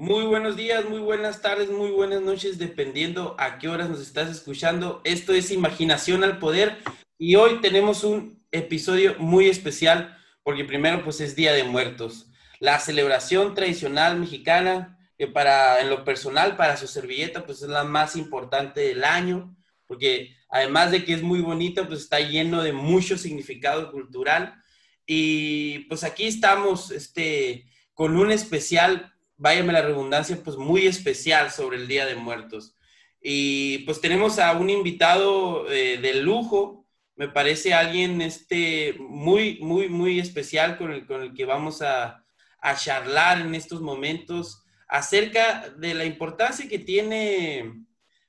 Muy buenos días, muy buenas tardes, muy buenas noches, dependiendo a qué horas nos estás escuchando. Esto es Imaginación al Poder y hoy tenemos un episodio muy especial porque primero pues es Día de Muertos, la celebración tradicional mexicana que para en lo personal para su servilleta pues es la más importante del año porque además de que es muy bonita pues está lleno de mucho significado cultural y pues aquí estamos este con un especial váyame la redundancia, pues muy especial sobre el Día de Muertos. Y pues tenemos a un invitado eh, de lujo, me parece alguien este, muy, muy, muy especial con el, con el que vamos a, a charlar en estos momentos acerca de la importancia que tiene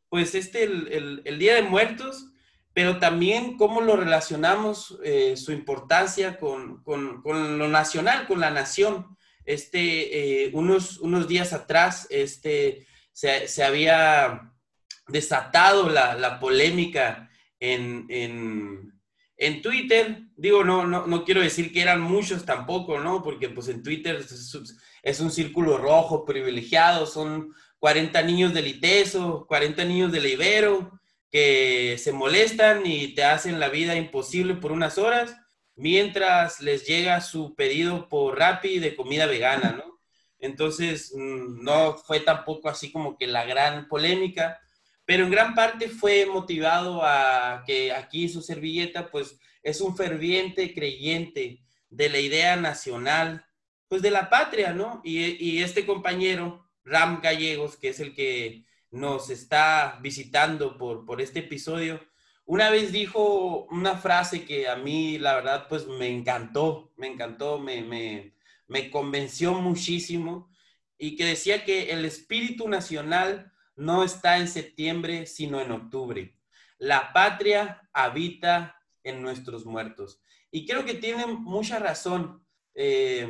pues este el, el, Día de Muertos, pero también cómo lo relacionamos, eh, su importancia con, con, con, lo nacional, con la nación este, eh, unos, unos días atrás, este, se, había desatado la, polémica en, en, Twitter. Digo, no, no, no, quiero decir que eran muchos tampoco, ¿no? Porque pues en Twitter es, un círculo rojo privilegiado, son 40 niños del ITESO, 40 niños del Ibero, que se molestan y te hacen la vida imposible por unas horas mientras les llega su pedido por Rappi de comida vegana, ¿no? Entonces, mm, no fue tampoco así como que la gran polémica, pero en gran parte fue motivado a que aquí su servilleta, pues, es un ferviente creyente de la idea nacional, pues, de la patria, ¿no? Y, y este compañero, Ram Gallegos, que es el que nos está visitando por, por este episodio, una vez dijo una frase que a mí, la verdad, pues me encantó, me encantó, me, me, convenció muchísimo y que decía que el espíritu nacional no está en septiembre, sino en octubre. La patria habita en nuestros muertos. Y creo que tiene mucha razón eh,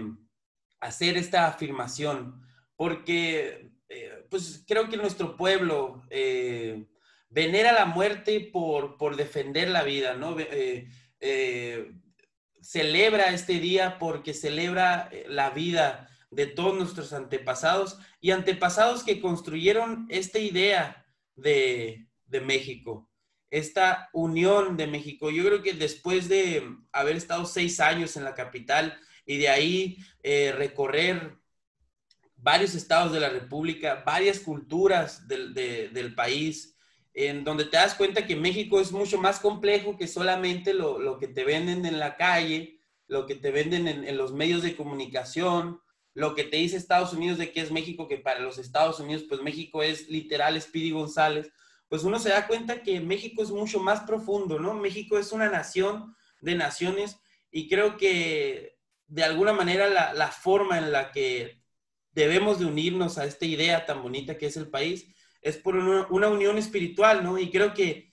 hacer esta afirmación, porque eh, pues creo que nuestro pueblo eh, venera la muerte por, por defender la vida, ¿no? Eh, eh, celebra este día porque celebra eh, la vida de todos nuestros antepasados y antepasados que construyeron esta idea de, de México, esta unión de México. Yo creo que después de haber estado seis años en la capital y de ahí recorrer varios estados de la República, varias culturas del, del país, en donde te das cuenta que México es mucho más complejo que solamente lo, que te venden en la calle, lo que te venden en, los medios de comunicación, lo que te dice Estados Unidos de que es México, que para los Estados Unidos, pues México es literal Speedy González, pues uno se da cuenta que México es mucho más profundo, ¿no? México es una nación de naciones y creo que de alguna manera la, la forma en la que debemos de unirnos a esta idea tan bonita que es el país, es por una, unión espiritual, ¿no? Y creo que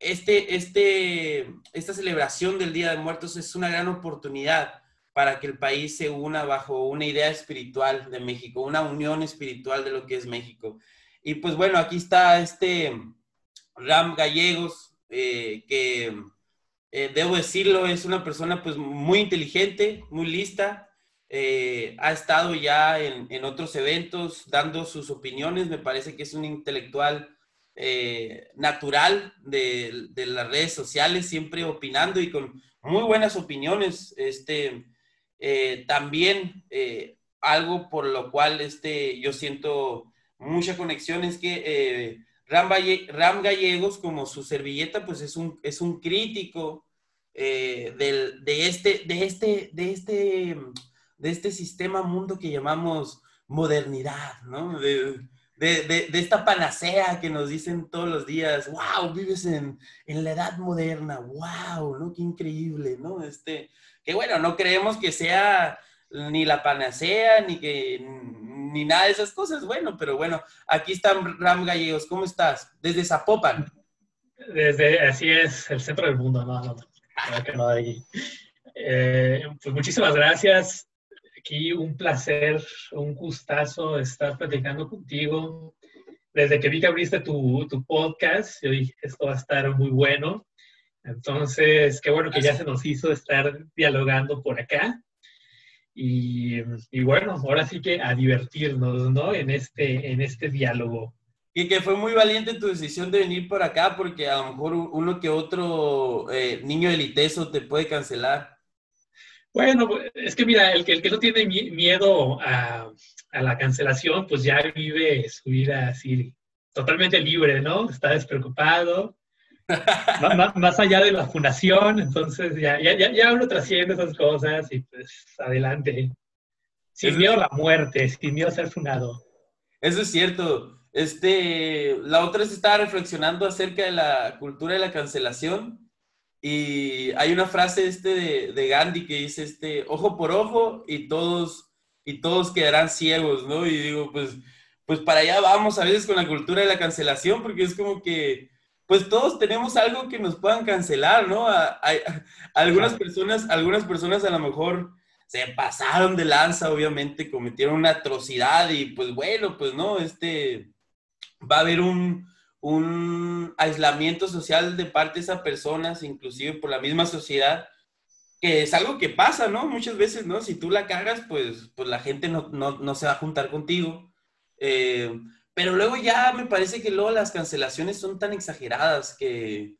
este, este, esta celebración del Día de Muertos es una gran oportunidad para que el país se una bajo una idea espiritual de México, una unión espiritual de lo que es México. Y pues bueno, aquí está este Ram Gallegos, eh, que eh, debo decirlo, es una persona pues muy inteligente, muy lista, eh, ha estado ya en, otros eventos dando sus opiniones, me parece que es un intelectual eh, natural de, las redes sociales, siempre opinando y con muy buenas opiniones. Este, eh, también algo por lo cual este, yo siento mucha conexión es que Ram, Ram, Gallegos, como su servilleta, pues es un, es un crítico de, este, de, este, de este de este sistema mundo que llamamos modernidad, ¿no? De, esta panacea que nos dicen todos los días, wow, vives en, la edad moderna, wow, ¿no? Qué increíble, ¿no? Este, que bueno, no creemos que sea ni la panacea, ni que, ni nada de esas cosas, bueno, pero bueno, aquí está Ram Gallegos, ¿cómo estás? Desde Zapopan. Desde, así es, el centro del mundo, no, no, no, eh, pues muchísimas gracias aquí un placer, un gustazo estar platicando contigo. Desde que vi que abriste tu, tu podcast, yo dije, esto va a estar muy bueno. Entonces, qué bueno que ya se nos hizo estar dialogando por acá. Y, bueno, ahora sí que a divertirnos, ¿no? En este, en este diálogo. Y que fue muy valiente tu decisión de venir por acá, porque a lo mejor uno que otro eh, niño eliteso te puede cancelar. Bueno, es que mira, el que, el que no tiene miedo a, a la cancelación, pues ya vive su vida así totalmente libre, ¿no? Está despreocupado. más, allá de la fundación, entonces ya, ya, ya uno trasciende esas cosas y pues adelante. Sin miedo a la muerte, sin miedo a ser fundado. Eso es cierto. Este, la otra vez estaba reflexionando acerca de la cultura de la cancelación y hay una frase este de, de Gandhi que dice este, ojo por ojo y todos, y todos quedarán ciegos, ¿no? Y digo, pues, pues para allá vamos a veces con la cultura de la cancelación porque es como que pues todos tenemos algo que nos puedan cancelar, ¿no? Hay, algunas personas, algunas personas a lo mejor se pasaron de lanza, obviamente, cometieron una atrocidad y pues bueno, pues no, este, va a haber un, un aislamiento social de parte de esas personas, inclusive por la misma sociedad, que es algo que pasa, ¿no? Muchas veces, ¿no? Si tú la cagas, pues, pues la gente no, no, no se va a juntar contigo. Eh, pero luego ya me parece que luego las cancelaciones son tan exageradas que,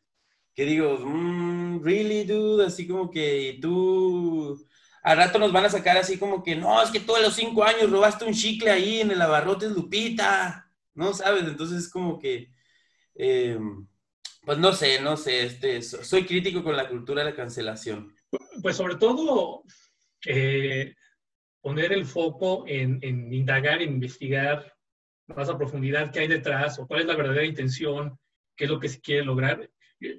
que digo, mm, really, dude, así como que tú, al rato nos van a sacar así como que, no, es que todos los cinco años robaste un chicle ahí en el abarrotes Lupita, ¿no? ¿Sabes? Entonces es como que, eh, pues no sé, no sé, este, soy crítico con la cultura de la cancelación. Pues sobre todo, eh, poner el foco en, en indagar, en investigar más a profundidad qué hay detrás o cuál es la verdadera intención, qué es lo que se quiere lograr.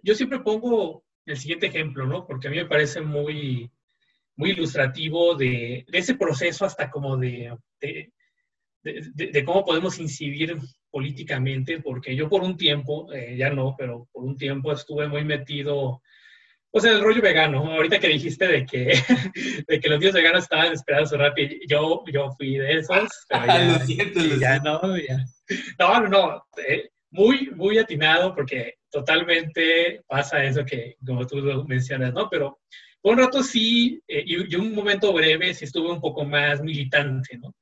Yo siempre pongo el siguiente ejemplo, ¿no? Porque a mí me parece muy, muy ilustrativo de, ese proceso hasta como de, de, de, cómo podemos incidir políticamente, porque yo por un tiempo, eh, ya no, pero por un tiempo estuve muy metido o sea, el rollo vegano, ahorita que dijiste de que, de que los días veganos estaban esperando su rápido, yo, yo fui de esos, pero ya, no, No, no, no, eh, muy, muy atinado porque totalmente pasa eso que, como tú lo mencionas, ¿no? Pero por un rato sí, eh, y, un momento breve sí estuve un poco más militante, ¿no?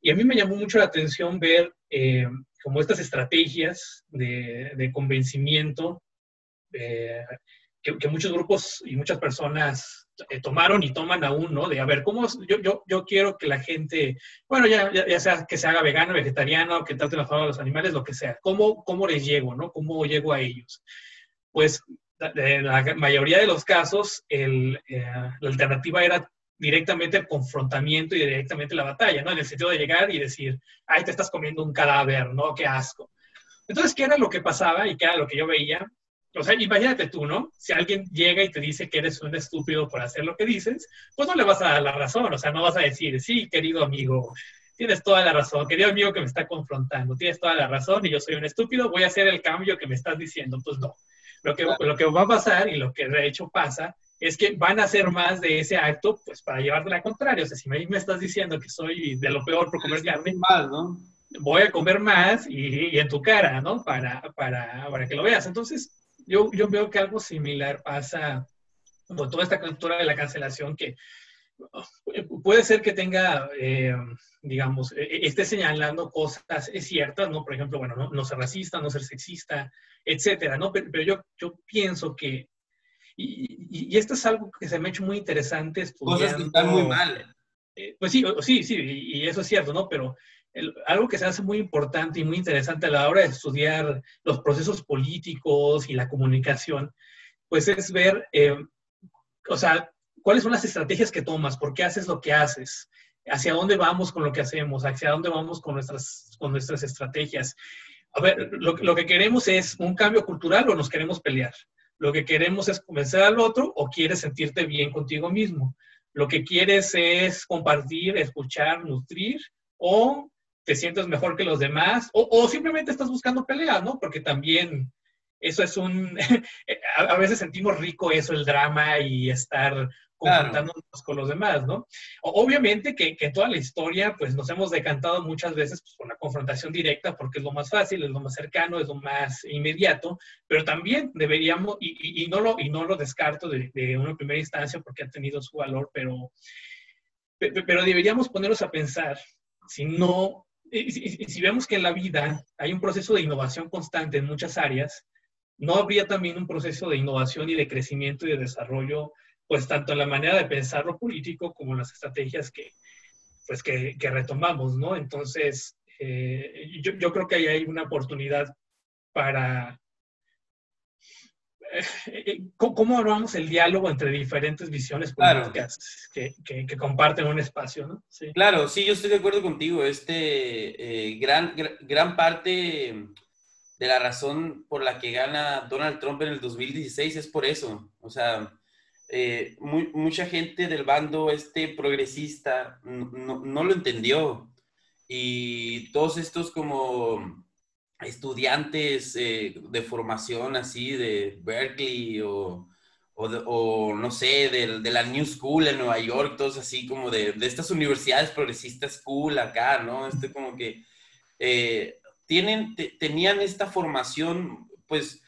Y a mí me llamó mucho la atención ver eh, como estas estrategias de, de convencimiento eh, que, muchos grupos y muchas personas eh, tomaron y toman aún, ¿no? De, a ver, ¿cómo yo, yo, yo quiero que la gente, bueno, ya, ya, sea que se haga vegano, vegetariano, que traten a favor de los animales, lo que sea, ¿cómo, cómo les llego, ¿no? ¿Cómo llego a ellos? Pues en la mayoría de los casos, el, eh, la alternativa era directamente el confrontamiento y directamente la batalla, ¿no? En el sentido de llegar y decir, ay, te estás comiendo un cadáver, ¿no? Qué asco. Entonces, ¿qué era lo que pasaba y qué era lo que yo veía? O sea, imagínate tú, ¿no? Si alguien llega y te dice que eres un estúpido por hacer lo que dices, pues no le vas a dar la razón, o sea, no vas a decir, sí, querido amigo, tienes toda la razón, querido amigo que me está confrontando, tienes toda la razón y yo soy un estúpido, voy a hacer el cambio que me estás diciendo, pues no. Lo que, lo que va a pasar y lo que de hecho pasa es que van a hacer más de ese acto, pues para llevarte la contraria. O sea, si me, me estás diciendo que soy de lo peor por comer carne, mal, ¿no? voy a comer más y, y, en tu cara, ¿no? Para, para, para que lo veas. Entonces, yo, yo veo que algo similar pasa con toda esta cultura de la cancelación que uh, puede ser que tenga, eh, digamos, e, e, esté señalando cosas ciertas, ¿no? Por ejemplo, bueno, no, ser racista, no ser sexista, etcétera, ¿no? Pero, yo, yo pienso que, y, esto es algo que se me ha hecho muy interesante estudiando. Cosas que están muy mal. Eh, pues sí, sí, sí, y, eso es cierto, ¿no? Pero algo que se hace muy importante y muy interesante a la hora de estudiar los procesos políticos y la comunicación, pues es ver, eh, o sea, cuáles son las estrategias que tomas, por qué haces lo que haces, hacia dónde vamos con lo que hacemos, hacia dónde vamos con nuestras, con nuestras estrategias. A ver, lo, lo que queremos es un cambio cultural o nos queremos pelear. Lo que queremos es convencer al otro o quieres sentirte bien contigo mismo. Lo que quieres es compartir, escuchar, nutrir o te sientes mejor que los demás o, simplemente estás buscando pelea, ¿no? Porque también eso es un, a, veces sentimos rico eso, el drama y estar confrontándonos con los demás, ¿no? Obviamente que, que, toda la historia, pues nos hemos decantado muchas veces pues, por la confrontación directa, porque es lo más fácil, es lo más cercano, es lo más inmediato, pero también deberíamos, y, no, lo, y no lo descarto de, una primera instancia porque ha tenido su valor, pero pero deberíamos ponernos a pensar, si no, si, vemos que en la vida hay un proceso de innovación constante en muchas áreas, ¿no habría también un proceso de innovación y de crecimiento y de desarrollo, pues tanto en la manera de pensar lo político como las estrategias que, pues que, retomamos, ¿no? Entonces, eh, yo, yo, creo que ahí hay una oportunidad para, eh, ¿cómo hablamos el diálogo entre diferentes visiones políticas que, que, comparten un espacio? ¿no? Sí. Claro, sí, yo estoy de acuerdo contigo. Este, eh, gran, gran parte de la razón por la que gana Donald Trump en el 2016 es por eso. O sea, eh, mucha gente del bando este progresista no, lo entendió. Y todos estos como estudiantes eh, de formación así de Berkeley o, no sé, de, la New School en Nueva York, todos así como de, de estas universidades progresistas cool acá, ¿no? Este como que eh, tienen, tenían esta formación pues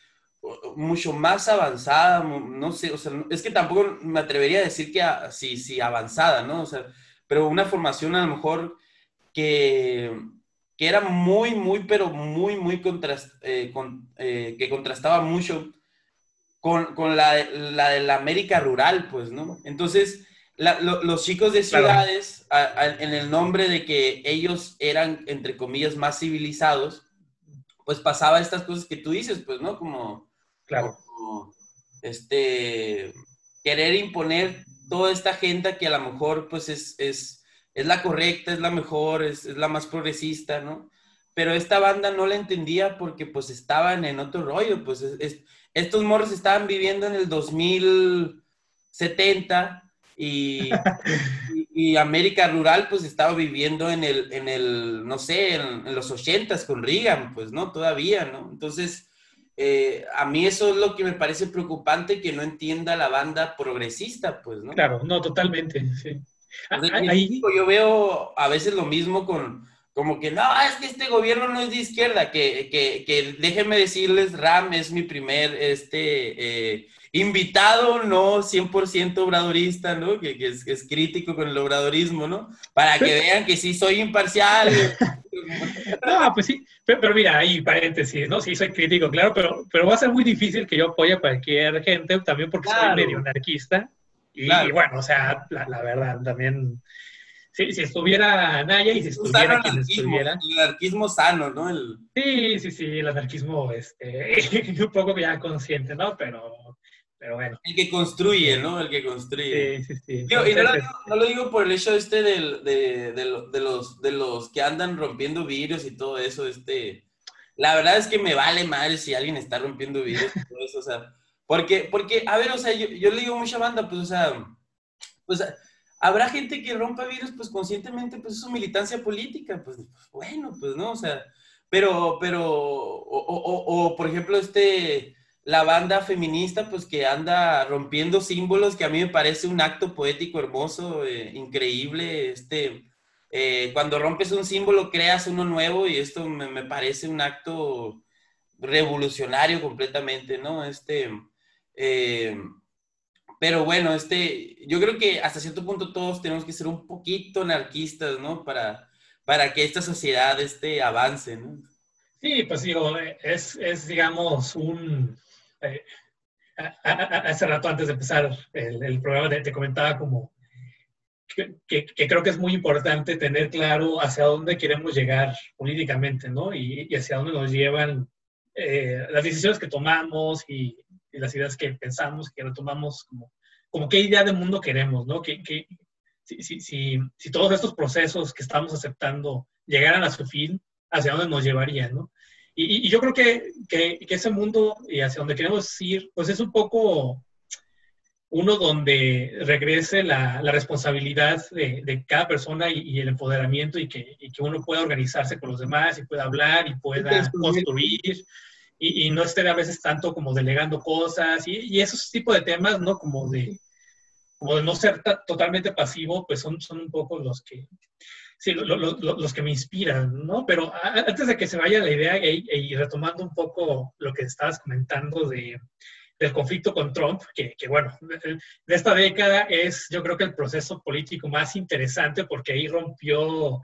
mucho más avanzada, no sé, o sea, es que tampoco me atrevería a decir que sí, sí, avanzada, ¿no? O sea, pero una formación a lo mejor que que era muy, muy, pero muy, muy contrast, eh, con, eh, que contrastaba mucho con, con la, la, de la América rural, pues, ¿no? Entonces, los chicos de ciudades, en el nombre de que ellos eran, entre comillas, más civilizados, pues pasaba estas cosas que tú dices, pues, ¿no? Como, claro. este, querer imponer toda esta agenda que a lo mejor, pues, es, es es la correcta, es la mejor, es, la más progresista, ¿no? Pero esta banda no la entendía porque pues estaban en otro rollo, pues estos morros estaban viviendo en el 2070 y, y, América Rural pues estaba viviendo en el, en el no sé, en, los 80 con Reagan, pues, ¿no? Todavía, ¿no? Entonces, eh, a mí eso es lo que me parece preocupante, que no entienda la banda progresista, pues, ¿no? Claro, no, totalmente, sí. Ahí, yo veo a veces lo mismo con, como que no, es que este gobierno no es de izquierda, que, que, que déjenme decirles, Ram es mi primer este, eh, invitado, no 100% obradorista, ¿no? Que, que, es, es, crítico con el obradorismo, ¿no? Para que vean que sí soy imparcial. no, pues sí, pero, mira, ahí paréntesis, ¿no? Sí soy crítico, claro, pero, pero va a ser muy difícil que yo apoye a cualquier gente, también porque soy medio anarquista. Y, bueno, o sea, la, verdad, también, si, estuviera Naya y si estuviera quien estuviera. El anarquismo sano, ¿no? Sí, sí, sí, el anarquismo, este, un poco ya consciente, ¿no? Pero, pero bueno. El que construye, ¿no? El que construye. Sí, sí, sí. y no, lo, digo por el hecho este del, de, de, los, de los que andan rompiendo vidrios y todo eso, este... La verdad es que me vale mal si alguien está rompiendo vidrios y todo eso, o sea porque, porque, a ver, o sea, yo, yo le digo mucha banda, pues, o sea, pues, habrá gente que rompa virus, pues, conscientemente, pues, es su militancia política, pues, bueno, pues, ¿no? O sea, pero, pero, o, por ejemplo, este, la banda feminista, pues, que anda rompiendo símbolos, que a mí me parece un acto poético hermoso, eh, increíble, este, eh, cuando rompes un símbolo, creas uno nuevo, y esto me, me parece un acto revolucionario completamente, ¿no? Este, eh, pero bueno, este, yo creo que hasta cierto punto todos tenemos que ser un poquito anarquistas, ¿no? Para, para que esta sociedad este, avance, ¿no? Sí, pues digo, es, es digamos, un... Eh, hace rato antes de empezar el, el programa te, comentaba como que, que, creo que es muy importante tener claro hacia dónde queremos llegar políticamente, ¿no? Y, y hacia dónde nos llevan eh, las decisiones que tomamos y, y las ideas que pensamos, que retomamos, como, como qué idea de mundo queremos, ¿no? Que, que si, si, si, si, todos estos procesos que estamos aceptando llegaran a su fin, ¿hacia dónde nos llevarían, no? Y, y yo creo que, que, que, ese mundo y hacia donde queremos ir, pues es un poco uno donde regrese la, la responsabilidad de, de, cada persona y, y el empoderamiento y que, y que, uno pueda organizarse con los demás y pueda hablar y pueda construir y, no estén a veces tanto como delegando cosas y, y, esos tipos de temas, ¿no? Como de, como de no ser totalmente pasivo, pues son, son un poco los que, sí, los que me inspiran, ¿no? Pero antes de que se vaya la idea y, retomando un poco lo que estabas comentando de, del conflicto con Trump, que, que, bueno, de esta década es yo creo que el proceso político más interesante porque ahí rompió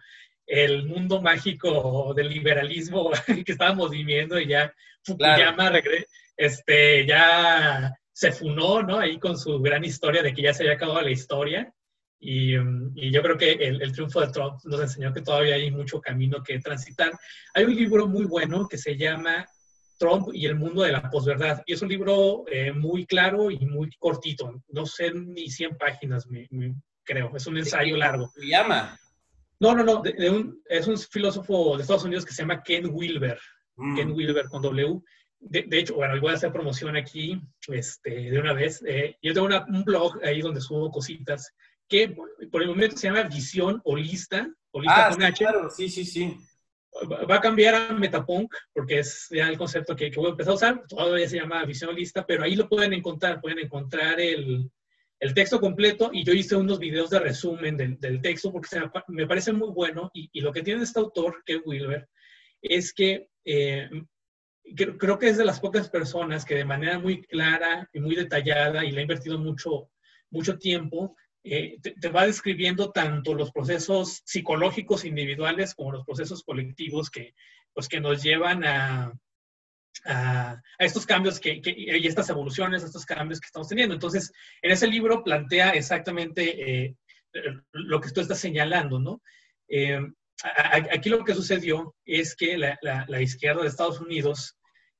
el mundo mágico del liberalismo que estábamos viviendo y ya Fukuyama este, ya se funó, ¿no? Ahí con su gran historia de que ya se había acabado la historia. Y, y yo creo que el, el, triunfo de Trump nos enseñó que todavía hay mucho camino que transitar. Hay un libro muy bueno que se llama Trump y el mundo de la posverdad. Y es un libro eh, muy claro y muy cortito. No sé ni 100 páginas, me, creo. Es un ensayo largo. ¿Se llama? No, no, no. De, un, es un filósofo de Estados Unidos que se llama Ken Wilber. Mm. Ken Wilber con W. De, de, hecho, bueno, voy a hacer promoción aquí este, de una vez. Eh, yo tengo una, un blog ahí donde subo cositas que por el momento se llama Visión Holista. Holista ah, con H. claro, sí, sí, sí. Va a cambiar a Metapunk, porque es ya el concepto que, que voy a empezar a usar. Todavía se llama Visión Holista, pero ahí lo pueden encontrar. Pueden encontrar el, el texto completo y yo hice unos videos de resumen del, texto porque me, parece muy bueno y, lo que tiene este autor, Ken Wilber, es que eh, creo, creo, que es de las pocas personas que de manera muy clara y muy detallada y le ha invertido mucho, mucho tiempo, eh, te, te, va describiendo tanto los procesos psicológicos individuales como los procesos colectivos que, pues, que nos llevan a, a, a estos cambios que, que, y estas evoluciones, estos cambios que estamos teniendo. Entonces, en ese libro plantea exactamente eh, lo que tú estás señalando, ¿no? Eh, aquí lo que sucedió es que la, la, la, izquierda de Estados Unidos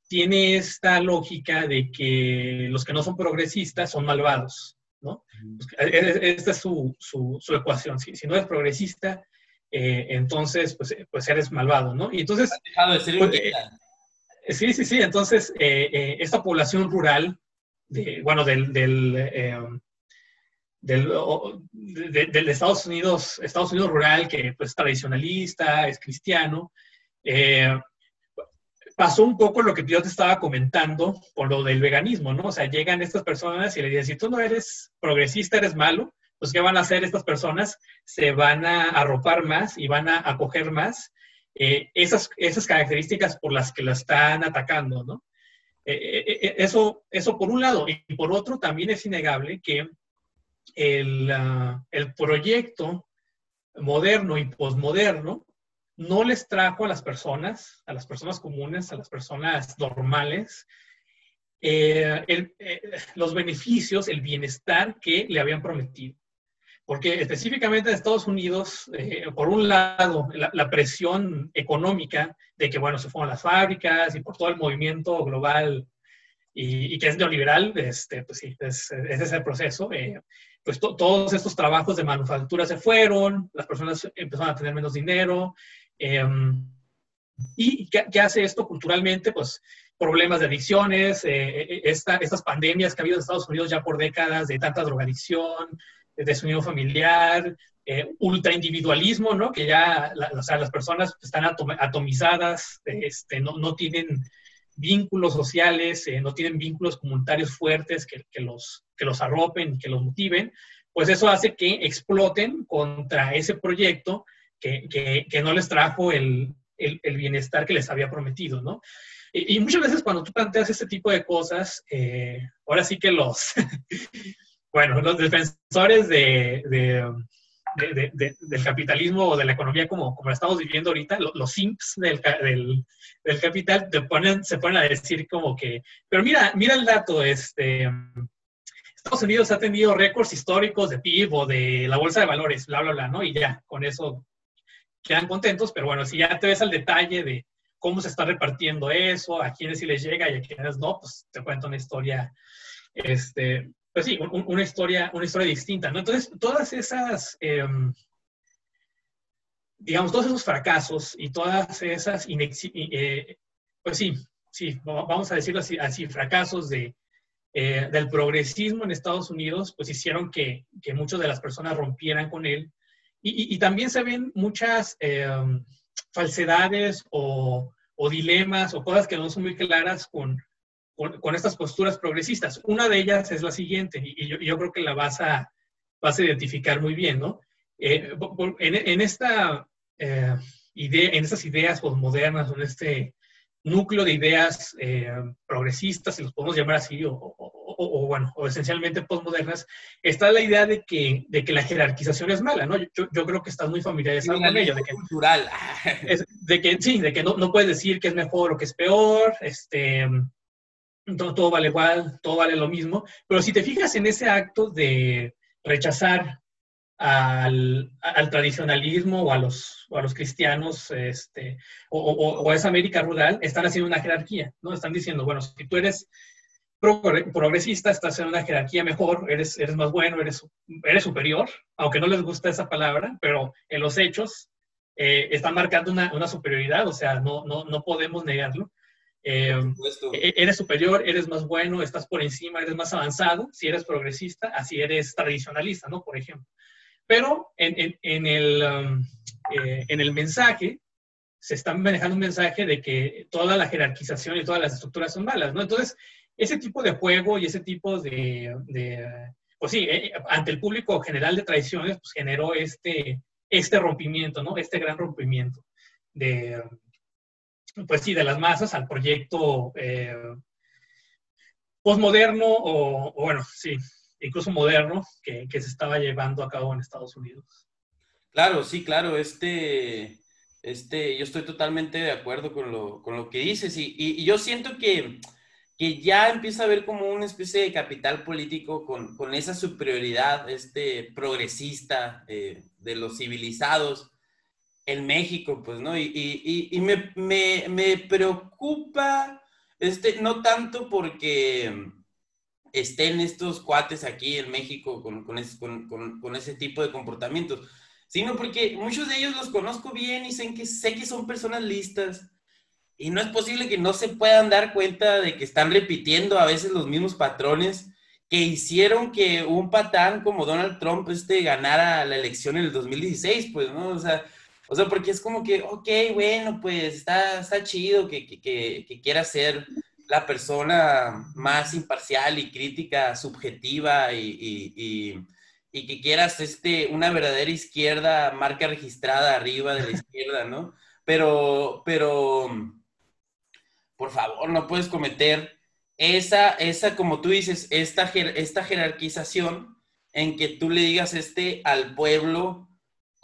tiene esta lógica de que los que no son progresistas son malvados, ¿no? Pues, esta es su, su, su ecuación. Si, si, no eres progresista, eh, entonces pues, pues eres malvado, ¿no? Y entonces... dejado de ser pues, Sí, sí, sí. Entonces, eh, eh, esta población rural, de, bueno, del, del, eh, del, de, del, Estados Unidos, Estados Unidos rural, que pues, es tradicionalista, es cristiano, eh, pasó un poco lo que yo te estaba comentando con lo del veganismo, ¿no? O sea, llegan estas personas y le dicen, si tú no eres progresista, eres malo, pues ¿qué van a hacer estas personas? Se van a arropar más y van a acoger más eh, esas, esas características por las que la están atacando, ¿no? Eh, eh, eso, eso por un lado. Y por otro, también es innegable que el, uh, el proyecto moderno y posmoderno no les trajo a las personas, a las personas comunes, a las personas normales, los beneficios, el bienestar que le habían prometido porque específicamente en Estados Unidos, eh, por un lado, la, la, presión económica de que, bueno, se fueron las fábricas y por todo el movimiento global y, y que es neoliberal, este, pues sí, es, ese es el proceso. Eh, pues to, todos estos trabajos de manufactura se fueron, las personas empezaron a tener menos dinero. Eh, ¿Y qué, qué, hace esto culturalmente? Pues problemas de adicciones, eh, esta, estas pandemias que ha habido en Estados Unidos ya por décadas de tanta drogadicción, desunión familiar, eh, ultraindividualismo, ¿no? Que ya o sea, las personas están atom atomizadas, este, no, no, tienen vínculos sociales, eh, no tienen vínculos comunitarios fuertes que, que, los, que los arropen, que los motiven, pues eso hace que exploten contra ese proyecto que, que, que no les trajo el, el, el, bienestar que les había prometido, ¿no? Y, y, muchas veces cuando tú planteas este tipo de cosas, eh, ahora sí que los, bueno, los defensores de, de, de, de, del capitalismo o de la economía como, como la estamos viviendo ahorita, los, los simps del, del, del, capital te ponen, se ponen a decir como que, pero mira, mira el dato, este, Estados Unidos ha tenido récords históricos de PIB o de la bolsa de valores, bla, bla, bla, ¿no? Y ya, con eso quedan contentos, pero bueno, si ya te ves al detalle de cómo se está repartiendo eso, a quiénes sí les llega y a quiénes no, pues te cuento una historia este, pues sí, un, una, historia, una historia distinta, ¿no? Entonces, todas esas, eh, digamos, todos esos fracasos y todas esas, eh, pues sí, sí, vamos a decirlo así, así fracasos de, eh, del progresismo en Estados Unidos, pues hicieron que, que muchas de las personas rompieran con él. Y, y, y también se ven muchas em, falsedades o, o dilemas o cosas que no son muy claras con, con, con, estas posturas progresistas. Una de ellas es la siguiente, y yo, yo creo que la vas a, vas a identificar muy bien, ¿no? Eh, en, en, esta, eh, idea, en estas ideas postmodernas, en este núcleo de ideas eh, progresistas, si los podemos llamar así, o, bueno, o esencialmente postmodernas, está la idea de que, de que la jerarquización es mala, ¿no? Yo, yo creo que estás muy familiarizado con ello. De que, cultural. de que, sí, de que no, no, puedes decir que es mejor o que es peor, este, todo, todo vale igual, todo vale lo mismo, pero si te fijas en ese acto de rechazar al, al, tradicionalismo o a los, a los cristianos este, o, a esa América rural, están haciendo una jerarquía, ¿no? Están diciendo, bueno, si tú eres progresista, estás en una jerarquía mejor, eres, eres más bueno, eres, eres superior, aunque no les gusta esa palabra, pero en los hechos eh, están marcando una, una, superioridad, o sea, no, no, no podemos negarlo. Eh, eres superior, eres más bueno, estás por encima, eres más avanzado, si eres progresista, así eres tradicionalista, ¿no? Por ejemplo. Pero en, en, el, um, eh, en el mensaje se está manejando un mensaje de que toda la jerarquización y todas las estructuras son malas, ¿no? Entonces, ese tipo de juego y ese tipo de, de pues sí, eh, ante el público general de tradiciones, pues generó este, este rompimiento, ¿no? Este gran rompimiento de, pues sí, de las masas al proyecto eh, postmoderno o, bueno, sí, incluso moderno, que, que, se estaba llevando a cabo en Estados Unidos. Claro, sí, claro, este, este, yo estoy totalmente de acuerdo con lo, con lo que dices y, y, yo siento que, que, ya empieza a haber como una especie de capital político con, con esa superioridad este, progresista eh, de los civilizados en México, pues, ¿no? Y, y, y me, me, me, preocupa, este, no tanto porque estén estos cuates aquí en México con, con, con, con, ese, tipo de comportamientos, sino porque muchos de ellos los conozco bien y sé que, sé que son personas listas y no es posible que no se puedan dar cuenta de que están repitiendo a veces los mismos patrones que hicieron que un patán como Donald Trump este, ganara la elección en el 2016, pues, ¿no? O sea, o sea porque es como que, ok, bueno, pues está, está chido que, que, que quiera ser la persona más imparcial y crítica, subjetiva y, que quieras este, una verdadera izquierda, marca registrada arriba de la izquierda, ¿no? Pero, pero, por favor, no puedes cometer esa, esa como tú dices, esta, esta jerarquización en que tú le digas este al pueblo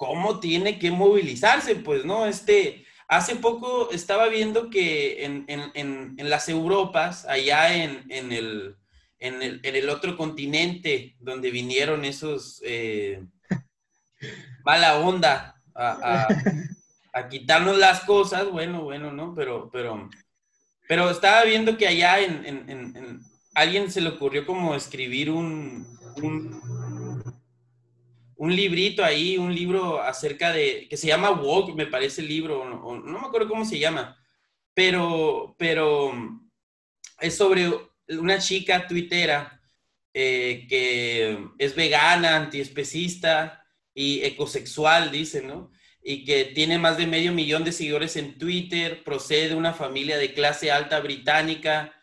cómo tiene que movilizarse, pues, ¿no? Este, Hace poco estaba viendo que en, las Europas, allá en, el, en, el, otro continente donde vinieron esos eh, mala onda a, quitarnos las cosas, bueno, bueno, ¿no? Pero, pero, pero estaba viendo que allá en, alguien se le ocurrió como escribir un librito ahí, un libro acerca de, que se llama Walk, me parece el libro, no, me acuerdo cómo se llama, pero, pero es sobre una chica tuitera eh, que es vegana, antiespecista y ecosexual, dice, ¿no? Y que tiene más de medio millón de seguidores en Twitter, procede de una familia de clase alta británica,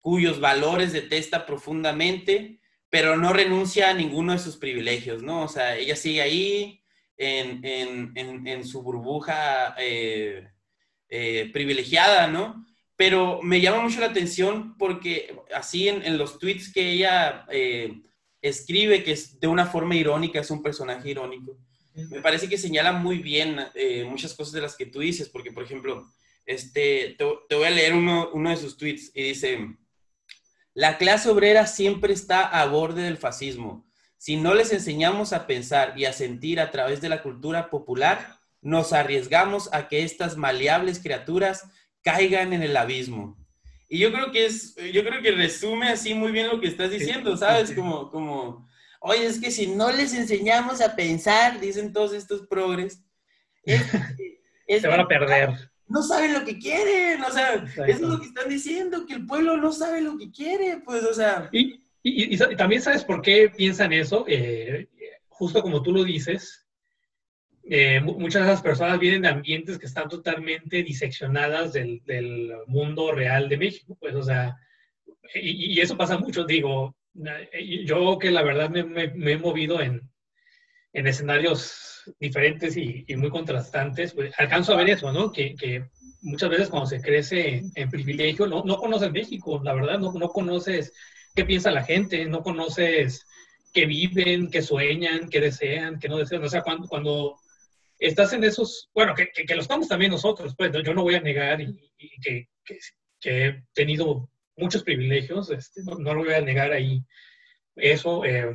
cuyos valores detesta profundamente pero no renuncia a ninguno de sus privilegios, ¿no? O sea, ella sigue ahí en, en, en, su burbuja eh, eh, privilegiada, ¿no? Pero me llama mucho la atención porque así en, los tweets que ella eh, escribe, que es de una forma irónica, es un personaje irónico, me parece que señala muy bien muchas cosas de las que tú dices, porque, por ejemplo, este, te, te voy a leer uno, uno de sus tweets y dice... La clase obrera siempre está a borde del fascismo. Si no les enseñamos a pensar y a sentir a través de la cultura popular, nos arriesgamos a que estas maleables criaturas caigan en el abismo. Y yo creo que es, yo creo que resume así muy bien lo que estás diciendo, ¿sabes? Como, como, oye, es que si no les enseñamos a pensar, dicen todos estos progres, se van a perder no saben lo que quieren, o sea, eso es lo que están diciendo, que el pueblo no sabe lo que quiere, pues, o sea. Y, y, también sabes por qué piensan eso, eh, justo como tú lo dices, eh, muchas de esas personas vienen de ambientes que están totalmente diseccionadas del, del mundo real de México, pues, o sea, y, eso pasa mucho, digo, yo que la verdad me, me he movido en, en escenarios diferentes y, muy contrastantes, pues alcanzo a ver eso, ¿no? Que, muchas veces cuando se crece en, privilegio, no, no conoces México, la verdad, no, no conoces qué piensa la gente, no conoces qué viven, qué sueñan, qué desean, qué no desean. O sea, cuando, cuando estás en esos, bueno, que, lo estamos también nosotros, pues yo no voy a negar y, que, que, he tenido muchos privilegios, este, no, no, lo voy a negar ahí eso. Eh,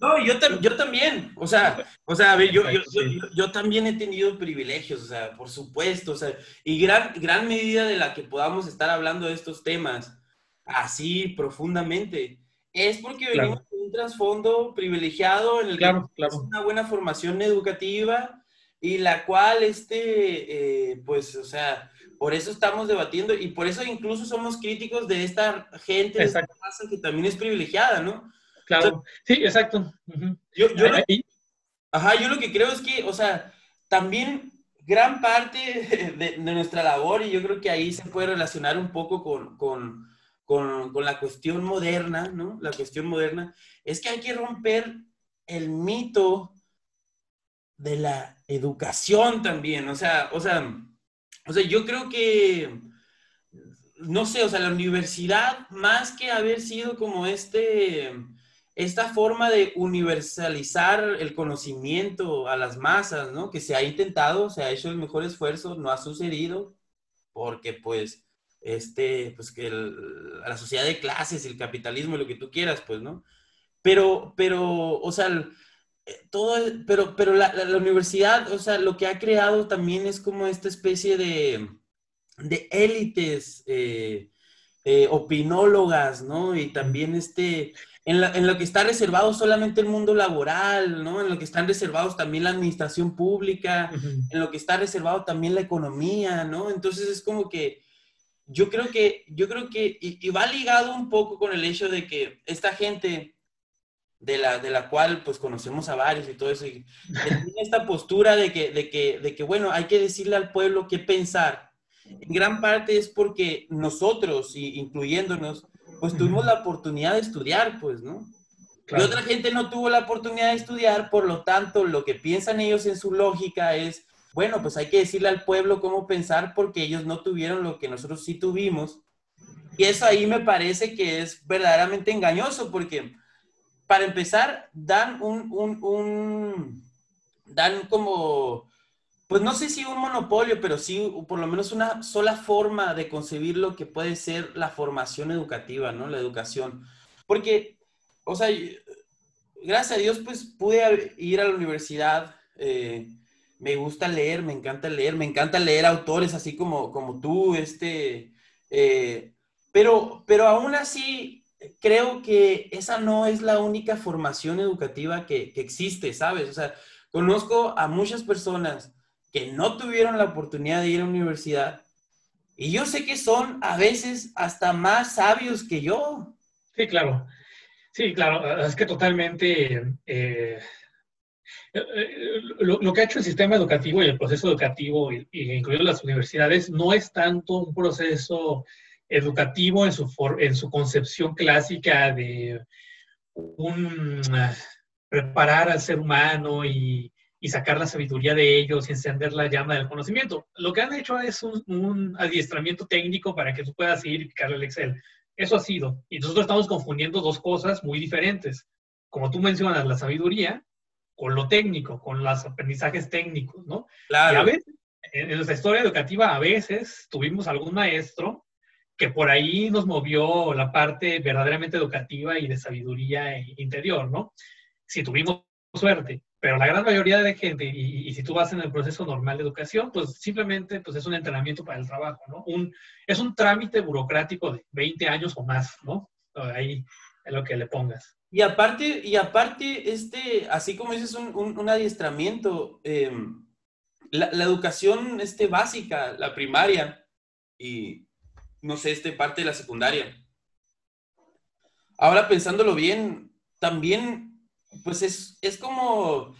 no, yo, yo también, o sea, o sea, a ver, yo, yo, yo, también he tenido privilegios, o sea, por supuesto, o sea, y gran, gran medida de la que podamos estar hablando de estos temas así profundamente es porque venimos de un trasfondo privilegiado en el que tenemos una buena formación educativa y la cual, este, eh, pues, o sea, por eso estamos debatiendo y por eso incluso somos críticos de esta gente de esta que también es privilegiada, ¿no? Claro, sí, exacto. yo, yo, lo, ajá, yo lo que creo es que, o sea, también gran parte de, nuestra labor, y yo creo que ahí se puede relacionar un poco con, con, con, con, la cuestión moderna, ¿no? La cuestión moderna, es que hay que romper el mito de la educación también, o sea, o sea, o sea, yo creo que, no sé, o sea, la universidad, más que haber sido como este, esta forma de universalizar el conocimiento a las masas, ¿no? Que se ha intentado, se ha hecho el mejor esfuerzo, no ha sucedido, porque pues, este, pues que la sociedad de clases, el capitalismo, lo que tú quieras, pues, ¿no? Pero, pero, o sea, eh, todo, pero, pero la, la, universidad, o sea, lo que ha creado también es como esta especie de, de élites eh, eh, opinólogas, ¿no? Y también este, en, lo que está reservado solamente el mundo laboral, ¿no? En lo que están reservados también la administración pública, en lo que está reservado también la economía, ¿no? Entonces es como que yo creo que, yo creo que, y, va ligado un poco con el hecho de que esta gente de la, de la cual pues conocemos a varios y todo eso, y tiene esta postura de que, de, que, de que, bueno, hay que decirle al pueblo qué pensar. En gran parte es porque nosotros, incluyéndonos, pues tuvimos la oportunidad de estudiar, pues, ¿no? Y otra gente no tuvo la oportunidad de estudiar, por lo tanto, lo que piensan ellos en su lógica es, bueno, pues hay que decirle al pueblo cómo pensar porque ellos no tuvieron lo que nosotros sí tuvimos. Y eso ahí me parece que es verdaderamente engañoso porque, para empezar, dan un, un, un dan como pues no sé si un monopolio, pero sí por lo menos una sola forma de concebir lo que puede ser la formación educativa, ¿no? La educación. Porque, o sea, gracias a Dios, pues pude ir a la universidad. Eh, me gusta leer, me encanta leer, me encanta leer autores así como, como tú, este, eh, pero, pero aún así creo que esa no es la única formación educativa que, que existe, ¿sabes? O sea, conozco a muchas personas que no tuvieron la oportunidad de ir a la universidad. Y yo sé que son a veces hasta más sabios que yo. Sí, claro. Sí, claro. Es que totalmente... Eh, eh, lo, que ha hecho el sistema educativo y el proceso educativo, incluido las universidades, no es tanto un proceso educativo en su, en su concepción clásica de un, preparar al ser humano y y sacar la sabiduría de ellos y encender la llama del conocimiento. Lo que han hecho es un, adiestramiento técnico para que tú puedas ir y picarle el Excel. Eso ha sido. Y nosotros estamos confundiendo dos cosas muy diferentes. Como tú mencionas, la sabiduría con lo técnico, con los aprendizajes técnicos, ¿no? Claro. Y a veces, en nuestra historia educativa, a veces tuvimos algún maestro que por ahí nos movió la parte verdaderamente educativa y de sabiduría interior, ¿no? Si tuvimos suerte. Pero la gran mayoría de gente, y, si tú vas en el proceso normal de educación, pues simplemente pues es un entrenamiento para el trabajo, ¿no? Un, es un trámite burocrático de 20 años o más, ¿no? Ahí es lo que le pongas. Y aparte, y aparte este, así como dices, un, un, adiestramiento, em, la, la, educación este, básica, la primaria, y no sé, este parte de la secundaria. Ahora pensándolo bien, también pues es, es como,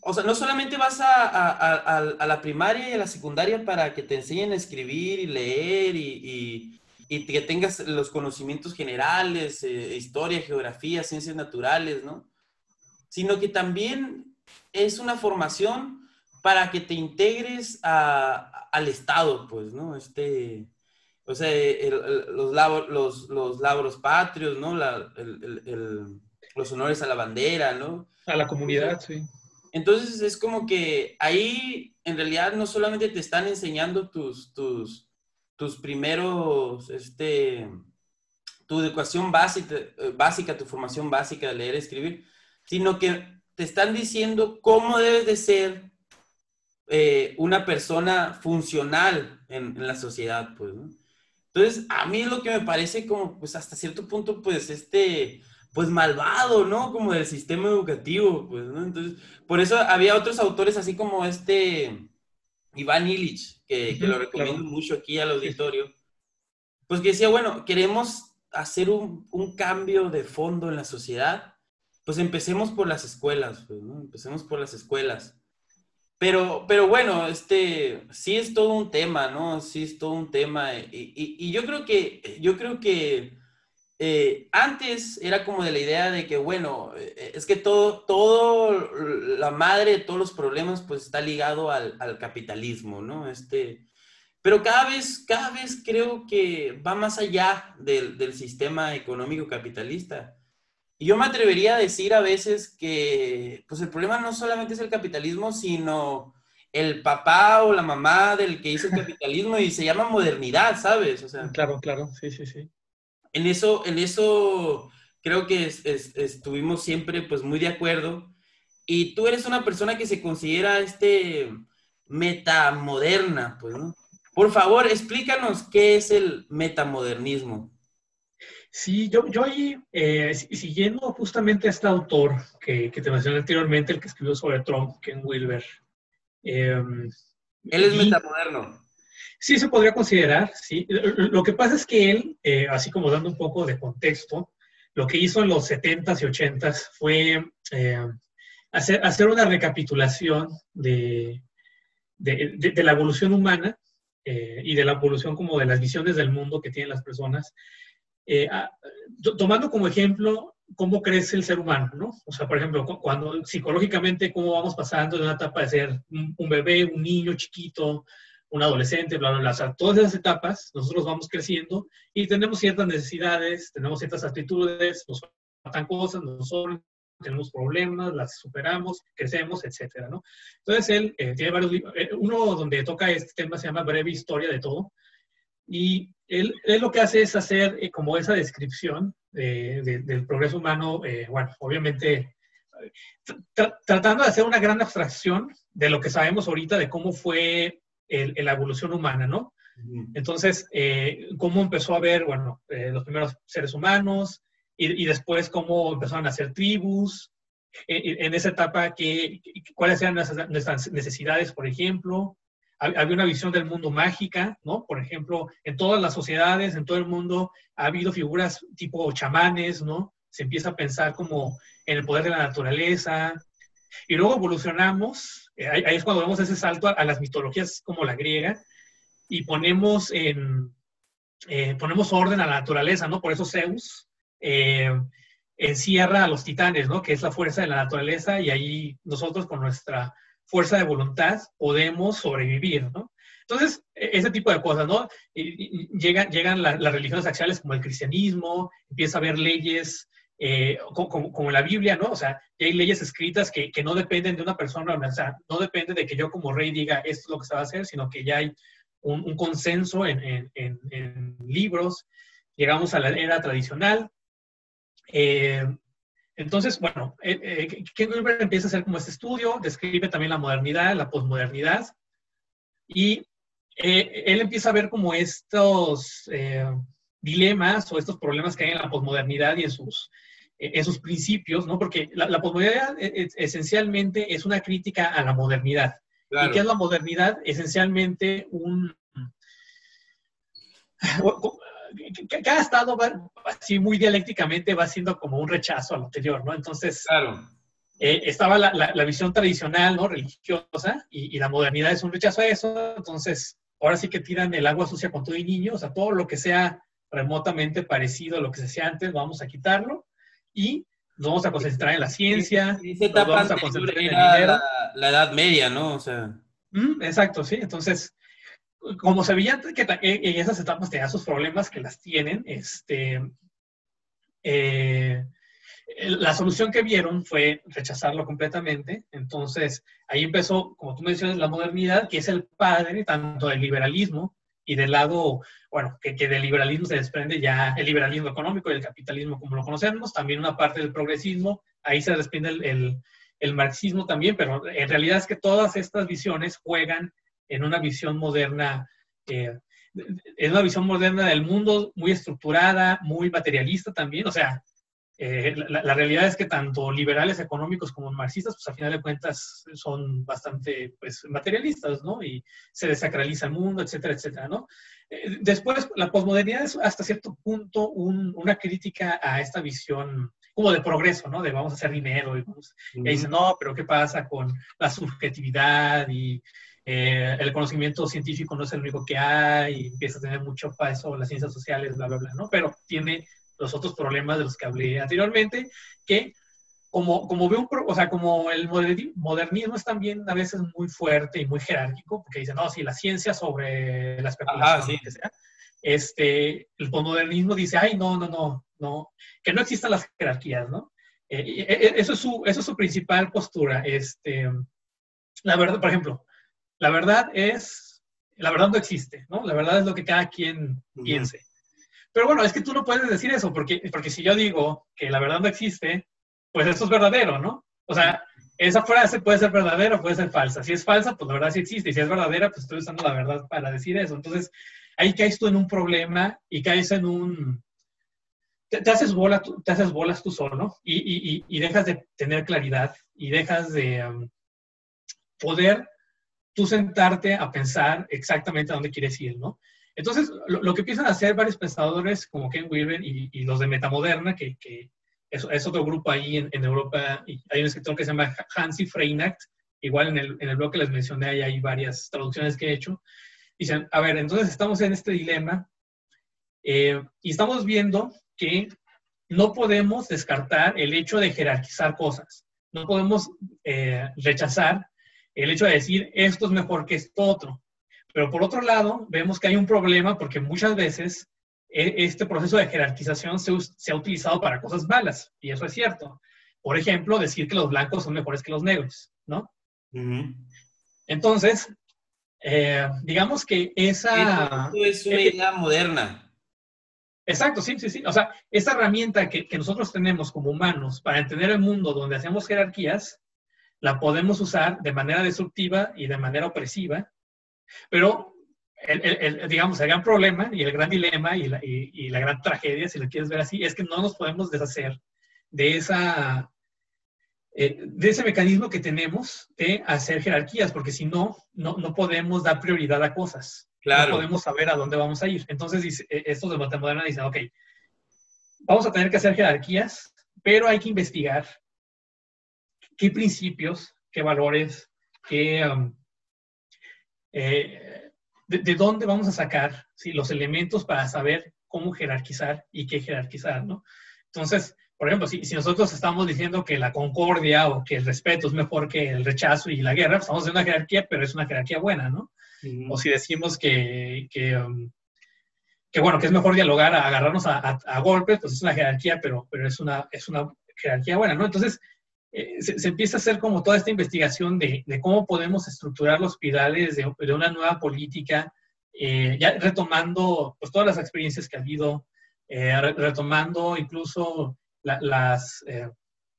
o sea, no solamente vas a, la primaria y a la secundaria para que te enseñen a escribir y leer y, que tengas los conocimientos generales, eh, historia, geografía, ciencias naturales, ¿no? Sino que también es una formación para que te integres al Estado, pues, ¿no? Este, o sea, los, labor, los, los, labros patrios, ¿no? Los honores a la bandera, ¿no? A la comunidad, sí. Entonces es como que ahí en realidad no solamente te están enseñando tus, tus, tus primeros, este, tu educación básica, básica, tu formación básica de leer y escribir, sino que te están diciendo cómo debes de ser eh, una persona funcional en, en, la sociedad, pues, ¿no? Entonces, a mí es lo que me parece como, pues, hasta cierto punto, pues, este, pues, malvado, ¿no? Como del sistema educativo, pues, ¿no? Entonces, por eso había otros autores así como este Iván Illich, que, que lo recomiendo mucho aquí al auditorio, pues que decía, bueno, queremos hacer un, un, cambio de fondo en la sociedad, pues empecemos por las escuelas, pues, ¿no? Empecemos por las escuelas. Pero, pero bueno, este, sí es todo un tema, ¿no? Sí es todo un tema. Y, y, y yo creo que, yo creo que eh, antes era como de la idea de que, bueno, eh, es que todo, todo, la madre de todos los problemas, pues está ligado al, al capitalismo, ¿no? Este, pero cada vez, cada vez creo que va más allá del, del sistema económico capitalista. Y yo me atrevería a decir a veces que, pues el problema no solamente es el capitalismo, sino el papá o la mamá del que hizo el capitalismo y se llama modernidad, ¿sabes? O sea, claro, claro, sí, sí, sí. En eso, en eso creo que estuvimos siempre pues muy de acuerdo. Y tú eres una persona que se considera este metamoderna, pues, ¿no? Por favor, explícanos qué es el metamodernismo. Sí, yo, yo ahí, eh, siguiendo justamente a este autor que, que, te mencioné anteriormente, el que escribió sobre Trump, Ken Wilber. Em, él es metamoderno. Sí, se podría considerar, sí. Lo que pasa es que él, eh, así como dando un poco de contexto, lo que hizo en los 70s y 80s fue eh, hacer, una recapitulación de, la evolución humana y de la evolución como de las visiones del mundo que tienen las personas eh, tomando como ejemplo cómo crece el ser humano, ¿no? O sea, por ejemplo, cuando psicológicamente cómo vamos pasando de una etapa de ser un, bebé, un niño chiquito, un adolescente, bla, bla, bla. O sea, todas esas etapas nosotros vamos creciendo y tenemos ciertas necesidades, tenemos ciertas actitudes, nos faltan cosas, nos tenemos problemas, las superamos, crecemos, etcétera, ¿no? Entonces él eh, tiene varios libros, eh, uno donde toca este tema se llama Breve Historia de Todo, y él, lo que hace es hacer eh, como esa descripción del progreso humano, eh, bueno, obviamente tratando de hacer una gran abstracción de lo que sabemos ahorita de cómo fue la evolución humana, ¿no? Entonces, eh, cómo empezó a ver, bueno, los primeros seres humanos y, después cómo empezaron a hacer tribus, en, esa etapa, que, cuáles eran nuestras necesidades, por ejemplo, había una visión del mundo mágica, ¿no? Por ejemplo, en todas las sociedades, en todo el mundo, ha habido figuras tipo chamanes, ¿no? Se empieza a pensar como en el poder de la naturaleza. Y luego evolucionamos, eh, ahí, es cuando vemos ese salto a, las mitologías como la griega, y ponemos, en, eh, ponemos orden a la naturaleza, ¿no? Por eso Zeus eh, encierra a los titanes, ¿no? Que es la fuerza de la naturaleza, y ahí nosotros con nuestra fuerza de voluntad podemos sobrevivir, ¿no? Entonces, e, ese tipo de cosas, ¿no? llegan llegan las religiones axiales como el cristianismo, empieza a haber leyes eh, como, la Biblia, ¿no? O sea, hay leyes escritas que, no dependen de una persona, o sea, no depende de que yo como rey diga esto es lo que se va a hacer, sino que ya hay un, consenso en, libros. Llegamos a la era tradicional. Eh, entonces, bueno, eh, eh empieza a hacer como este estudio, describe también la modernidad, la posmodernidad, y eh, él empieza a ver como estos eh, dilemas o estos problemas que hay en la posmodernidad y en sus, en sus principios, ¿no? Porque la, la posmodernidad esencialmente es una crítica a la modernidad. ¿Y qué es la modernidad? Esencialmente un cada estado va, así muy dialécticamente va siendo como un rechazo al anterior, ¿no? Entonces, claro. Eh, estaba la, la, visión tradicional, ¿no? Religiosa, y, y, la modernidad es un rechazo a eso, entonces, ahora sí que tiran el agua sucia con todo y niño, o sea, todo lo que sea remotamente parecido a lo que se hacía antes, vamos a quitarlo, y nos vamos a concentrar en la ciencia, nos vamos a concentrar en el dinero. la, Edad Media, ¿no? O sea. Mm, exacto, sí. Entonces, como se veía que en esas etapas tenían sus problemas que las tienen, este, eh, la solución que vieron fue rechazarlo completamente. Entonces, ahí empezó, como tú mencionas, la modernidad, que es el padre tanto del liberalismo y del lado, bueno, que, que, del liberalismo se desprende ya el liberalismo económico y el capitalismo como lo conocemos, también una parte del progresismo, ahí se desprende el, el, marxismo también, pero en realidad es que todas estas visiones juegan en una visión moderna, eh, en una visión moderna del mundo muy estructurada, muy materialista también, o sea, eh, la, realidad es que tanto liberales económicos como marxistas, pues a final de cuentas son bastante pues, materialistas, ¿no? Y se desacraliza el mundo, etcétera, etcétera, ¿no? Eh, después, la posmodernidad es hasta cierto punto una crítica a esta visión como de progreso, ¿no? De vamos a hacer dinero y, dicen, no, pero ¿qué pasa con la subjetividad y eh, el conocimiento científico no es el único que hay y empieza a tener mucho peso las ciencias sociales, bla, bla, bla, ¿no? Pero tiene los otros problemas de los que hablé anteriormente, que como, como veo un, o sea, como el modernismo es también a veces muy fuerte y muy jerárquico, porque dicen, no, si la ciencia sobre la especulación, que sea, este, el modernismo dice, ay, no, no, no, no, que no existan las jerarquías, ¿no? Eh, eh, eso, es su, eso es su principal postura. Este, la verdad, por ejemplo, la verdad es, la verdad no existe, ¿no? La verdad es lo que cada quien piense. Pero bueno, es que tú no puedes decir eso, porque, porque si yo digo que la verdad no existe, pues eso es verdadero, ¿no? O sea, esa frase puede ser verdadera o puede ser falsa. Si es falsa, pues la verdad sí existe. Y si es verdadera, pues estoy usando la verdad para decir eso. Entonces, ahí caes tú en un problema y caes en un... Te, haces, bola, te haces bolas tú solo y, y, y, dejas de tener claridad y dejas de um, poder tú sentarte a pensar exactamente a dónde quieres ir, ¿no? Entonces, lo, que empiezan a hacer varios pensadores como Ken Wilber y, los de Metamoderna, que, que es, otro grupo ahí en, Europa, y hay un escritor que se llama Hansi Freinacht, igual en el, en el blog que les mencioné, ahí hay varias traducciones que he hecho, dicen, a ver, entonces estamos en este dilema eh, y estamos viendo que no podemos descartar el hecho de jerarquizar cosas, no podemos eh, rechazar el hecho de decir esto es mejor que esto otro. Pero por otro lado, vemos que hay un problema porque muchas veces e, este proceso de jerarquización se, ha utilizado para cosas malas, y eso es cierto. Por ejemplo, decir que los blancos son mejores que los negros, ¿no? Entonces, eh, digamos que esa... Eso es una idea moderna. Exacto, sí, sí, sí. O sea, esa herramienta que, que, nosotros tenemos como humanos para entender el mundo donde hacemos jerarquías, la podemos usar de manera destructiva y de manera opresiva pero, el, digamos, el gran problema y el gran dilema y la, y, la, gran tragedia, si lo quieres ver así, es que no nos podemos deshacer de esa eh, de ese mecanismo que tenemos de hacer jerarquías, porque si no, no, no podemos dar prioridad a cosas. Claro. No podemos saber a dónde vamos a ir. Entonces, eh, estos de Moderna dicen, ok, vamos a tener que hacer jerarquías, pero hay que investigar qué principios, qué valores, qué, um, eh, de, dónde vamos a sacar los elementos para saber cómo jerarquizar y qué jerarquizar, ¿no? Entonces, por ejemplo, si, nosotros estamos diciendo que la concordia o que el respeto es mejor que el rechazo y la guerra, pues estamos en una jerarquía, pero es una jerarquía buena, ¿no? O si decimos que, um, que, bueno, que es mejor dialogar a agarrarnos a, golpes, pues es una jerarquía, pero, pero es, una, es una jerarquía buena, ¿no? Entonces, eh, se, empieza a hacer como toda esta investigación de, cómo podemos estructurar los pilares de, una nueva política, eh, ya retomando pues, todas las experiencias que ha habido, eh, retomando incluso las,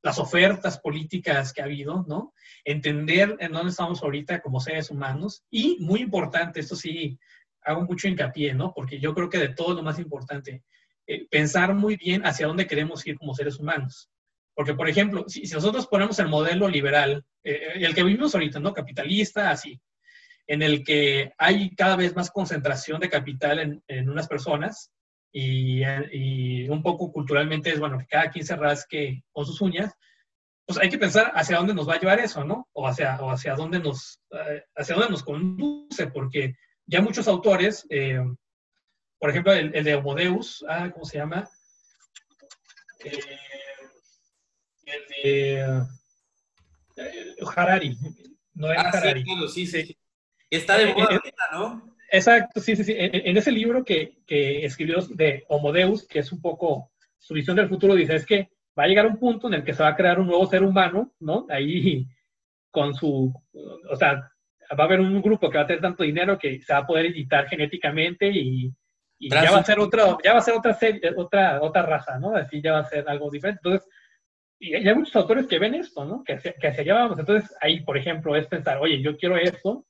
las ofertas políticas que ha habido, ¿no? Entender en dónde estamos ahorita como seres humanos y, muy importante, esto sí, hago mucho hincapié, ¿no? Porque yo creo que de todo lo más importante, pensar muy bien hacia dónde queremos ir como seres humanos. Porque, por ejemplo, si, nosotros ponemos el modelo liberal, eh, eh, el que vivimos ahorita, ¿no? Capitalista, así, en el que hay cada vez más concentración de capital en, en unas personas y, y, un poco culturalmente es, bueno, que cada quien se rasque con sus uñas, pues hay que pensar hacia dónde nos va a llevar eso, ¿no? O hacia, o hacia, dónde, nos, eh, hacia dónde nos conduce, porque ya muchos autores, por ejemplo, el, el, de Homodeus, ah, ¿cómo se llama? El de eh, Harari, Noel ah, Harari. Sí, sí, sí, Está de eh, moda ahorita, ¿no? Exacto, sí, sí, sí. En, ese libro que, que, escribió de Homodeus, que es un poco su visión del futuro, dice, es que va a llegar un punto en el que se va a crear un nuevo ser humano, ¿no? Ahí con su, o sea, va a haber un grupo que va a tener tanto dinero que se va a poder editar genéticamente y, ya va a ser otro, ya va a ser otra serie, otra, otra raza, ¿no? Así ya va a ser algo diferente. Entonces, y hay muchos autores que ven esto, ¿no? Que hacia, que hacia allá vamos. Entonces, ahí, por ejemplo, es pensar, oye, yo quiero esto,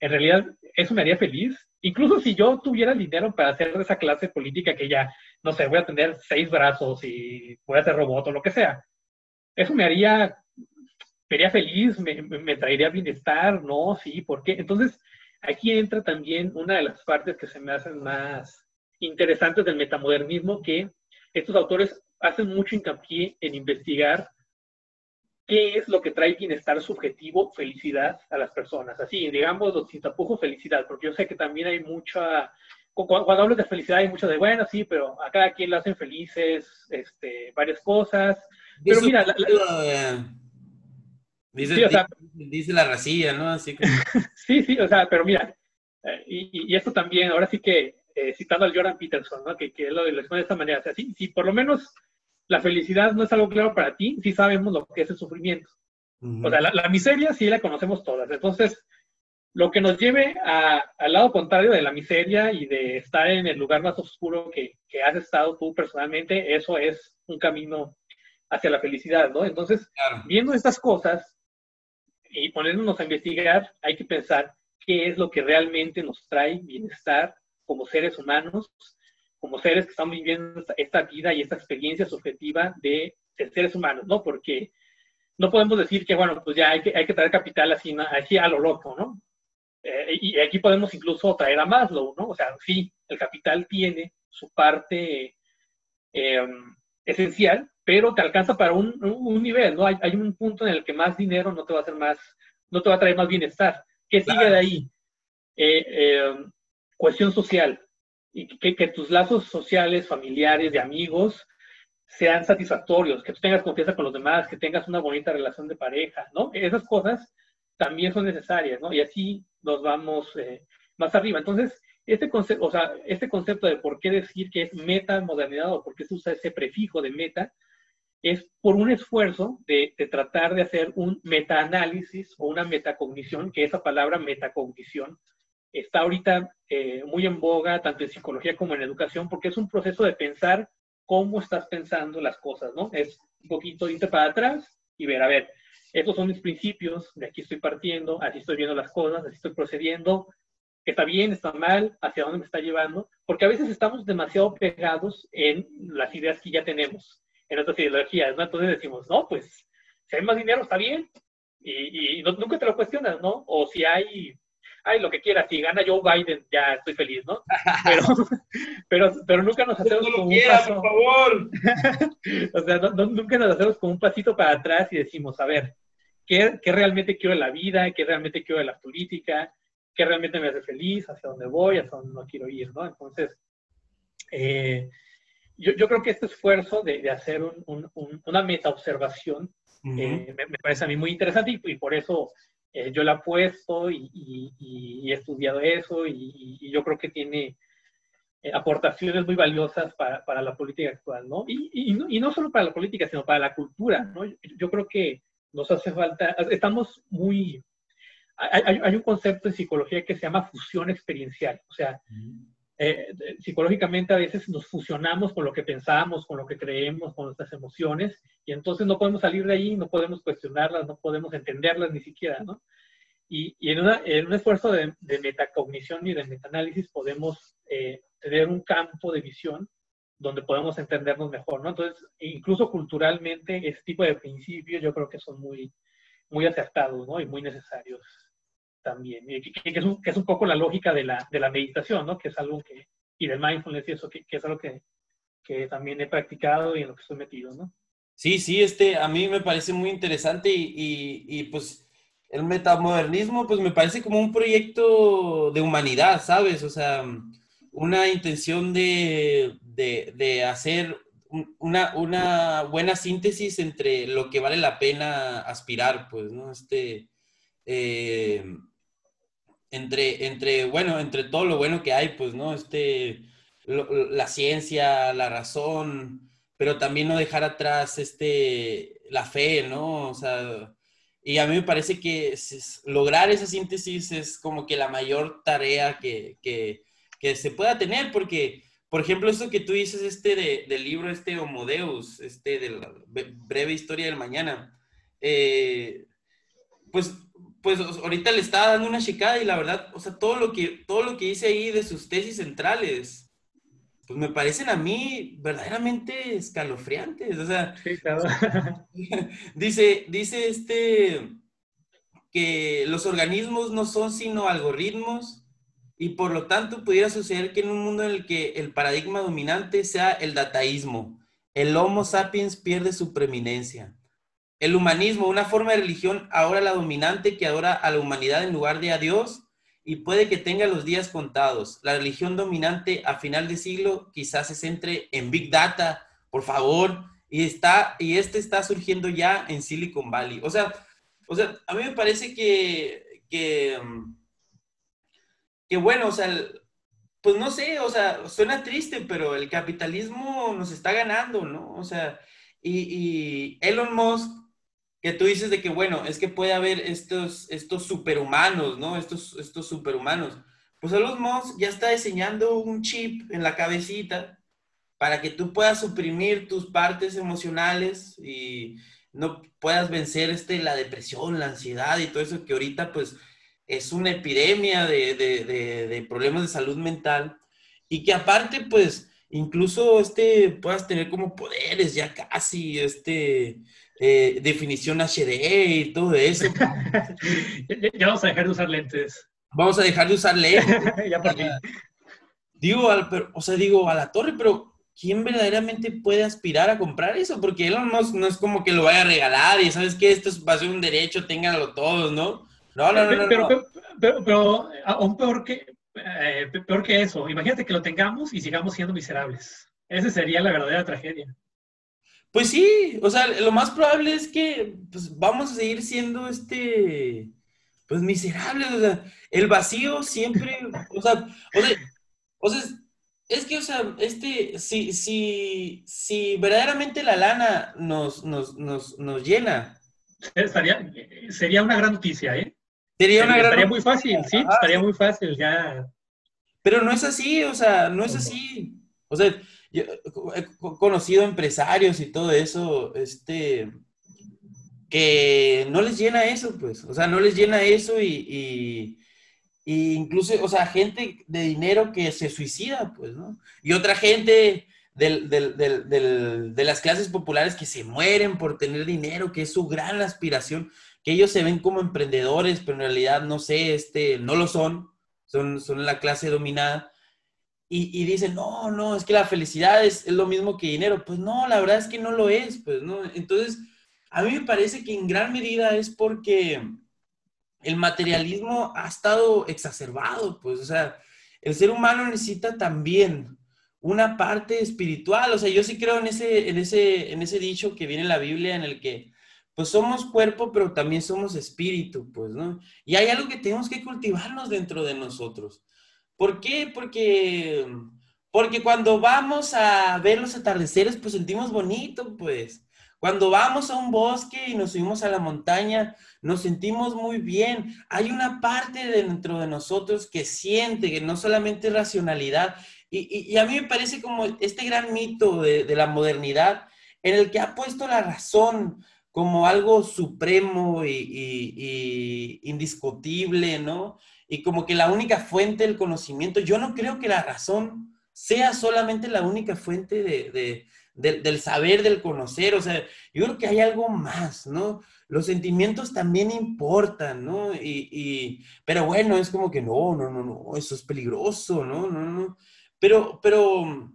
en realidad eso me haría feliz. Incluso si yo tuviera dinero para hacer esa clase política que ya, no sé, voy a tener seis brazos y voy a hacer robot o lo que sea, eso me haría, me haría feliz, me, me traería bienestar, ¿no? Sí, ¿por qué? Entonces, aquí entra también una de las partes que se me hacen más interesantes del metamodernismo, que estos autores hacen mucho hincapié en investigar qué es lo que trae bienestar subjetivo, felicidad a las personas. Así, digamos, sin tapujos, felicidad, porque yo sé que también hay mucha, cuando, hablo de felicidad hay mucho de, bueno, sí, pero a cada quien le hacen felices este, varias cosas. Pero mira, dice, la racilla, ¿no? Así que... sí, sí, o sea, pero mira, eh, y, esto también, ahora sí que, eh, citando al Jordan Peterson, ¿no? que, que lo, lo de esta manera, o sea, si, si por lo menos la felicidad no es algo claro para ti, sí sabemos lo que es el sufrimiento. O sea, la, miseria sí la conocemos todas. Entonces, lo que nos lleve al lado contrario de la miseria y de estar en el lugar más oscuro que, has estado tú personalmente, eso es un camino hacia la felicidad, ¿no? Entonces, viendo estas cosas y poniéndonos a investigar, hay que pensar qué es lo que realmente nos trae bienestar como seres humanos como seres que estamos viviendo esta, vida y esta experiencia subjetiva de, seres humanos, ¿no? Porque no podemos decir que, bueno, pues ya hay que, hay que traer capital así, así a lo loco, ¿no? Eh, y aquí podemos incluso traer a Maslow, ¿no? O sea, sí, el capital tiene su parte em, esencial, pero te alcanza para un, un nivel, ¿no? Hay, hay, un punto en el que más dinero no te va a hacer más, no te va a traer más bienestar. ¿Qué sigue de ahí? Eh, em, cuestión social y que, tus lazos sociales, familiares, de amigos, sean satisfactorios, que tú tengas confianza con los demás, que tengas una bonita relación de pareja, ¿no? Esas cosas también son necesarias, ¿no? Y así nos vamos eh, más arriba. Entonces, este concepto, o sea, este concepto de por qué decir que es meta modernidad o por qué se usa ese prefijo de meta, es por un esfuerzo de, de tratar de hacer un metaanálisis o una metacognición, que esa palabra metacognición está ahorita eh, muy en boga, tanto en psicología como en educación, porque es un proceso de pensar cómo estás pensando las cosas, ¿no? Es un poquito irte para atrás y ver, a ver, estos son mis principios, de aquí estoy partiendo, así estoy viendo las cosas, así estoy procediendo, está bien, está mal, hacia dónde me está llevando, porque a veces estamos demasiado pegados en las ideas que ya tenemos, en otras ideologías, ¿no? Entonces decimos, no, pues, si hay más dinero, está bien, y, y nunca te lo cuestionas, ¿no? O si hay ay, lo que quiera, si gana Joe Biden, ya estoy feliz, ¿no? Pero, pero, pero nunca nos hacemos como un paso. por favor. o sea, nunca nos hacemos como un pasito para atrás y decimos, a ver, ¿qué, ¿qué, realmente quiero de la vida? ¿Qué realmente quiero de la política? ¿Qué realmente me hace feliz? ¿Hacia dónde voy? ¿Hacia dónde no quiero ir? ¿no? Entonces, eh, yo, yo, creo que este esfuerzo de, de hacer un, un, una meta-observación eh, me, me, parece a mí muy interesante y, y por eso eh, yo la he puesto y, he estudiado eso y, yo creo que tiene eh, aportaciones muy valiosas para, para, la política actual, ¿no? Y, no, y no solo para la política, sino para la cultura, ¿no? Yo, creo que nos hace falta, estamos muy... Hay, hay, un concepto en psicología que se llama fusión experiencial, o sea, eh, psicológicamente a veces nos fusionamos con lo que pensamos, con lo que creemos, con nuestras emociones, y entonces no podemos salir de ahí, no podemos cuestionarlas, no podemos entenderlas ni siquiera, ¿no? Y, y en, una, en, un esfuerzo de, de, metacognición y de metaanálisis podemos eh, tener un campo de visión donde podemos entendernos mejor, ¿no? Entonces, incluso culturalmente, ese tipo de principios yo creo que son muy, muy acertados, ¿no? Y muy necesarios también, que, que, es un, que, es un, poco la lógica de la, de la meditación, ¿no? Que es algo que, y del mindfulness y eso, que, que es algo que, que, también he practicado y en lo que estoy metido, ¿no? Sí, sí, este, a mí me parece muy interesante y, y, y pues el metamodernismo, pues me parece como un proyecto de humanidad, ¿sabes? O sea, una intención de, de, de hacer una, una, buena síntesis entre lo que vale la pena aspirar, pues, ¿no? Este, eh, entre, entre, bueno, entre todo lo bueno que hay, pues, ¿no? Este, la ciencia, la razón, pero también no dejar atrás este, la fe, ¿no? O sea, y a mí me parece que lograr esa síntesis es como que la mayor tarea que, que, que se pueda tener, porque, por ejemplo, eso que tú dices, este de, del libro, este Homo Deus, este de la breve historia del mañana, eh, pues, pues ahorita le estaba dando una checada y la verdad, o sea, todo lo que, todo lo que dice ahí de sus tesis centrales, pues me parecen a mí verdaderamente escalofriantes. O sea, dice, dice este que los organismos no son sino algoritmos y por lo tanto pudiera suceder que en un mundo en el que el paradigma dominante sea el dataísmo, el Homo sapiens pierde su preeminencia. El humanismo, una forma de religión ahora la dominante que adora a la humanidad en lugar de a Dios, y puede que tenga los días contados. La religión dominante a final de siglo quizás se centre en Big Data, por favor, y, está, y este está surgiendo ya en Silicon Valley. O sea, o sea a mí me parece que, que, que bueno, o sea, pues no sé, o sea, suena triste, pero el capitalismo nos está ganando, ¿no? O sea, y, Elon Musk que tú dices de que, bueno, es que puede haber estos, estos superhumanos, ¿no? Estos, estos superhumanos. Pues Elon Musk ya está diseñando un chip en la cabecita para que tú puedas suprimir tus partes emocionales y no puedas vencer este, la depresión, la ansiedad y todo eso que ahorita pues es una epidemia de, de, de, de problemas de salud mental y que aparte pues incluso este puedas tener como poderes ya casi este eh, definición HD y todo eso. ya vamos a dejar de usar lentes. Vamos a dejar de usar lentes. ya por Digo, al, o sea, digo, a la torre, pero ¿quién verdaderamente puede aspirar a comprar eso? Porque él no, no es como que lo vaya a regalar y sabes que esto va a ser un derecho, ténganlo todos, ¿no? No, no, no, pero, Pero, aún peor que, eh, peor que eso, imagínate que lo tengamos y sigamos siendo miserables. Esa sería la verdadera tragedia. Pues sí, o sea, lo más probable es que pues, vamos a seguir siendo este, pues miserables, o sea, el vacío siempre, o sea, o sea, es que, o sea, este, si, si, si verdaderamente la lana nos, nos, nos, nos llena. Estaría, sería una gran noticia, ¿eh? Sería una estaría muy fácil, sí, estaría muy fácil, ya. Pero no es así, o sea, no es así. O sea, yo he conocido empresarios y todo eso, este, que no les llena eso, pues, o sea, no les llena eso y, y, incluso, o sea, gente de dinero que se suicida, pues, ¿no? Y otra gente del, del, del, de las clases populares que se mueren por tener dinero, que es su gran aspiración, que ellos se ven como emprendedores, pero en realidad, no sé, este, no lo son, son, son la clase dominada y, dicen, no, no, es que la felicidad es, lo mismo que dinero. Pues no, la verdad es que no lo es, pues, ¿no? Entonces, a mí me parece que en gran medida es porque el materialismo ha estado exacerbado, pues, o sea, el ser humano necesita también una parte espiritual, o sea, yo sí creo en ese, en ese, en ese dicho que viene en la Biblia en el que, pues somos cuerpo, pero también somos espíritu, pues, ¿no? Y hay algo que tenemos que cultivarnos dentro de nosotros. ¿Por qué? Porque, porque cuando vamos a ver los atardeceres, pues sentimos bonito, pues. Cuando vamos a un bosque y nos subimos a la montaña, nos sentimos muy bien. Hay una parte dentro de nosotros que siente, que no solamente es racionalidad. Y, a mí me parece como este gran mito de, de, la modernidad en el que ha puesto la razón como algo supremo y, y indiscutible, ¿no? y como que la única fuente del conocimiento, yo no creo que la razón sea solamente la única fuente de, del saber, del conocer, o sea, yo creo que hay algo más, ¿no? Los sentimientos también importan, ¿no? Y, y, pero bueno, es como que no, no, no, no, eso es peligroso, ¿no? No, no. Pero, pero,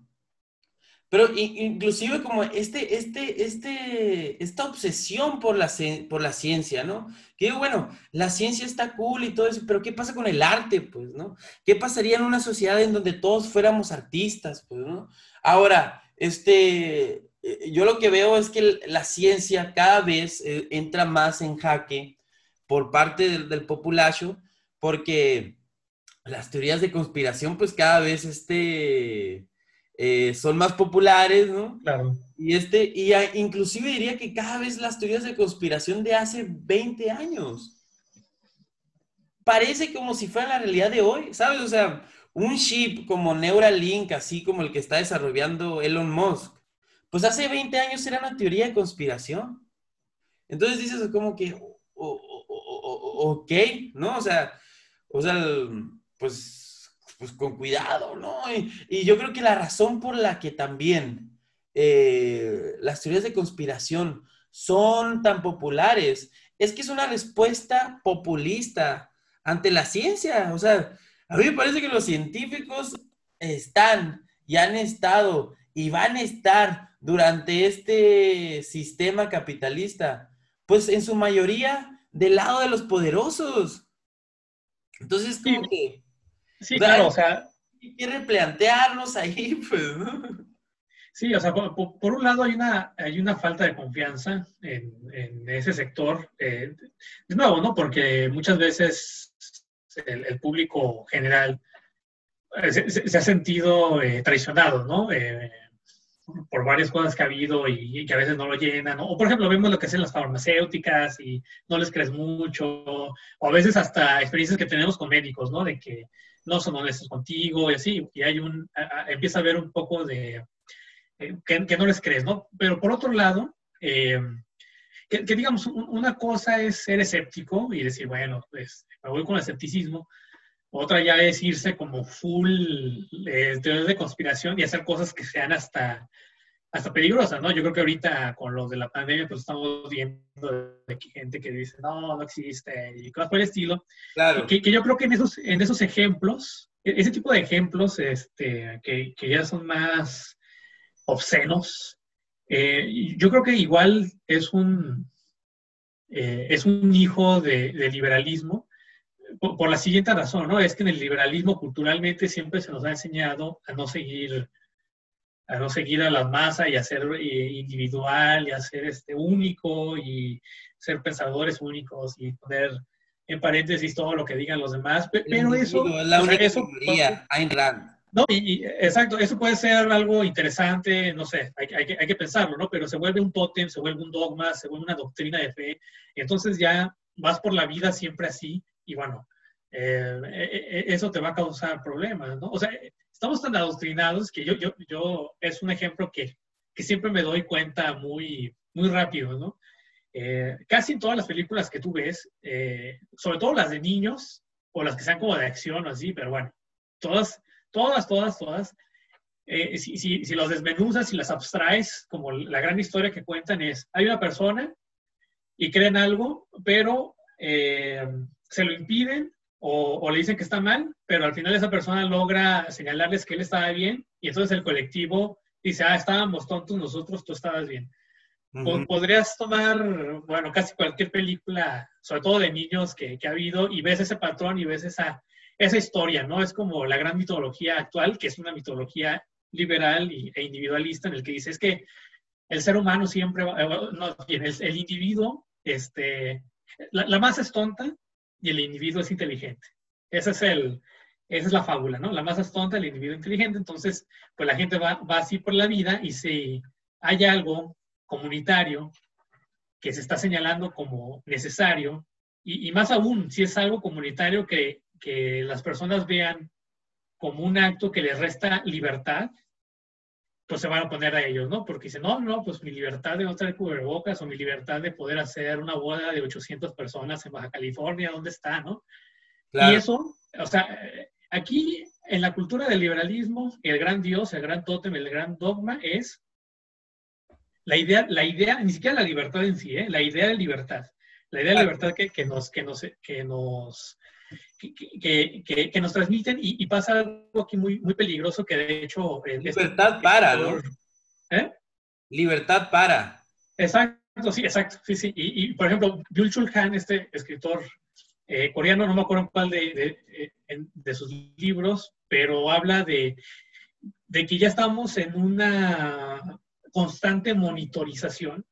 pero inclusive como este, este, este, esta obsesión por la, por la ciencia, ¿no? Que bueno, la ciencia está cool y todo eso, pero ¿qué pasa con el arte, pues, ¿no? ¿Qué pasaría en una sociedad en donde todos fuéramos artistas, pues, ¿no? Ahora, este, eh, yo lo que veo es que la ciencia cada vez eh, entra más en jaque por parte del, del populacho, porque las teorías de conspiración, pues cada vez este, eh, son más populares, ¿no? Claro. Y, este, y inclusive diría que cada vez las teorías de conspiración de hace 20 años parece como si fuera la realidad de hoy, ¿sabes? O sea, un chip como Neuralink, así como el que está desarrollando Elon Musk, pues hace 20 años era una teoría de conspiración. Entonces dices como que, ok, ¿no? O sea, o sea, pues, pues con cuidado, ¿no? Y, yo creo que la razón por la que también eh, las teorías de conspiración son tan populares es que es una respuesta populista ante la ciencia. O sea, a mí me parece que los científicos están y han estado y van a estar durante este sistema capitalista, pues en su mayoría del lado de los poderosos. Entonces, como sí. que... Sí, claro, o sea... Hay que replantearnos ahí, pues, ¿no? Sí, o sea, por, por, un lado hay una, hay una falta de confianza en, en ese sector. Eh, de nuevo, ¿no? Porque muchas veces el, el público general eh, se, se, ha sentido eh, traicionado, ¿no? Eh, por varias cosas que ha habido y, y, que a veces no lo llenan. ¿no? O, por ejemplo, vemos lo que hacen las farmacéuticas y no les crees mucho. O a veces hasta experiencias que tenemos con médicos, ¿no? De que no son honestos contigo y así. Y hay un, empieza a haber un poco de eh, que, no les crees, ¿no? Pero por otro lado, eh, que, que, digamos, una cosa es ser escéptico y decir, bueno, pues me voy con el escepticismo. Otra ya es irse como full eh, teorías de conspiración y hacer cosas que sean hasta, hasta peligrosas, ¿no? Yo creo que ahorita con lo de la pandemia, pues estamos viendo de gente que dice, no, no existe y cosas por el estilo. Claro. Que, que yo creo que en esos, en esos ejemplos, e-, ese tipo de ejemplos este, que, que ya son más obscenos. Eh, yo creo que igual es un, eh, es un hijo de, de liberalismo por, por, la siguiente razón, ¿no? Es que en el liberalismo culturalmente siempre se nos ha enseñado a no seguir a no seguir a la masa y a ser eh, individual y a ser este, único y ser pensadores únicos y poner en paréntesis todo lo que digan los demás. Pero eso... La única eso, Ayn Rand. No, y, y, exacto, eso puede ser algo interesante, no sé, hay, hay, que, hay, que, pensarlo, ¿no? Pero se vuelve un tótem, se vuelve un dogma, se vuelve una doctrina de fe, entonces ya vas por la vida siempre así, y bueno, eh, eh, eso te va a causar problemas, ¿no? O sea, estamos tan adoctrinados que yo, yo, yo es un ejemplo que, que siempre me doy cuenta muy, muy rápido, ¿no? Eh, casi todas las películas que tú ves, eh, sobre todo las de niños, o las que sean como de acción o así, pero bueno, todas todas, todas, todas, eh, si, si, si, los desmenuzas y las abstraes, como la gran historia que cuentan es, hay una persona y creen algo, pero eh, se lo impiden o, o, le dicen que está mal, pero al final esa persona logra señalarles que él estaba bien y entonces el colectivo dice, ah, estábamos tontos nosotros, tú estabas bien. Uh -huh. Podrías tomar, bueno, casi cualquier película, sobre todo de niños que, que ha habido, y ves ese patrón y ves esa esa historia, ¿no? Es como la gran mitología actual, que es una mitología liberal y, e individualista, en el que dice es que el ser humano siempre, va, eh, no, el, el individuo, este, la, la, masa es tonta y el individuo es inteligente. Ese es el, esa es la fábula, ¿no? La masa es tonta, el individuo inteligente, entonces, pues la gente va, va así por la vida y si hay algo comunitario que se está señalando como necesario, y, y más aún, si es algo comunitario que que las personas vean como un acto que les resta libertad, pues se van a poner a ellos, ¿no? Porque dicen, no, no, pues mi libertad de no traer cubrebocas o mi libertad de poder hacer una boda de 800 personas en Baja California, ¿dónde está, no? Claro. Y eso, o sea, aquí en la cultura del liberalismo, el gran Dios, el gran tótem, el gran dogma es la idea, la idea, ni siquiera la libertad en sí, ¿eh? la idea de libertad. La idea de libertad que, que nos, que nos, que nos que, que, que, nos transmiten y, y, pasa algo aquí muy, muy peligroso que de hecho... Libertad este, para, ¿no? ¿Eh? Libertad para. Exacto, sí, exacto. Sí, sí. Y, y por ejemplo, Byul Chul Han, este escritor eh, coreano, no me acuerdo cuál de, de, de, de, sus libros, pero habla de, de que ya estamos en una constante monitorización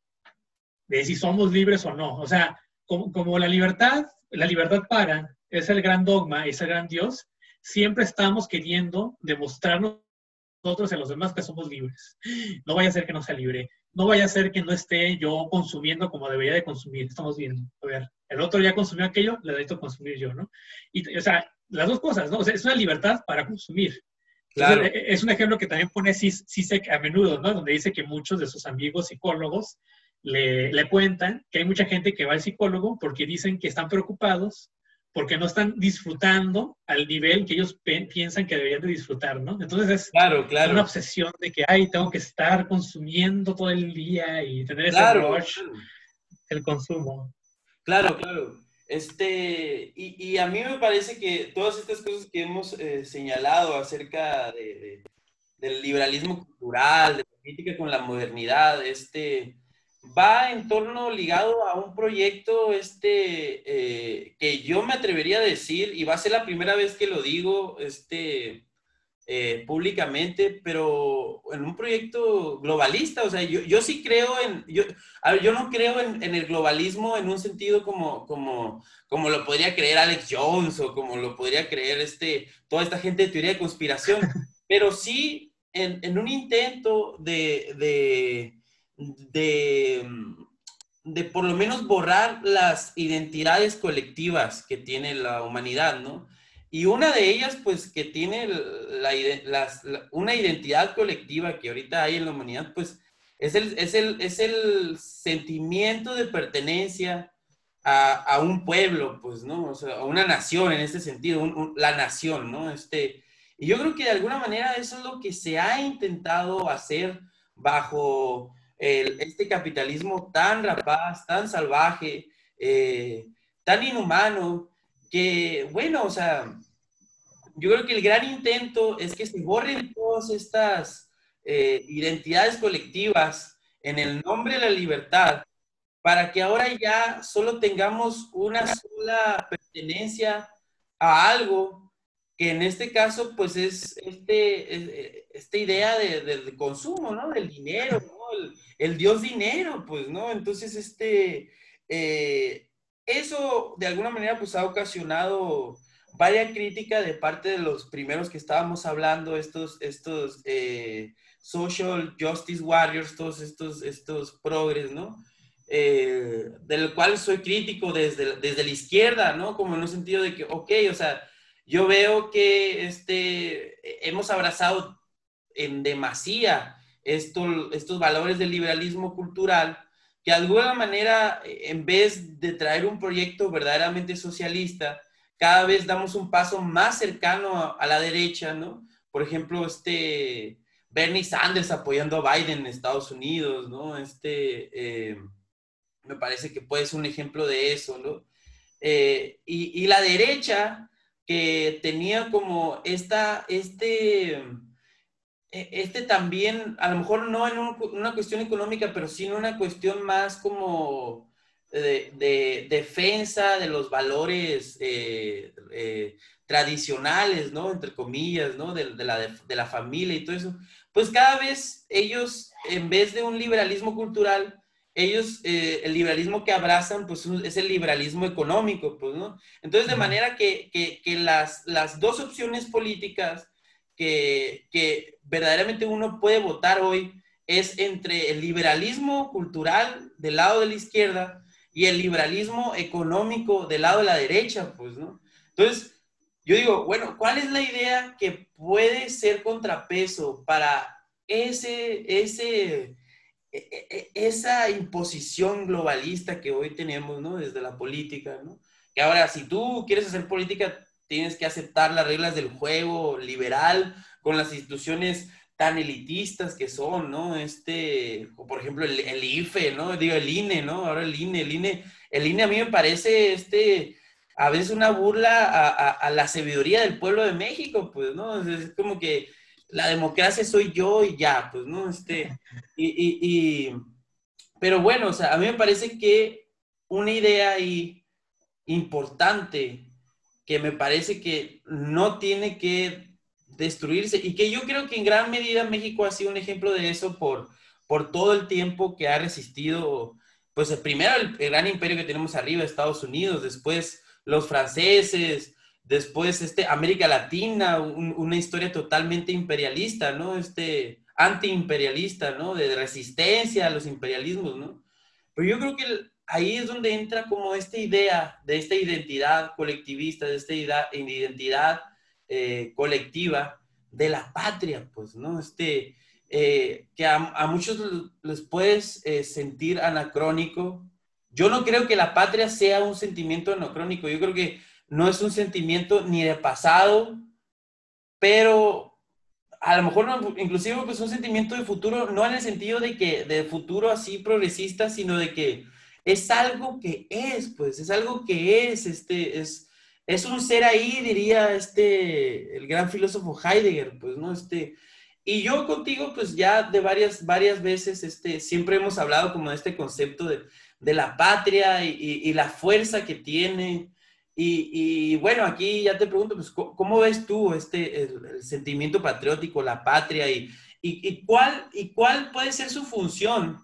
de si somos libres o no. O sea, como, como la libertad, la libertad para, es el gran dogma, es el gran Dios, siempre estamos queriendo demostrarnos nosotros y a los demás que somos libres. No vaya a ser que no sea libre. No vaya a ser que no esté yo consumiendo como debería de consumir. Estamos viendo. A ver, el otro ya consumió aquello, le necesito consumir yo, ¿no? Y, o sea, las dos cosas, ¿no? O sea, es una libertad para consumir. Claro. E, es un ejemplo que también pone Sisek a menudo, ¿no? Donde dice que muchos de sus amigos psicólogos le, le, cuentan que hay mucha gente que va al psicólogo porque dicen que están preocupados porque no están disfrutando al nivel que ellos piensan que deberían de disfrutar, ¿no? Entonces es claro, claro. una obsesión de que, ay, tengo que estar consumiendo todo el día y tener ese rush, el consumo. Claro, claro. Este, y, y, a mí me parece que todas estas cosas que hemos eh, señalado acerca de, del liberalismo cultural, de la política con la modernidad, este, va en torno ligado a un proyecto este, eh, que yo me atrevería a decir, y va a ser la primera vez que lo digo este, eh, públicamente, pero en un proyecto globalista, o sea, yo, yo sí creo en, yo, yo no creo en, en, el globalismo en un sentido como, como, como lo podría creer Alex Jones o como lo podría creer este, toda esta gente de teoría de conspiración, pero sí en, en un intento de, de de, de por lo menos borrar las identidades colectivas que tiene la humanidad, ¿no? Y una de ellas, pues, que tiene la, una identidad colectiva que ahorita hay en la humanidad, pues, es el, es el, es el sentimiento de pertenencia a, a, un pueblo, pues, ¿no? O sea, a una nación en ese sentido, la nación, ¿no? Este, y yo creo que de alguna manera eso es lo que se ha intentado hacer bajo este capitalismo tan rapaz, tan salvaje, eh, tan inhumano, que, bueno, o sea, yo creo que el gran intento es que se borren todas estas eh, identidades colectivas en el nombre de la libertad, para que ahora ya solo tengamos una sola pertenencia a algo, que en este caso, pues es este, esta idea de, de, consumo, ¿no? Del dinero, ¿no? El dios dinero, pues, ¿no? Entonces, este, eh, eso de alguna manera, pues, ha ocasionado vaya crítica de parte de los primeros que estábamos hablando, estos, estos eh, social justice warriors, todos estos, estos progres, ¿no? Eh, del cual soy crítico desde, desde la izquierda, ¿no? Como en un sentido de que, ok, o sea, yo veo que este, hemos abrazado en demasía estos, valores del liberalismo cultural, que de alguna manera, en vez de traer un proyecto verdaderamente socialista, cada vez damos un paso más cercano a, la derecha, ¿no? Por ejemplo, este Bernie Sanders apoyando a Biden en Estados Unidos, ¿no? Este, eh, me parece que puede ser un ejemplo de eso, ¿no? Eh, y, y, la derecha que tenía como esta, este, este también, a lo mejor no en una cuestión económica, pero sí en una cuestión más como de, defensa de los valores eh, eh, tradicionales, ¿no? Entre comillas, ¿no? De, la, de, la, familia y todo eso. Pues cada vez ellos, en vez de un liberalismo cultural, ellos, eh, el liberalismo que abrazan, pues es el liberalismo económico, pues, ¿no? Entonces, de manera que, que, que las, las dos opciones políticas que, que verdaderamente uno puede votar hoy es entre el liberalismo cultural del lado de la izquierda y el liberalismo económico del lado de la derecha, pues, ¿no? Entonces, yo digo, bueno, ¿cuál es la idea que puede ser contrapeso para ese, ese, e, e, e, esa imposición globalista que hoy tenemos, ¿no? Desde la política, ¿no? Que ahora, si tú quieres hacer política, tienes que aceptar las reglas del juego liberal con las instituciones tan elitistas que son, ¿no? Este, por ejemplo, el, IFE, ¿no? Digo, el INE, ¿no? Ahora el INE, el INE, el INE a mí me parece, este, a veces una burla a, la sabiduría del pueblo de México, pues, ¿no? Es como que la democracia soy yo y ya, pues, ¿no? Este, y, y, y pero bueno, o sea, a mí me parece que una idea ahí importante que me parece que no tiene que destruirse y que yo creo que en gran medida México ha sido un ejemplo de eso por, por todo el tiempo que ha resistido pues primero el, gran imperio que tenemos arriba, Estados Unidos, después los franceses, después este, América Latina, una historia totalmente imperialista, ¿no? Este, antiimperialista, ¿no? De resistencia a los imperialismos, ¿no? Pero yo creo que ahí es donde entra como esta idea de esta identidad colectivista, de esta identidad eh, colectiva de la patria, pues, ¿no? Este, eh, que a, muchos les puedes eh, sentir anacrónico. Yo no creo que la patria sea un sentimiento anacrónico, yo creo que no es un sentimiento ni de pasado, pero a lo mejor inclusive pues un sentimiento de futuro, no en el sentido de que de futuro así progresista, sino de que es algo que es, pues, es algo que es, este, es, es un ser ahí, diría este, el gran filósofo Heidegger, pues, ¿no? Este, y yo contigo, pues ya de varias, varias veces, este, siempre hemos hablado como de este concepto de, de la patria y, la fuerza que tiene. Y, bueno, aquí ya te pregunto, pues, ¿cómo ves tú este, el, sentimiento patriótico, la patria y, y, cuál, y cuál puede ser su función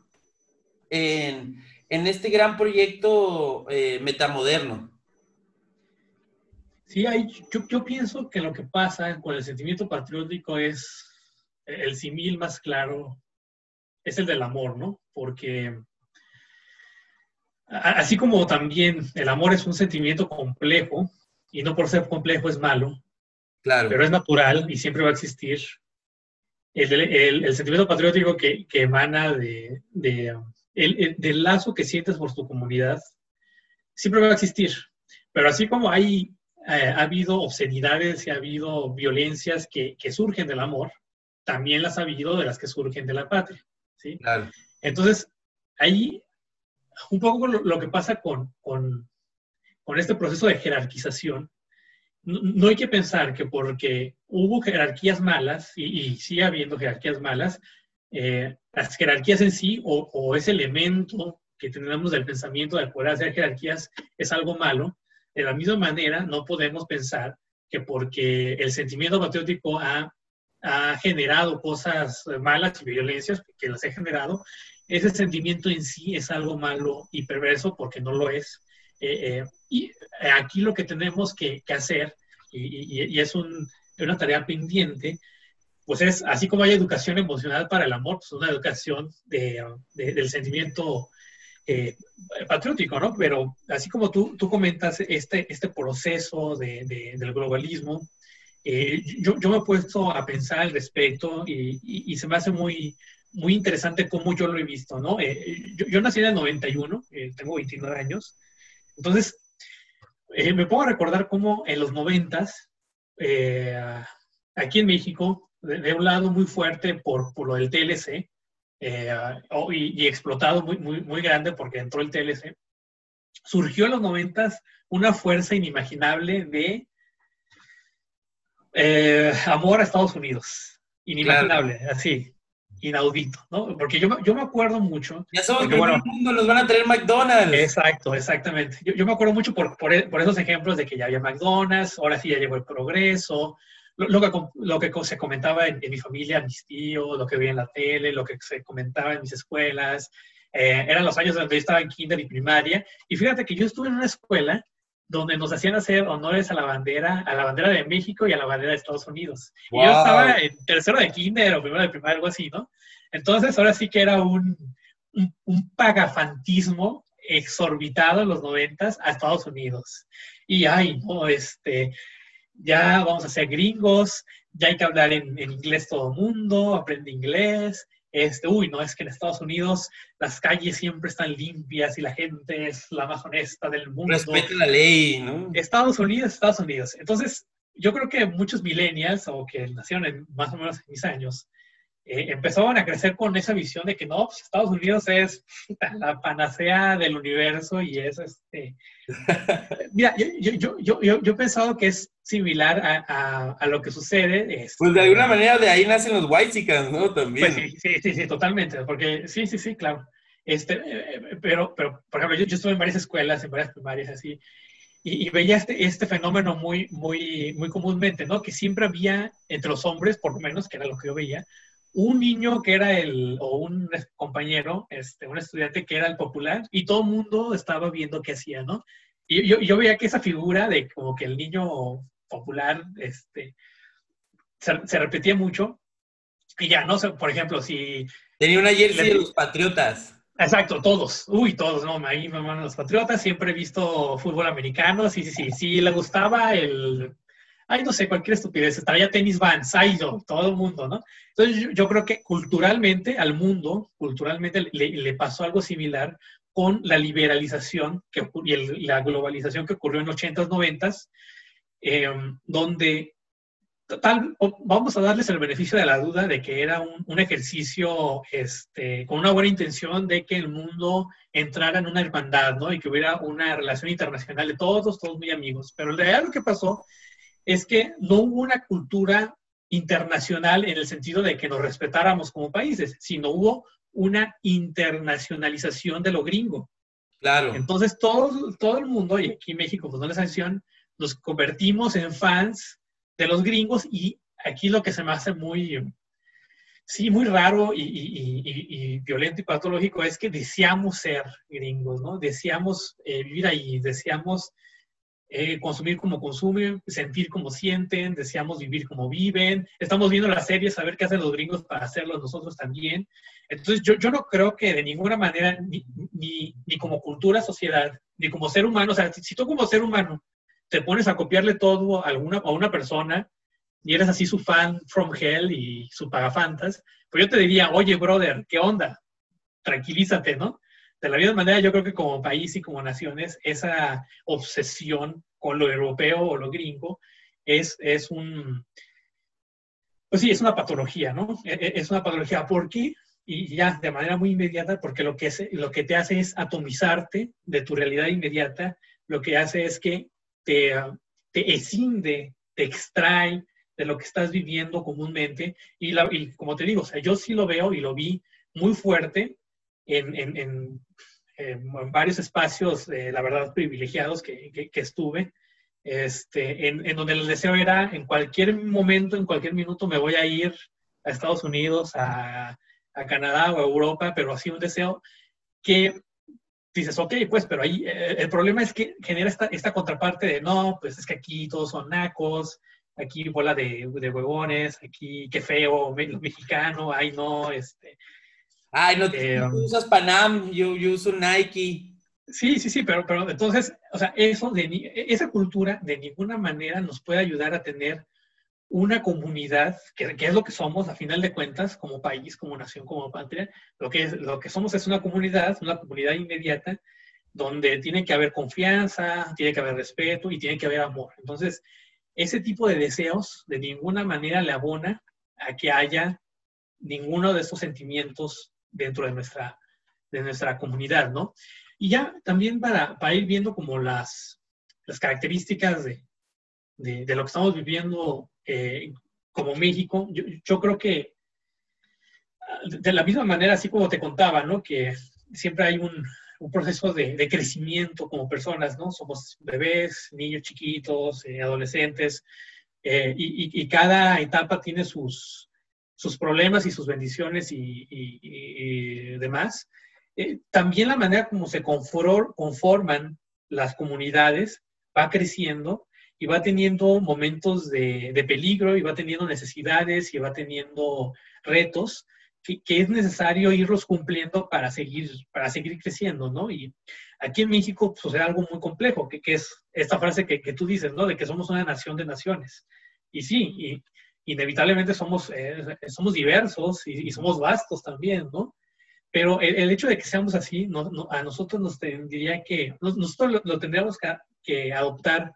en, en este gran proyecto eh, metamoderno? Sí, hay, yo, yo, pienso que lo que pasa con el sentimiento patriótico es el simil más claro, es el del amor, ¿no? Porque así como también el amor es un sentimiento complejo, y no por ser complejo es malo, claro. pero es natural y siempre va a existir, el, el, sentimiento patriótico que, que emana de, de el, del lazo que sientes por tu comunidad siempre va a existir. Pero así como hay, eh, ha habido obscenidades y ha habido violencias que, que, surgen del amor, también las ha habido de las que surgen de la patria. ¿sí? Claro. Entonces, ahí un poco lo, lo que pasa con, con, con, este proceso de jerarquización, no, no, hay que pensar que porque hubo jerarquías malas, y, y sigue habiendo jerarquías malas, eh, las jerarquías en sí o, ese elemento que tenemos del pensamiento de poder hacer jerarquías es algo malo, de la misma manera no podemos pensar que porque el sentimiento patriótico ha, ha generado cosas malas y violencias que las ha generado, ese sentimiento en sí es algo malo y perverso porque no lo es. Eh, eh, y aquí lo que tenemos que, hacer, y, y es un, una tarea pendiente, pues es, así como hay educación emocional para el amor, pues una educación de, del sentimiento eh, patriótico, ¿no? Pero así como tú, tú comentas este, este proceso de, del globalismo, eh, yo, yo, me he puesto a pensar al respecto y, y, se me hace muy, muy interesante cómo yo lo he visto, ¿no? Eh, yo, yo, nací en el 91, tengo 29 años, entonces me pongo a recordar cómo en los 90 aquí en México de, un lado muy fuerte por, por lo del TLC eh, y, explotado muy, muy, muy grande porque entró el TLC, surgió en los noventas una fuerza inimaginable de eh, amor a Estados Unidos. Inimaginable, así, inaudito, ¿no? Porque yo, yo me acuerdo mucho... Ya somos que bueno, el mundo, nos van a traer McDonald's. Exacto, exactamente. Yo, yo me acuerdo mucho por, por, por, esos ejemplos de que ya había McDonald's, ahora sí ya llegó el progreso, lo, que, lo que se comentaba en, mi familia, mis tíos, lo que veía en la tele, lo que se comentaba en mis escuelas, eh, eran los años donde yo estaba en kinder y primaria. Y fíjate que yo estuve en una escuela donde nos hacían hacer honores a la bandera, a la bandera de México y a la bandera de Estados Unidos. Y yo estaba en tercero de kinder o primero de primaria, algo así, ¿no? Entonces ahora sí que era un, un, un pagafantismo exorbitado en los noventas a Estados Unidos. Y ay, no, este, ya vamos a ser gringos, ya hay que hablar en, inglés todo el mundo, aprende inglés. Este, uy, no, es que en Estados Unidos las calles siempre están limpias y la gente es la más honesta del mundo. Respeta la ley, ¿no? Estados Unidos, Estados Unidos. Entonces, yo creo que muchos millennials o que nacieron en, más o menos en mis años, eh, empezaban a crecer con esa visión de que no, pues Estados Unidos es la panacea del universo y es este... Mira, yo, yo, yo, yo, yo he pensado que es similar a, a, lo que sucede. Es, pues de alguna manera de ahí nacen los whitesicans, ¿no? También. Pues sí, sí, sí, totalmente, porque sí, sí, sí, claro. Este, eh, eh, pero, pero, por ejemplo, yo, yo, estuve en varias escuelas, en varias primarias así, y, y, veía este, este fenómeno muy, muy, muy comúnmente, ¿no? Que siempre había entre los hombres, por lo menos, que era lo que yo veía, un niño que era el, o un compañero, este, un estudiante que era el popular, y todo el mundo estaba viendo qué hacía, ¿no? Y yo, yo veía que esa figura de como que el niño popular, este, se, repetía mucho. Y ya, no sé, por ejemplo, si... Tenía una jersey de los Patriotas. Exacto, todos. Uy, todos, no, ahí me mandan los Patriotas. Siempre he visto fútbol americano. Sí, sí, sí. Sí, le gustaba el... Ay, no sé, cualquier estupidez. Traía tenis Vans, ay, yo, todo el mundo, ¿no? Entonces, yo, creo que culturalmente, al mundo, culturalmente le, pasó algo similar con la liberalización que, y la globalización que ocurrió en los 80s, 90s, eh, donde Total, vamos a darles el beneficio de la duda de que era un, ejercicio este, con una buena intención de que el mundo entrara en una hermandad, ¿no? Y que hubiera una relación internacional de todos, todos muy amigos. Pero en realidad lo que pasó es que no hubo una cultura internacional en el sentido de que nos respetáramos como países, sino hubo una internacionalización de lo gringo. Claro. Entonces todo, todo el mundo, y aquí en México, pues no la sanción, nos convertimos en fans de los gringos y aquí lo que se me hace muy, sí, muy raro y, violento y patológico es que deseamos ser gringos, ¿no? Deseamos eh, vivir ahí, deseamos eh, consumir como consumen, sentir como sienten, deseamos vivir como viven. Estamos viendo las series, a ver qué hacen los gringos para hacerlo nosotros también. Entonces, yo, no creo que de ninguna manera, ni, como cultura, sociedad, ni como ser humano, o sea, si, si tú como ser humano te pones a copiarle todo a, alguna, a una persona y eres así su fan from hell y su pagafantas, pues yo te diría, oye, brother, ¿qué onda? Tranquilízate, ¿no? De la misma manera, yo creo que como país y como naciones, esa obsesión con lo europeo o lo gringo es, es un, pues sí, es una patología, ¿no? E, e, es una patología. ¿Por qué? Y ya, de manera muy inmediata, porque lo que, es, lo que te hace es atomizarte de tu realidad inmediata, lo que hace es que te, te escinde, te extrae de lo que estás viviendo comúnmente. Y, como te digo, o sea, yo sí lo veo y lo vi muy fuerte en, en, en, varios espacios, la verdad, privilegiados que, que, estuve, este, en, donde el deseo era, en cualquier momento, en cualquier minuto, me voy a ir a Estados Unidos, a, a Canadá o a Europa, pero así un deseo que dices, ok, pues, pero ahí eh, el problema es que genera esta, esta, contraparte de, no, pues es que aquí todos son nacos, aquí bola de, de huevones, aquí qué feo, lo mexicano, ay no, este... Ay, no, eh, tú usas Panam, yo, yo uso Nike. Sí, sí, sí, pero, pero entonces, o sea, eso de, esa cultura de ninguna manera nos puede ayudar a tener una comunidad, que, es lo que somos a final de cuentas, como país, como nación, como patria, lo que, es, lo que somos es una comunidad, una comunidad inmediata, donde tiene que haber confianza, tiene que haber respeto y tiene que haber amor. Entonces, ese tipo de deseos de ninguna manera le abona a que haya ninguno de esos sentimientos dentro de nuestra, de nuestra comunidad, ¿no? Y ya también para, para ir viendo como las, las características de, de, lo que estamos viviendo eh, como México, yo, creo que de la misma manera, así como te contaba, ¿no? Que siempre hay un, un proceso de, crecimiento como personas, ¿no? Somos bebés, niños chiquitos, eh, adolescentes, eh, y, cada etapa tiene sus, sus problemas y sus bendiciones y, y demás. también la manera como se conforman las comunidades va creciendo y va teniendo momentos de, peligro y va teniendo necesidades y va teniendo retos que, es necesario irlos cumpliendo para seguir, para seguir creciendo, ¿no? Y aquí en México pues, sucede algo muy complejo, que, es esta frase que, tú dices, ¿no? De que somos una nación de naciones. Y sí, y, inevitablemente somos, eh, somos diversos y, somos vastos también, ¿no? Pero el, hecho de que seamos así, a nosotros nos tendría que, nosotros lo, tendríamos que, que adoptar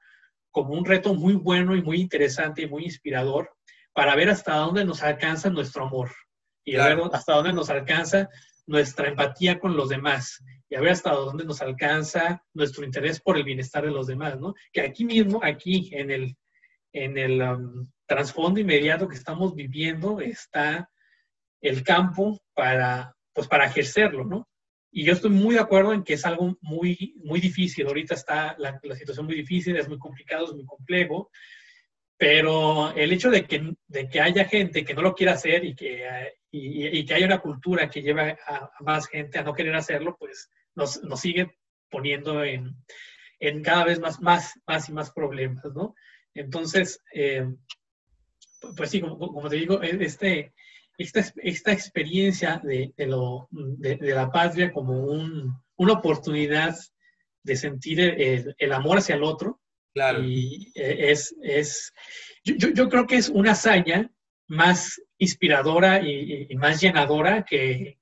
como un reto muy bueno y muy interesante y muy inspirador para ver hasta dónde nos alcanza nuestro amor y a ver hasta dónde nos alcanza nuestra empatía con los demás y a ver hasta dónde nos alcanza nuestro interés por el bienestar de los demás, ¿no? Que aquí mismo, aquí en el, en el um, trasfondo inmediato que estamos viviendo está el campo para, pues para ejercerlo, ¿no? Y yo estoy muy de acuerdo en que es algo muy, muy difícil. Ahorita está la, la, situación muy difícil, es muy complicado, es muy complejo. pero el hecho de que, de que haya gente que no lo quiera hacer y que, y, que haya una cultura que lleva a, más gente a no querer hacerlo, pues nos, nos sigue poniendo en, en, cada vez más, más, más y más problemas, ¿no? Entonces, eh, pues sí, como, como, te digo, e, este, esta, esta experiencia de, de, lo, de, de, la patria como un, una oportunidad de sentir el, el, amor hacia el otro. Claro. Y eh, es, es yo, yo, creo que es una hazaña más inspiradora y, y más llenadora que,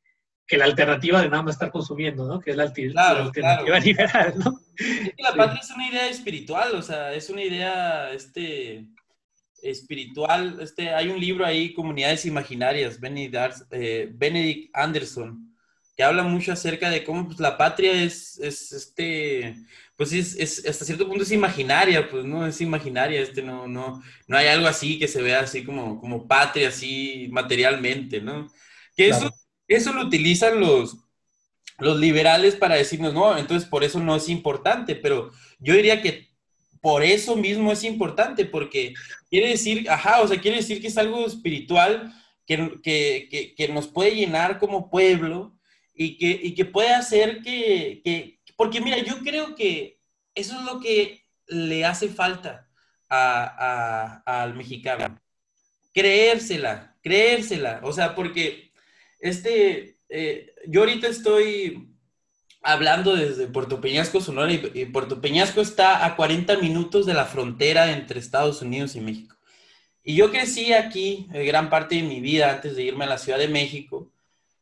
que, la alternativa de nada más estar consumiendo, ¿no? Que es la, claro, la alternativa claro. liberal, ¿no? Es que la sí. patria es una idea espiritual, o sea, es una idea, este, espiritual. Este, hay un libro ahí, Comunidades Imaginarias, Benedict, eh, Benedict Anderson, que habla mucho acerca de cómo pues, la patria es, es este, pues es, es, hasta cierto punto es imaginaria, pues no es imaginaria, este, no, no, no hay algo así que se vea así como, como patria, así materialmente, ¿no? Que claro. eso, eso lo utilizan los, los liberales para decirnos, no, entonces por eso no es importante, pero yo diría que por eso mismo es importante, porque quiere decir, ajá, o sea, quiere decir que es algo espiritual que, que, que, nos puede llenar como pueblo y que, y que puede hacer que, que, porque mira, yo creo que eso es lo que le hace falta a, a, al mexicano, creérsela, creérsela, o sea, porque este, eh, yo ahorita estoy hablando desde Puerto Peñasco, Sonora, y, Puerto Peñasco está a 40 minutos de la frontera entre Estados Unidos y México. Y yo crecí aquí eh, gran parte de mi vida antes de irme a la Ciudad de México.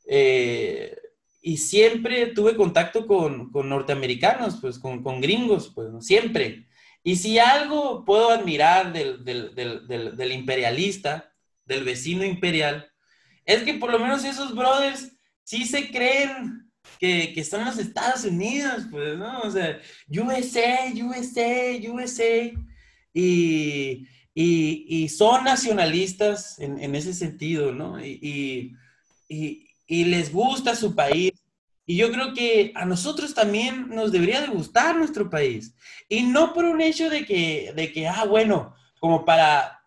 Eh, y siempre tuve contacto con, con norteamericanos, pues con, con, gringos, pues siempre. Y si algo puedo admirar del, del, del, del, imperialista, del vecino imperial, es que por lo menos esos brothers sí se creen que, que son los Estados Unidos, pues, ¿no? O sea, USA, USA, USA. Y, y, y son nacionalistas en, en, ese sentido, ¿no? Y, y, y, les gusta su país. Y yo creo que a nosotros también nos debería de gustar nuestro país. Y no por un hecho de que, de que ah, bueno, como para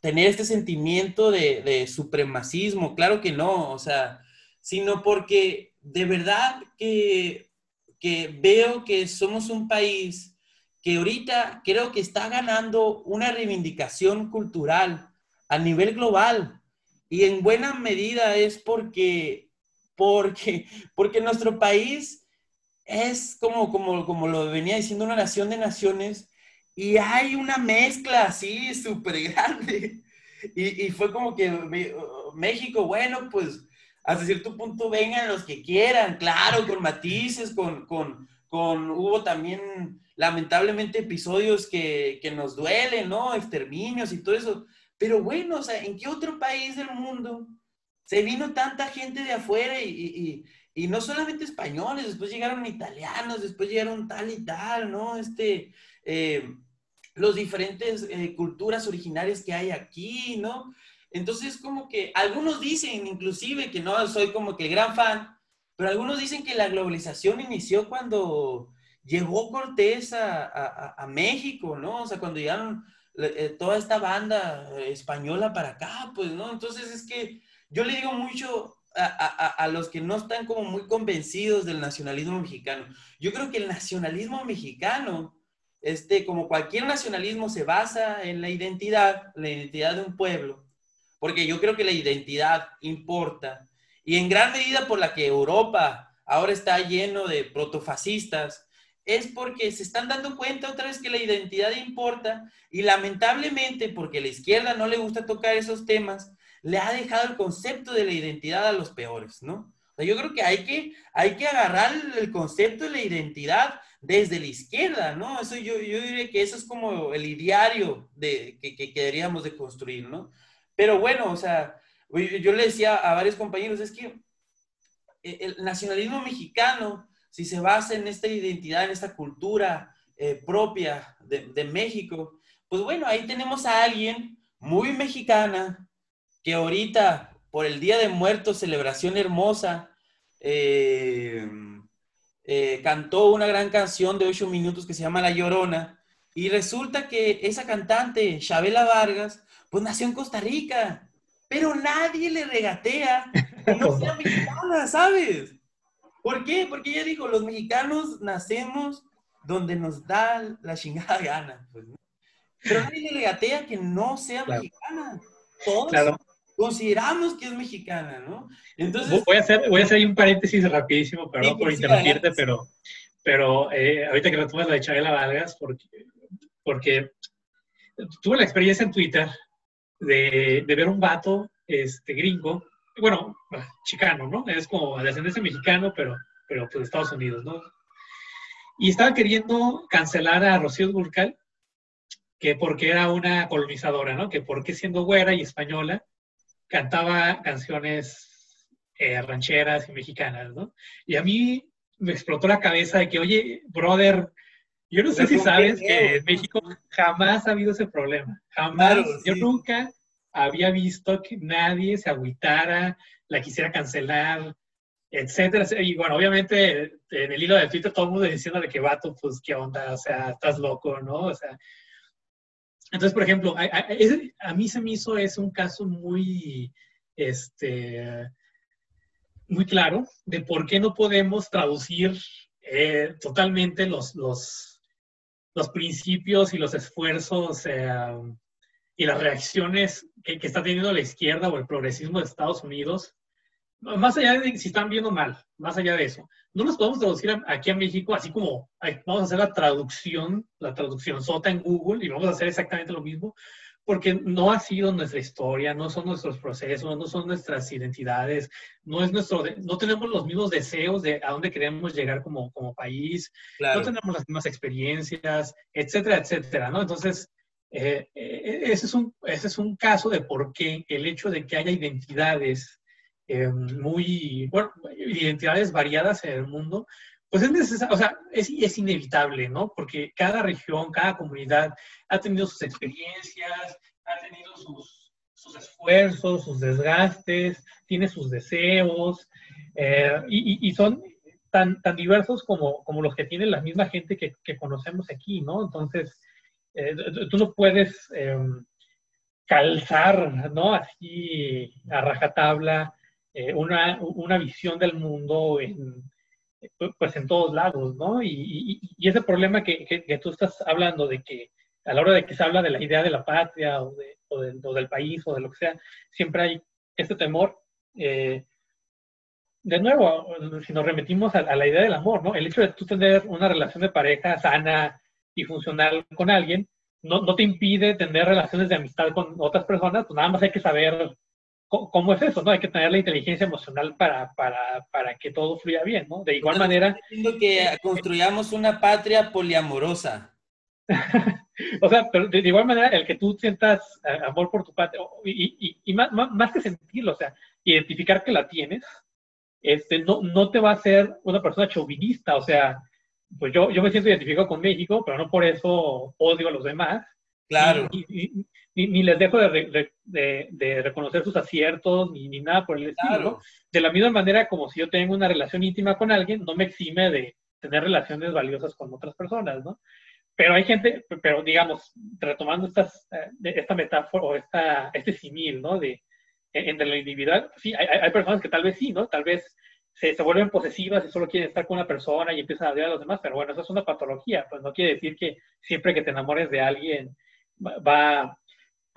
tener este sentimiento de, de supremacismo, claro que no, o sea, sino porque de verdad que, que veo que somos un país que ahorita creo que está ganando una reivindicación cultural a nivel global y en buena medida es porque, porque, porque nuestro país es como, como, como lo venía diciendo una nación de naciones y hay una mezcla así súper grande. Y, y, fue como que México, bueno, pues hasta cierto punto vengan los que quieran, claro, con matices, con, con, con hubo también lamentablemente episodios que, que, nos duelen, ¿no? Exterminios y todo eso. Pero bueno, o sea, ¿en qué otro país del mundo se vino tanta gente de afuera y, y, y no solamente españoles, después llegaron italianos, después llegaron tal y tal, ¿no? Este, eh, los diferentes eh, culturas originarias que hay aquí, ¿no? Entonces, como que algunos dicen, inclusive, que no soy como que el gran fan, pero algunos dicen que la globalización inició cuando llegó Cortés a, México, ¿no? O sea, cuando llegaron eh, toda esta banda española para acá, pues, ¿no? Entonces es que yo le digo mucho a, a, a, los que no están como muy convencidos del nacionalismo mexicano. Yo creo que el nacionalismo mexicano, este, como cualquier nacionalismo, se basa en la identidad, la identidad de un pueblo porque yo creo que la identidad importa. Y en gran medida por la que Europa ahora está lleno de protofascistas, es porque se están dando cuenta otra vez que la identidad importa y lamentablemente porque la izquierda no le gusta tocar esos temas, le ha dejado el concepto de la identidad a los peores, ¿no? O sea, yo creo que hay que, hay que agarrar el concepto de la identidad desde la izquierda, ¿no? Eso yo, yo diría que eso es como el ideario de, que, que, que deberíamos de construir, ¿no? Pero bueno, o sea, yo le decía a varios compañeros, es que el nacionalismo mexicano, si se basa en esta identidad, en esta cultura eh, propia de, de, México, pues bueno, ahí tenemos a alguien muy mexicana que ahorita, por el Día de Muertos, celebración hermosa, eh, eh, cantó una gran canción de ocho minutos que se llama La Llorona, Y resulta que esa cantante, Chabela Vargas, pues nació en Costa Rica, pero nadie le regatea que no sea mexicana, ¿sabes? ¿Por qué? Porque ella dijo, los mexicanos nacemos donde nos da la chingada gana. Pues, Pero nadie le regatea que no sea mexicana. Todos consideramos que es mexicana, ¿no? Entonces... Voy a hacer, voy a hacer un paréntesis rapidísimo, perdón por interrumpirte, pero, pero eh, ahorita que retomas la de Chabela Vargas, porque, porque tuve la experiencia en Twitter de, de, ver un vato este, gringo, bueno, chicano, ¿no? Es como de ascendencia mexicano, pero, pero pues de Estados Unidos, ¿no? Y estaba queriendo cancelar a Rocío Durcal, que porque era una colonizadora, ¿no? Que porque siendo güera y española, cantaba canciones eh, rancheras y mexicanas, ¿no? Y a mí me explotó la cabeza de que, oye, brother, yo no sé si sabes que en México jamás ha habido ese problema. Jamás. yo nunca había visto que nadie se agüitara, la quisiera cancelar, etcétera. Y bueno, obviamente en el hilo de Twitter todo el mundo diciendo de que vato, pues qué onda, o sea, estás loco, ¿no? O sea, entonces, por ejemplo, a, mí se me hizo es un caso muy, este, muy claro de por qué no podemos traducir eh, totalmente los, los, los, principios y los esfuerzos eh, y las reacciones que, que, está teniendo la izquierda o el progresismo de Estados Unidos, más allá de si están viendo mal, más allá de eso, no los podemos traducir aquí a México, así como vamos a hacer la traducción, la traducción sota en Google y vamos a hacer exactamente lo mismo, porque no ha sido nuestra historia, no son nuestros procesos, no son nuestras identidades, no es nuestro, no tenemos los mismos deseos de a dónde queremos llegar como, como país, no tenemos las mismas experiencias, etcétera, etcétera, ¿no? Entonces, eh, eh, ese, es un, ese es un caso de por qué el hecho de que haya identidades eh, muy, bueno, identidades variadas en el mundo, pues es necesario, o sea, es, es, inevitable, ¿no? Porque cada región, cada comunidad ha tenido sus experiencias, ha tenido sus, sus esfuerzos, sus desgastes, tiene sus deseos, eh, y, son tan, tan diversos como, como los que tiene la misma gente que, que conocemos aquí, ¿no? Entonces, eh, tú no puedes em, calzar, ¿no? Así a rajatabla eh, una, una, visión del mundo en, pues en todos lados, ¿no? Y, y, ese problema que, que, tú estás hablando de que a la hora de que se habla de la idea de la patria o, de, o, del país o de lo que sea, siempre hay este temor. Eh, de nuevo, si nos remitimos a, la idea del amor, ¿no? El hecho de tú tener una relación de pareja sana y funcional con alguien, no, no te impide tener relaciones de amistad con otras personas, pues nada más hay que saber ¿Cómo es eso? ¿no? Hay que tener la inteligencia emocional para, para, para que todo fluya bien, ¿no? De igual manera... que construyamos una patria poliamorosa. o sea, pero de, igual manera, el que tú sientas eh, amor por tu patria, y, y, y más, más, que sentirlo, o sea, identificar que la tienes, este, no, no te va a hacer una persona chauvinista, o sea, pues yo, yo me siento identificado con México, pero no por eso odio a los demás. Claro ni, les dejo de, de, reconocer sus aciertos, ni, ni nada por el estilo. De la misma manera como si yo tengo una relación íntima con alguien, no me exime de tener relaciones valiosas con otras personas, ¿no? Pero hay gente, pero digamos, retomando estas, eh, esta metáfora o esta, este simil, ¿no? De, e, entre lo individual, sí, hay, hay, personas que tal vez sí, ¿no? Tal vez se, se, vuelven posesivas y solo quieren estar con una persona y empiezan a odiar a los demás, pero bueno, eso es una patología, pues no quiere decir que siempre que te enamores de alguien va,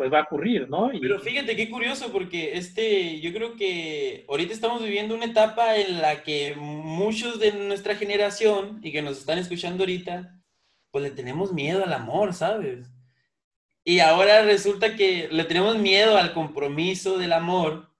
pues va a ocurrir, ¿no? Pero fíjate qué curioso, porque este, yo creo que ahorita estamos viviendo una etapa en la que muchos de nuestra generación y que nos están escuchando ahorita, pues le tenemos miedo al amor, ¿sabes? Y ahora resulta que le tenemos miedo al compromiso del amor.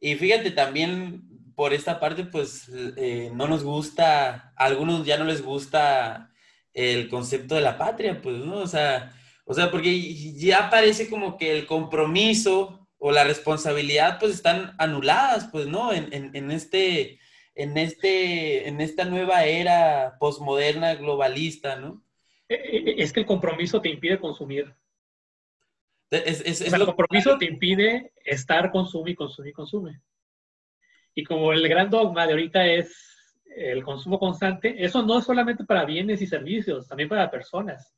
Y fíjate, también por esta parte, pues eh, no nos gusta, a algunos ya no les gusta el concepto de la patria, pues, ¿no? O sea, o sea, porque ya parece como que el compromiso o la responsabilidad pues están anuladas, pues, ¿no? En, en, este, en, este, en esta nueva era posmoderna globalista, ¿no? E, e, e, es que el compromiso te impide consumir. el compromiso te impide estar, consume y consume y consume. Y como el gran dogma de ahorita es el consumo constante, eso no es solamente para bienes y servicios, también para personas.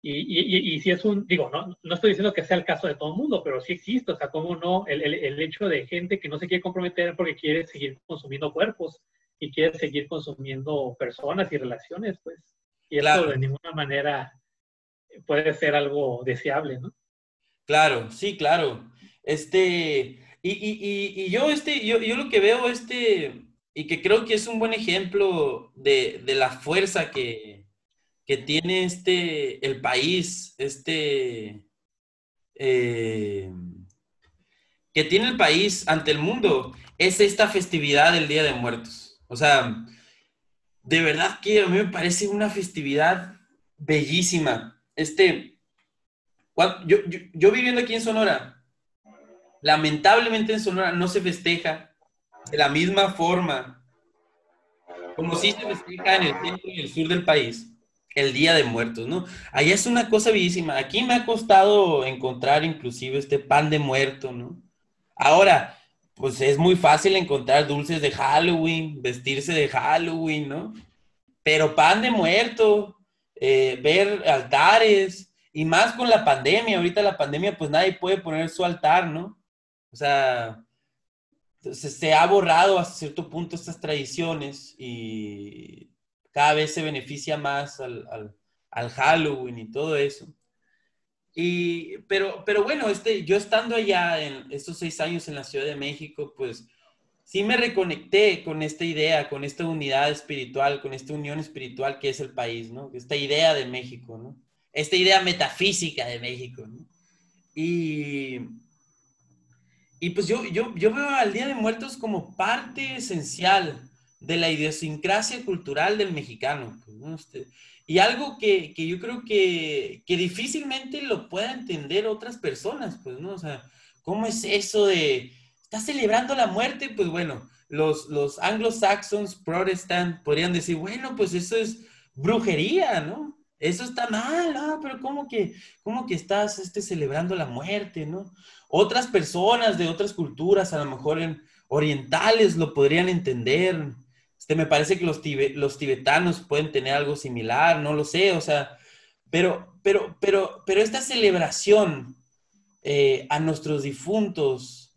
Y, y, si es un, digo, no, no estoy diciendo que sea el caso de todo el mundo, pero sí existe, o sea, cómo no, el, el, el, hecho de gente que no se quiere comprometer porque quiere seguir consumiendo cuerpos y quiere seguir consumiendo personas y relaciones, pues. Y eso de ninguna manera puede ser algo deseable, ¿no? Claro, sí, claro. Este, y, y, y yo, este, yo, yo lo que veo, este, y que creo que es un buen ejemplo de, de la fuerza que, que tiene este, el país, este, eh, que tiene el país ante el mundo, es esta festividad del Día de Muertos. O sea, de verdad que a mí me parece una festividad bellísima. Este, yo, yo viviendo aquí en Sonora, lamentablemente en Sonora no se festeja de la misma forma como si se festeja en el centro y el sur del país el Día de Muertos, ¿no? Allá es una cosa bellísima. Aquí me ha costado encontrar inclusive este pan de muerto, ¿no? Ahora, pues es muy fácil encontrar dulces de Halloween, vestirse de Halloween, ¿no? Pero pan de muerto, eh, ver altares, y más con la pandemia, ahorita la pandemia, pues nadie puede poner su altar, ¿no? O sea, se, se ha borrado hasta cierto punto estas tradiciones y cada vez se beneficia más al, Halloween y todo eso. Y, pero, pero bueno, este, yo estando allá en estos seis años en la Ciudad de México, pues sí me reconecté con esta idea, con esta unidad espiritual, con esta unión espiritual que es el país, ¿no? Esta idea de México, ¿no? Esta idea metafísica de México, ¿no? Y, y pues yo, yo, yo veo al Día de Muertos como parte esencial de la idiosincrasia cultural del mexicano. Pues, este, y algo que, yo creo que, difícilmente lo puedan entender otras personas, pues, ¿no? O sea, ¿cómo es eso de, ¿estás celebrando la muerte? Pues bueno, los, los anglo-saxons, protestant, podrían decir, bueno, pues eso es brujería, ¿no? Eso está mal, ¿no? pero ¿cómo que, cómo que estás este, celebrando la muerte, ¿no? Otras personas de otras culturas, a lo mejor en orientales, lo podrían entender, este, me parece que los, los tibetanos pueden tener algo similar, no lo sé, o sea, pero, pero, pero, pero esta celebración eh, a nuestros difuntos,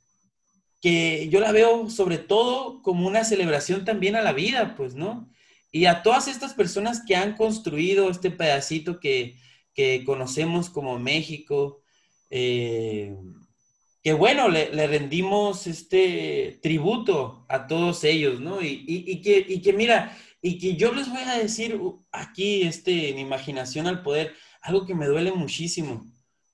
que yo la veo sobre todo como una celebración también a la vida, pues, ¿no? Y a todas estas personas que han construido este pedacito que, que conocemos como México, eh, que bueno, le, rendimos este tributo a todos ellos, ¿no? Y, que, que, mira, y que yo les voy a decir aquí, este, en imaginación al poder, algo que me duele muchísimo,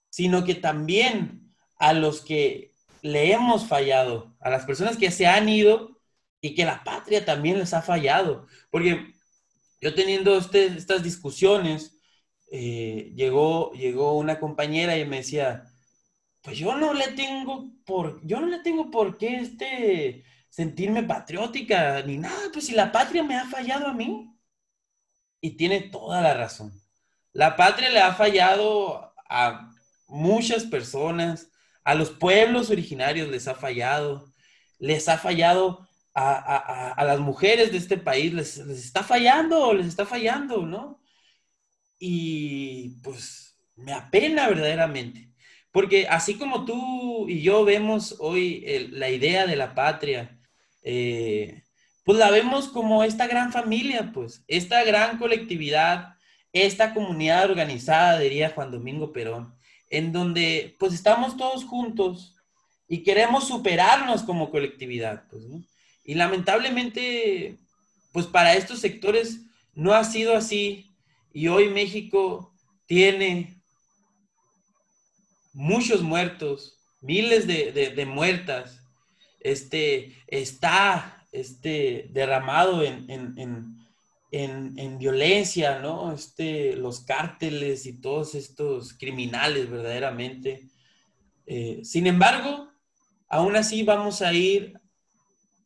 sino que también a los que le hemos fallado, a las personas que se han ido y que la patria también les ha fallado, porque yo teniendo este, estas discusiones, eh, llegó, llegó una compañera y me decía, pues yo no le tengo por, yo no le tengo por qué este, sentirme patriótica ni nada, pues si la patria me ha fallado a mí. Y tiene toda la razón. La patria le ha fallado a muchas personas, a los pueblos originarios les ha fallado, les ha fallado a, las mujeres de este país, les, les está fallando, les está fallando, ¿no? Y pues me apena verdaderamente. Porque así como tú y yo vemos hoy la idea de la patria, eh, pues la vemos como esta gran familia, pues, esta gran colectividad, esta comunidad organizada, diría Juan Domingo Perón, en donde pues estamos todos juntos y queremos superarnos como colectividad, pues, Y lamentablemente, pues para estos sectores no ha sido así y hoy México tiene muchos muertos, miles de, muertas, este, está este, derramado en, violencia, ¿no? Este, los cárteles y todos estos criminales verdaderamente. Eh, sin embargo, aún así vamos a ir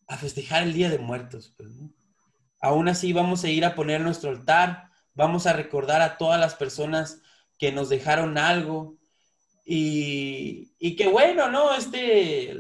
a festejar el Día de Muertos. Pues, aún así vamos a ir a poner nuestro altar, vamos a recordar a todas las personas que nos dejaron algo, y, y que bueno, ¿no? Este,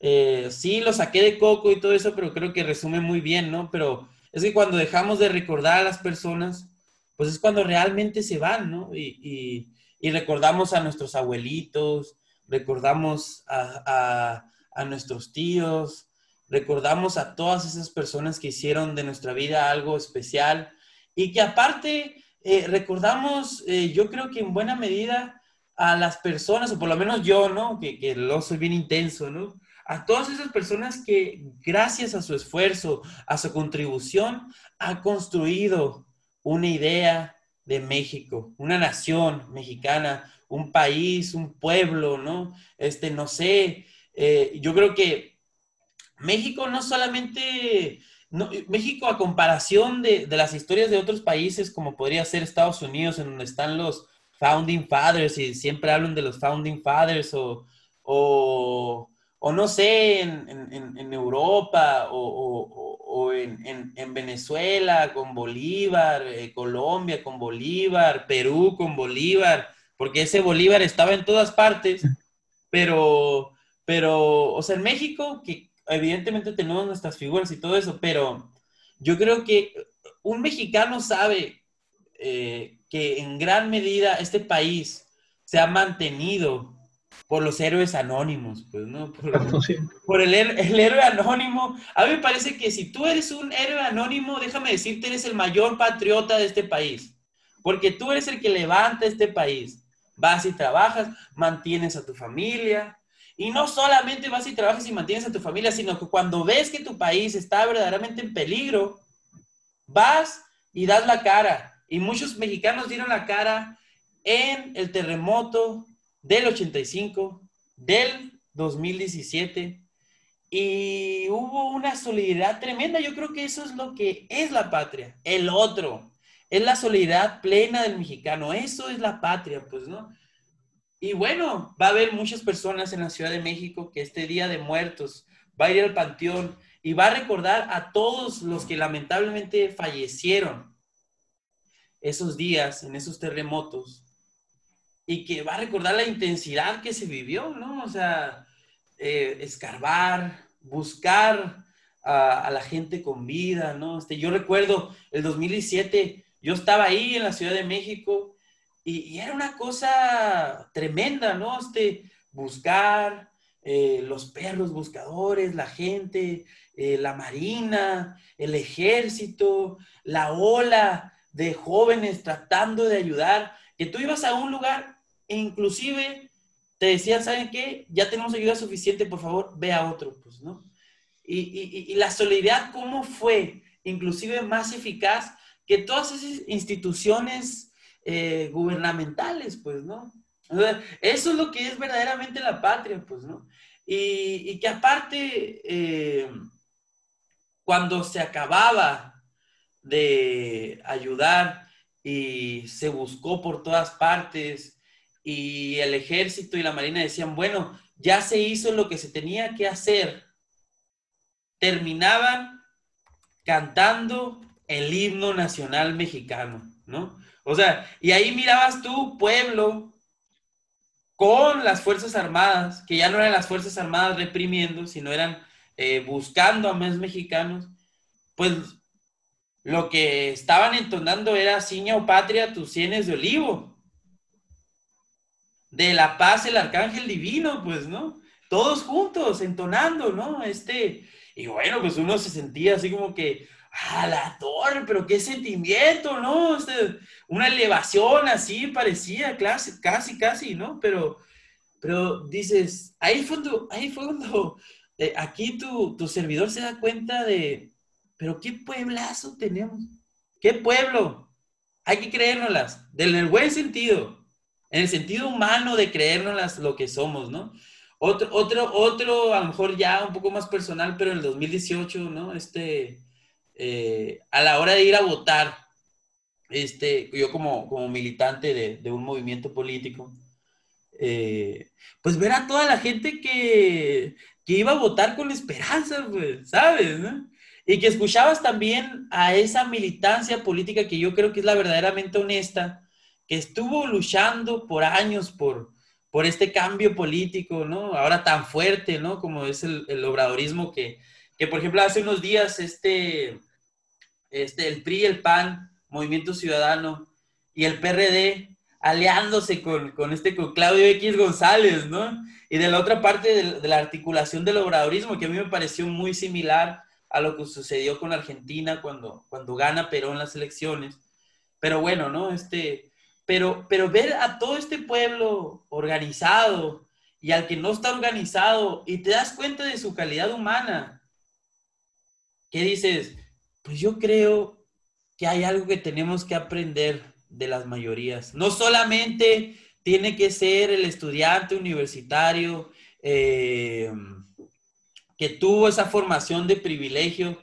eh, sí, lo saqué de coco y todo eso, pero creo que resume muy bien, ¿no? Pero es que cuando dejamos de recordar a las personas, pues es cuando realmente se van, ¿no? Y, recordamos a nuestros abuelitos, recordamos a, nuestros tíos, recordamos a todas esas personas que hicieron de nuestra vida algo especial y que aparte eh, recordamos, eh, yo creo que en buena medida, a las personas, o por lo menos yo, ¿no? Que, que lo soy bien intenso, ¿no? A todas esas personas que gracias a su esfuerzo, a su contribución, ha construido una idea de México, una nación mexicana, un país, un pueblo, ¿no? Este, no sé, eh, yo creo que México no solamente, México a comparación de, de, las historias de otros países como podría ser Estados Unidos, en donde están los Founding Fathers y siempre hablan de los Founding Fathers o, o, o no sé, en, en, en Europa o, o en, en, Venezuela con Bolívar, eh, Colombia con Bolívar, Perú con Bolívar, porque ese Bolívar estaba en todas partes, pero, pero, o sea, en México, que evidentemente tenemos nuestras figuras y todo eso, pero yo creo que un mexicano sabe eh, que en gran medida este país se ha mantenido por los héroes anónimos, pues, ¿no? Por, el, el, héroe anónimo. A mí me parece que si tú eres un héroe anónimo, déjame decirte, eres el mayor patriota de este país. Porque tú eres el que levanta este país. Vas y trabajas, mantienes a tu familia. Y no solamente vas y trabajas y mantienes a tu familia, sino que cuando ves que tu país está verdaderamente en peligro, vas y das la cara. Y muchos mexicanos dieron la cara en el terremoto del 85, del 2017, y hubo una solidaridad tremenda. Yo creo que eso es lo que es la patria, el otro. Es la solidaridad plena del mexicano. Eso es la patria, pues, ¿no? Y bueno, va a haber muchas personas en la Ciudad de México que este Día de Muertos va a ir al panteón y va a recordar a todos los que lamentablemente fallecieron esos días en esos terremotos y que va a recordar la intensidad que se vivió, ¿no? O sea, eh, escarbar, buscar a, la gente con vida, ¿no? Este, yo recuerdo el 2017, yo estaba ahí en la Ciudad de México y, era una cosa tremenda, ¿no? Este, buscar, eh, los perros buscadores, la gente, eh, la marina, el ejército, la ola de jóvenes tratando de ayudar, que tú ibas a un lugar e inclusive te decían, ¿saben qué? Ya tenemos ayuda suficiente, por favor, ve a otro, pues, ¿no? Y, la solidaridad, ¿cómo fue? Inclusive más eficaz que todas esas instituciones eh, gubernamentales, pues, ¿no? eso es lo que es verdaderamente la patria, pues, ¿no? Y, que aparte, eh, cuando se acababa de ayudar y se buscó por todas partes, y el ejército y la marina decían, bueno, ya se hizo lo que se tenía que hacer. Terminaban cantando el himno nacional mexicano, ¿no? O sea, y ahí mirabas tú, pueblo, con las Fuerzas Armadas, que ya no eran las Fuerzas Armadas reprimiendo, sino eran eh, buscando a más mexicanos, pues lo que estaban entonando era Ciña o Patria, tus cienes de olivo, de la paz el arcángel divino, pues, ¿no? Todos juntos, entonando, ¿no? Este, y bueno, pues uno se sentía así como que, a la torre, pero qué sentimiento, ¿no? Este, una elevación así parecía, casi, casi, casi, ¿no? Pero, pero dices, ahí fue ahí fue cuando eh, aquí tu, tu servidor se da cuenta de, pero qué pueblazo tenemos, qué pueblo, hay que creérnoslas, en el buen sentido, en el sentido humano de creernos lo que somos, ¿no? Otro, otro, otro, a lo mejor ya un poco más personal, pero en el 2018, ¿no? Este, eh, a la hora de ir a votar, este, yo como, como militante de, de un movimiento político, eh, pues ver a toda la gente que, que iba a votar con esperanza, pues, ¿sabes? ¿no? Y que escuchabas también a esa militancia política que yo creo que es la verdaderamente honesta, que estuvo luchando por años por, por este cambio político, ¿no? Ahora tan fuerte, ¿no? Como es el, obradorismo que, que, por ejemplo, hace unos días este, este, el PRI el PAN Movimiento Ciudadano y el PRD aliándose con, con este, con Claudio X González, ¿no? Y de la otra parte de, la articulación del obradorismo, que a mí me pareció muy similar a lo que sucedió con Argentina cuando, cuando gana Perón las elecciones. Pero bueno, ¿no? Este, pero, pero ver a todo este pueblo organizado y al que no está organizado y te das cuenta de su calidad humana, ¿qué dices? Pues yo creo que hay algo que tenemos que aprender de las mayorías. No solamente tiene que ser el estudiante universitario eh, que tuvo esa formación de privilegio,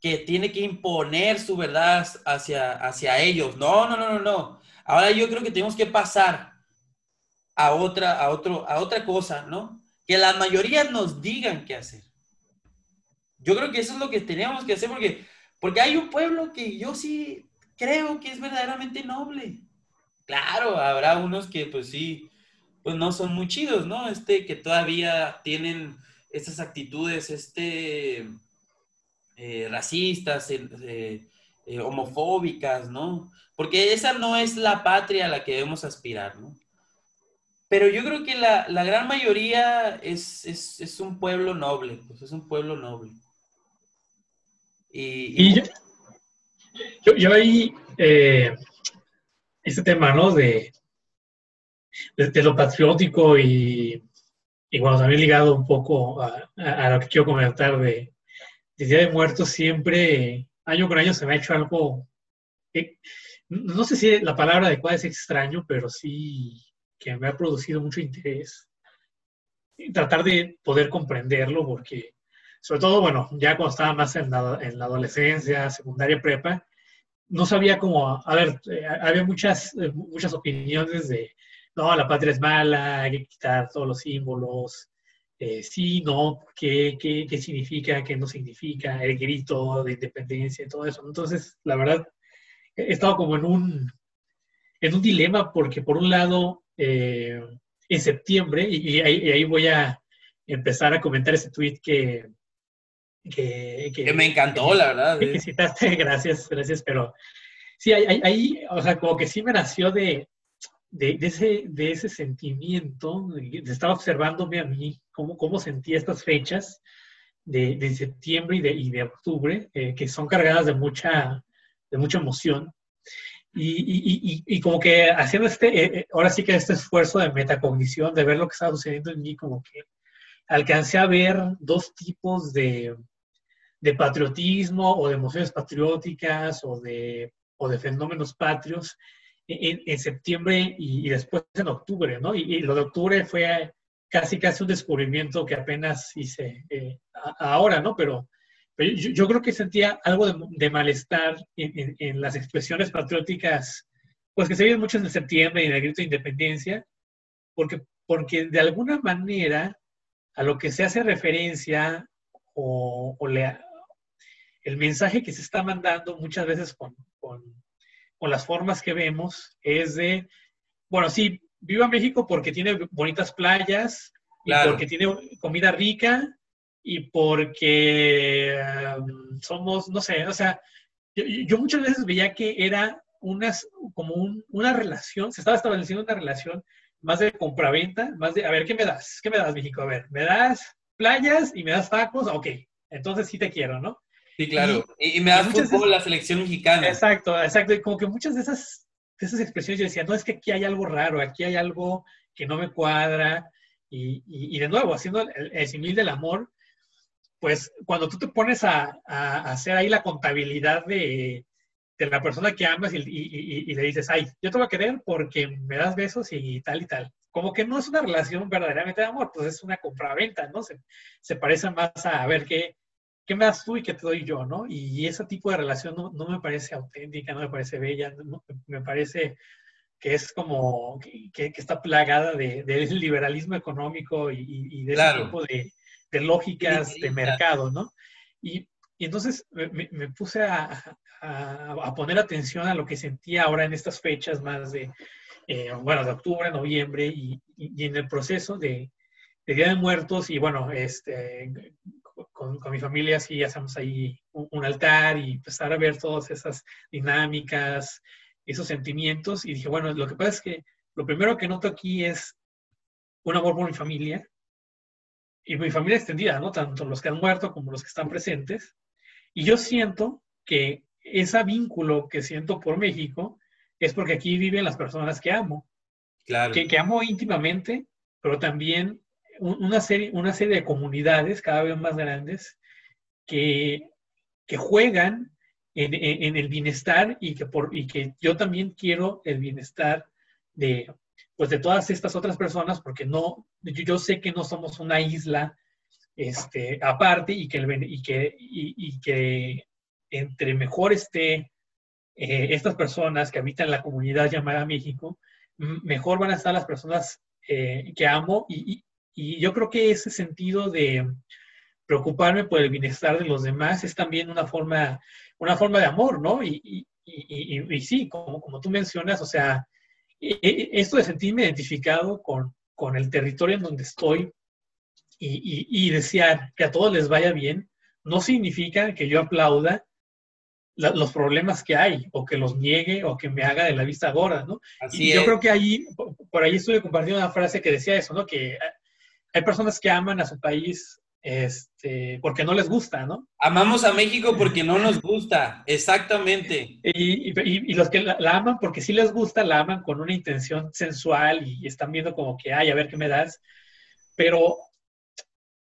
que tiene que imponer su verdad hacia, hacia ellos. No, no, no, no, no. Ahora yo creo que tenemos que pasar a otra, a otro, a otra cosa, ¿no? Que la mayoría nos digan qué hacer. Yo creo que eso es lo que tenemos que hacer porque, porque hay un pueblo que yo sí creo que es verdaderamente noble. Claro, habrá unos que pues sí, pues no son muy chidos, ¿no? Este, que todavía tienen estas actitudes, este, eh, racistas, eh, eh, homofóbicas, ¿no? Porque esa no es la patria a la que debemos aspirar, ¿no? Pero yo creo que la, gran mayoría es, es, un pueblo noble, pues es un pueblo noble. Y, yo, yo, ahí, este tema, ¿no? De, de, lo patriótico y, y, bueno, también ligado un poco a, lo que quiero comentar de, de, Día de Muertos, siempre, año con año, se me ha hecho algo, no sé si la palabra adecuada es extraño, pero sí que me ha producido mucho interés. Tratar de poder comprenderlo, porque sobre todo, bueno, ya cuando estaba más en la, en la adolescencia, secundaria, prepa, no sabía cómo, a ver, eh, había muchas, eh, muchas opiniones de, no, la patria es mala, hay que quitar todos los símbolos, eh, sí, no, ¿qué, qué, qué significa, qué no significa, el grito de independencia y todo eso. Entonces, la verdad, he estado como en un, en un dilema porque por un lado, en septiembre, y, ahí, voy a empezar a comentar ese tweet que, que, me encantó, la verdad. Que, citaste, gracias, gracias, pero sí, ahí, o sea, como que sí me nació de, de, ese, de ese sentimiento, estaba observándome a mí cómo, cómo sentía estas fechas de, de septiembre y de, y de octubre, eh, que son cargadas de mucha, de mucha emoción. Y, y, y, como que haciendo este, eh, eh, ahora sí que este esfuerzo de metacognición, de ver lo que estaba sucediendo en mí, como que alcancé a ver dos tipos de, de patriotismo o de emociones patrióticas o de, o de fenómenos patrios en, en septiembre y, después en octubre, ¿no? Y, lo de octubre fue casi casi un descubrimiento que apenas hice eh, ahora, ¿no? Pero, yo, creo que sentía algo de, malestar en, en, las expresiones patrióticas, pues que se viven mucho en septiembre y en el grito de independencia, porque, porque de alguna manera a lo que se hace referencia o, o, el mensaje que se está mandando muchas veces con, las formas que vemos es de, bueno, sí, viva México porque tiene bonitas playas y porque tiene comida rica y porque um, somos, no sé, o sea, yo, muchas veces veía que era unas, como una relación, se estaba estableciendo una relación más de compraventa, más de, a ver, ¿qué me das? ¿Qué me das, México? A ver, ¿me das playas y me das tacos? Ok, entonces sí te quiero, ¿no? Sí, claro. Y, me da fútbol la selección mexicana. Exacto, exacto. como que muchas de esas, de esas expresiones yo decía, no, es que aquí hay algo raro, aquí hay algo que no me cuadra. Y, y, de nuevo, haciendo el, el simil del amor, pues cuando tú te pones a, a, hacer ahí la contabilidad de, de la persona que amas y, y, y, le dices, ay, yo te voy a querer porque me das besos y tal y tal. Como que no es una relación verdaderamente de amor, pues es una compraventa, ¿no? Se, se parece más a, a ver qué, ¿qué me das tú y qué te doy yo, no? Y ese tipo de relación no, no me parece auténtica, no me parece bella, me parece que es como que, que está plagada de, del liberalismo económico y, y de ese tipo de, de lógicas de mercado, ¿no? Y, y entonces me, me puse a, a, a, poner atención a lo que sentía ahora en estas fechas más de, eh, bueno, de octubre, noviembre y, y, en el proceso de, de Día de Muertos y bueno, este, con, mi familia sí hacemos ahí un, un altar y empezar a ver todas esas dinámicas, esos sentimientos. Y dije, bueno, lo que pasa es que lo primero que noto aquí es un amor por mi familia y mi familia extendida, ¿no? Tanto los que han muerto como los que están presentes. Y yo siento que ese vínculo que siento por México es porque aquí viven las personas que amo. Claro. Que, que amo íntimamente, pero también una serie, una serie de comunidades cada vez más grandes que, que juegan en, en, el bienestar y que, por, y que yo también quiero el bienestar de, pues de todas estas otras personas, porque no, yo, sé que no somos una isla este, aparte y que, el, y, que, y, que entre mejor esté eh, estas personas que habitan la comunidad llamada México, mejor van a estar las personas eh, que amo y, y, yo creo que ese sentido de preocuparme por el bienestar de los demás es también una forma, una forma de amor, ¿no? Y, y sí, como, como tú mencionas, o sea, e, e, esto de sentirme identificado con, con el territorio en donde estoy y, y, desear que a todos les vaya bien, no significa que yo aplauda los problemas que hay o que los niegue o que me haga de la vista gorda, ¿no? y yo creo que ahí, por ahí estuve compartiendo una frase que decía eso, ¿no? Que hay personas que aman a su país este, porque no les gusta, ¿no? Amamos a México porque no nos gusta, exactamente. Y, los que la, aman porque sí les gusta, la aman con una intención sensual y están viendo como que, ay, a ver qué me das. Pero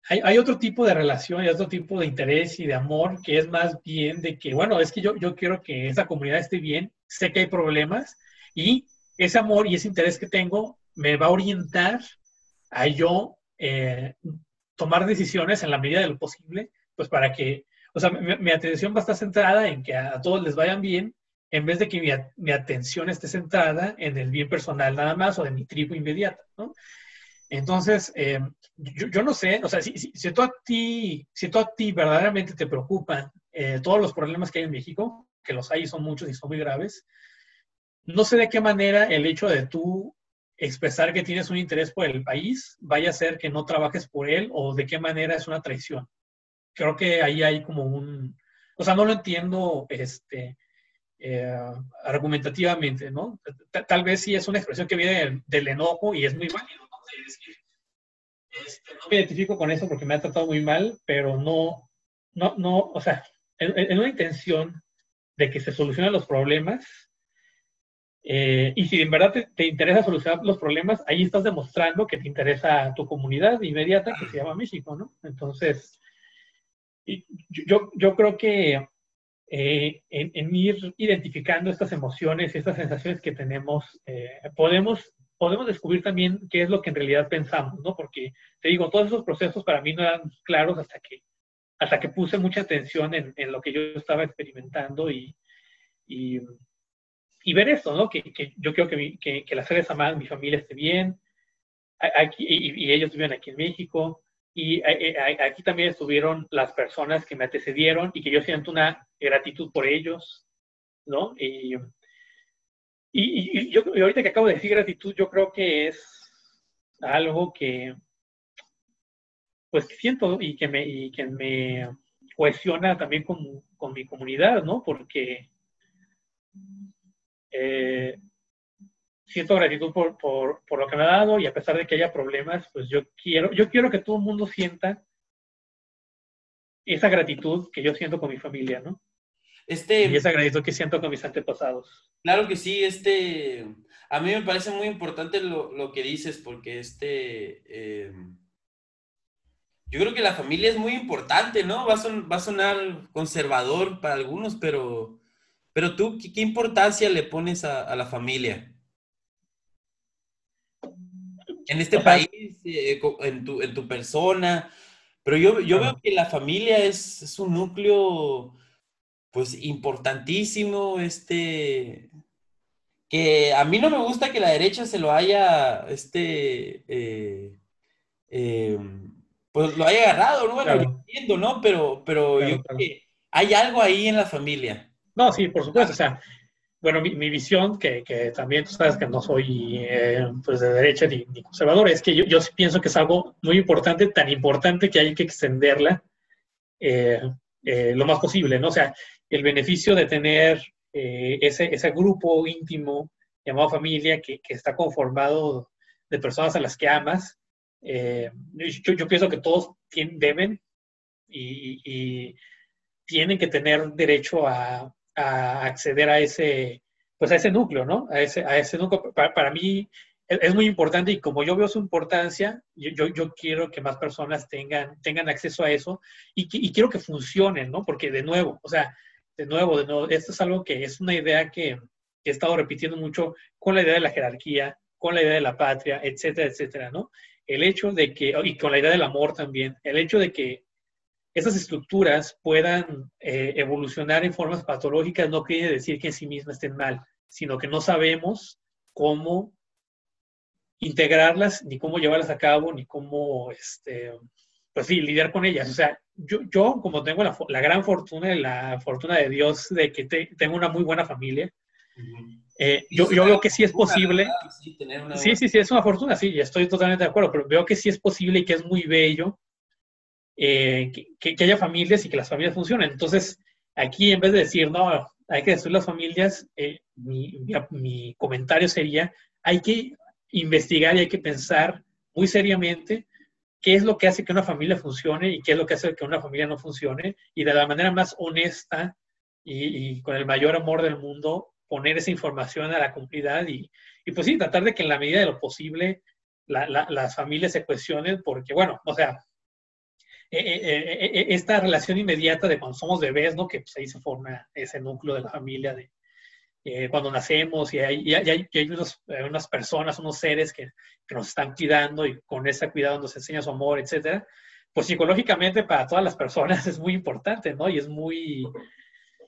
hay, otro tipo de relación, hay otro tipo de interés y de amor que es más bien de que, bueno, es que yo, yo quiero que esa comunidad esté bien, sé que hay problemas y ese amor y ese interés que tengo me va a orientar a yo eh, tomar decisiones en la medida de lo posible, pues para que, o sea, mi, atención va a estar centrada en que a, todos les vayan bien, en vez de que mi, atención esté centrada en el bien personal nada más o de mi tribu inmediata, ¿no? Entonces, eh, yo, no sé, o sea, si, si, tú a ti, si tú a ti verdaderamente te preocupan eh, todos los problemas que hay en México, que los hay y son muchos y son muy graves, no sé de qué manera el hecho de tú expresar que tienes un interés por el país vaya a ser que no trabajes por él o de qué manera es una traición. Creo que ahí hay como un, o sea, no lo entiendo este, eh, argumentativamente, ¿no? Tal vez sí es una expresión que viene del, enojo y es muy válido. ¿no? Este, no me identifico con eso porque me ha tratado muy mal, pero no, no, no, o sea, en, en una intención de que se solucionen los problemas, eh, y si en verdad te, interesa solucionar los problemas, ahí estás demostrando que te interesa tu comunidad inmediata que se llama México, ¿no? Entonces, yo, yo creo que eh, en, ir identificando estas emociones, estas sensaciones que tenemos, eh, podemos, podemos descubrir también qué es lo que en realidad pensamos, ¿no? Porque, te digo, todos esos procesos para mí no eran claros hasta que, hasta que puse mucha atención en, en lo que yo estaba experimentando y y ver esto, ¿no? Que, que yo quiero que, que, que, las seres amadas, mi familia esté bien, aquí, y, ellos viven aquí en México, y aquí también estuvieron las personas que me antecedieron y que yo siento una gratitud por ellos, ¿no? Y, y, yo ahorita que acabo de decir gratitud, yo creo que es algo que, pues siento y que me, y que me cohesiona también con, con mi comunidad, ¿no? Porque eh, siento gratitud por, por, por, lo que me ha dado y a pesar de que haya problemas, pues yo quiero, yo quiero que todo el mundo sienta esa gratitud que yo siento con mi familia, ¿no? Este, y esa gratitud que siento con mis antepasados. Claro que sí, este, a mí me parece muy importante lo, lo que dices porque este, eh, yo creo que la familia es muy importante, ¿no? Va a, va a sonar conservador para algunos, pero pero tú, ¿qué, importancia le pones a, la familia? En este país, eh, en, tu, en, tu, persona. Pero yo, yo veo que la familia es, es, un núcleo, pues, importantísimo, este, que a mí no me gusta que la derecha se lo haya, este, eh, em, pues lo haya agarrado, ¿no? Bueno, yo entiendo, ¿no? Pero, pero yo creo que hay algo ahí en la familia. No, sí, por supuesto. O sea, bueno, mi, visión, que, que, también tú sabes que no soy eh, pues de derecha ni, conservador, es que yo, yo, pienso que es algo muy importante, tan importante que hay que extenderla eh, eh, lo más posible, ¿no? O sea, el beneficio de tener ese, ese grupo íntimo llamado familia que, que, está conformado de personas a las que amas, yo, yo, pienso que todos tienen, deben y, y, tienen que tener derecho a, a, acceder a ese, pues a ese núcleo, ¿no? A ese, a ese núcleo. Para, para mí, es muy importante y como yo veo su importancia, yo, yo, quiero que más personas tengan, tengan acceso a eso y, y, quiero que funcionen, ¿no? Porque de nuevo, o sea, de nuevo, de nuevo, esto es algo que es una idea que he estado repitiendo mucho con la idea de la jerarquía, con la idea de la patria, etcétera, etcétera, ¿no? El hecho de que, y con la idea del amor también, el hecho de que esas estructuras puedan eh, evolucionar en formas patológicas no quiere decir que en sí mismas estén mal, sino que no sabemos cómo integrarlas, ni cómo llevarlas a cabo, ni cómo, este, pues sí, lidiar con ellas. O sea, yo, yo como tengo la, la gran fortuna, la fortuna de Dios de que te, tengo una muy buena familia, eh, yo, yo veo que sí es posible. Sí, sí, sí, es una fortuna, sí, estoy totalmente de acuerdo, pero veo que sí es posible y que es muy bello eh, que, haya familias y que las familias funcionen. Entonces, aquí en vez de decir, no, hay que destruir las familias, eh, mi, comentario sería, hay que investigar y hay que pensar muy seriamente qué es lo que hace que una familia funcione y qué es lo que hace que una familia no funcione y de la manera más honesta y, con el mayor amor del mundo poner esa información a la comunidad y, y pues sí, tratar de que en la medida de lo posible la, la, las familias se cuestionen porque, bueno, o sea, esta relación inmediata de cuando somos bebés, ¿no? Que pues ahí se forma ese núcleo de la familia de, eh, cuando nacemos y hay, y hay, y hay unos, eh, unas personas, unos seres que, que, nos están cuidando y con ese cuidado nos enseña su amor, etcétera, pues psicológicamente para todas las personas es muy importante, ¿no? Y es muy,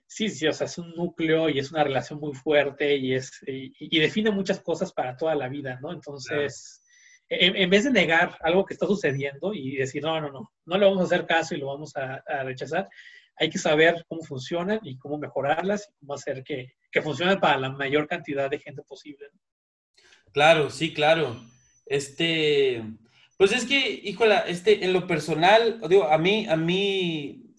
sí, sí, o sea, es un núcleo y es una relación muy fuerte y, es, y, y define muchas cosas para toda la vida, ¿no? Entonces. En, en, vez de negar algo que está sucediendo y decir, no, no, no, no le vamos a hacer caso y lo vamos a, a rechazar, hay que saber cómo funcionan y cómo mejorarlas y cómo hacer que, que funcionen para la mayor cantidad de gente posible. Claro, sí, claro. Este, pues es que, híjola, este, en lo personal, digo, a mí, a mí,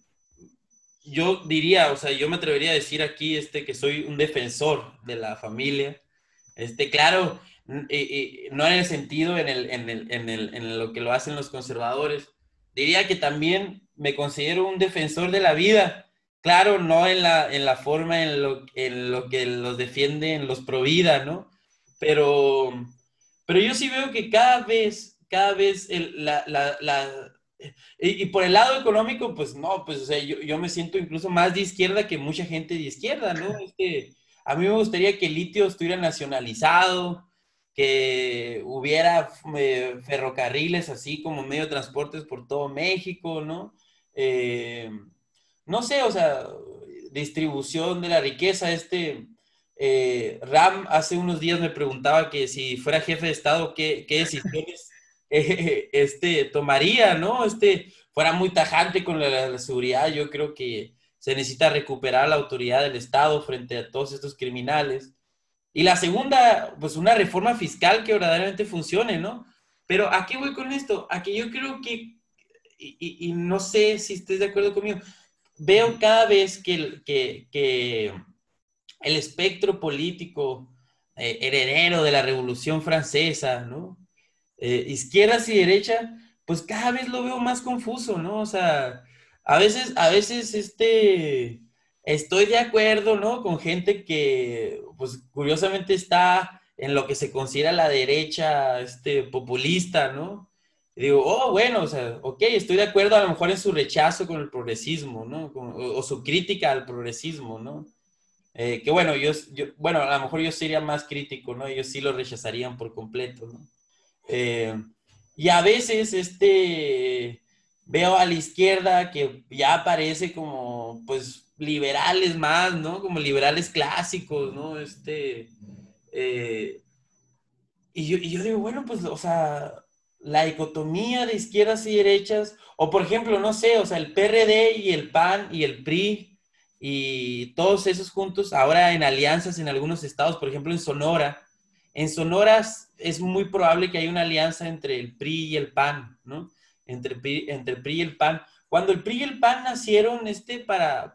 yo diría, o sea, yo me atrevería a decir aquí, este, que soy un defensor de la familia. Este, claro, eh, no en el sentido en, el, en, el, en, el, en lo que lo hacen los conservadores. Diría que también me considero un defensor de la vida. Claro, no en la, en la forma en lo, en lo que los defienden los pro vida, ¿no? Pero, pero yo sí veo que cada vez, cada vez la, la, la y, por el lado económico, pues no, pues o sea, yo, yo, me siento incluso más de izquierda que mucha gente de izquierda, ¿no? Es a mí me gustaría que el litio estuviera nacionalizado, que hubiera eh, ferrocarriles así como medio de transportes por todo México, ¿no? Eh, no sé, o sea, distribución de la riqueza. Este eh, Ram hace unos días me preguntaba que si fuera jefe de Estado, ¿qué, qué decisiones eh, este, tomaría, ¿no? Este, fuera muy tajante con la, la, seguridad. Yo creo que se necesita recuperar la autoridad del Estado frente a todos estos criminales. Y la segunda, pues una reforma fiscal que verdaderamente funcione, ¿no? Pero ¿a qué voy con esto? A que yo creo que y, no sé si estés de acuerdo conmigo, veo cada vez que, que, que el espectro político eh, heredero de la Revolución Francesa, ¿no? Eh, izquierdas y derecha, pues cada vez lo veo más confuso, ¿no? O sea, a veces, a veces, este, estoy de acuerdo, ¿no? Con gente que, pues, curiosamente está en lo que se considera la derecha, este, populista, ¿no? Digo, oh, bueno, o sea, ok, estoy de acuerdo a lo mejor en su rechazo con el progresismo, ¿no? o, o, su crítica al progresismo, ¿no? Eh, que bueno, yo, yo, bueno, a lo mejor yo sería más crítico, ¿no? Ellos sí lo rechazarían por completo, ¿no? Eh, y a veces, este, veo a la izquierda que ya aparece como, pues, liberales más, ¿no? Como liberales clásicos, ¿no? Este, eh, y, yo, y yo digo, bueno, pues, o sea, la dicotomía de izquierdas y derechas, o por ejemplo, no sé, o sea, el PRD y el PAN y el PRI y todos esos juntos, ahora en alianzas en algunos estados, por ejemplo en Sonora, en Sonora es muy probable que haya una alianza entre el PRI y el PAN, ¿no? Entre, entre el PRI y el PAN, cuando el PRI y el PAN nacieron este para,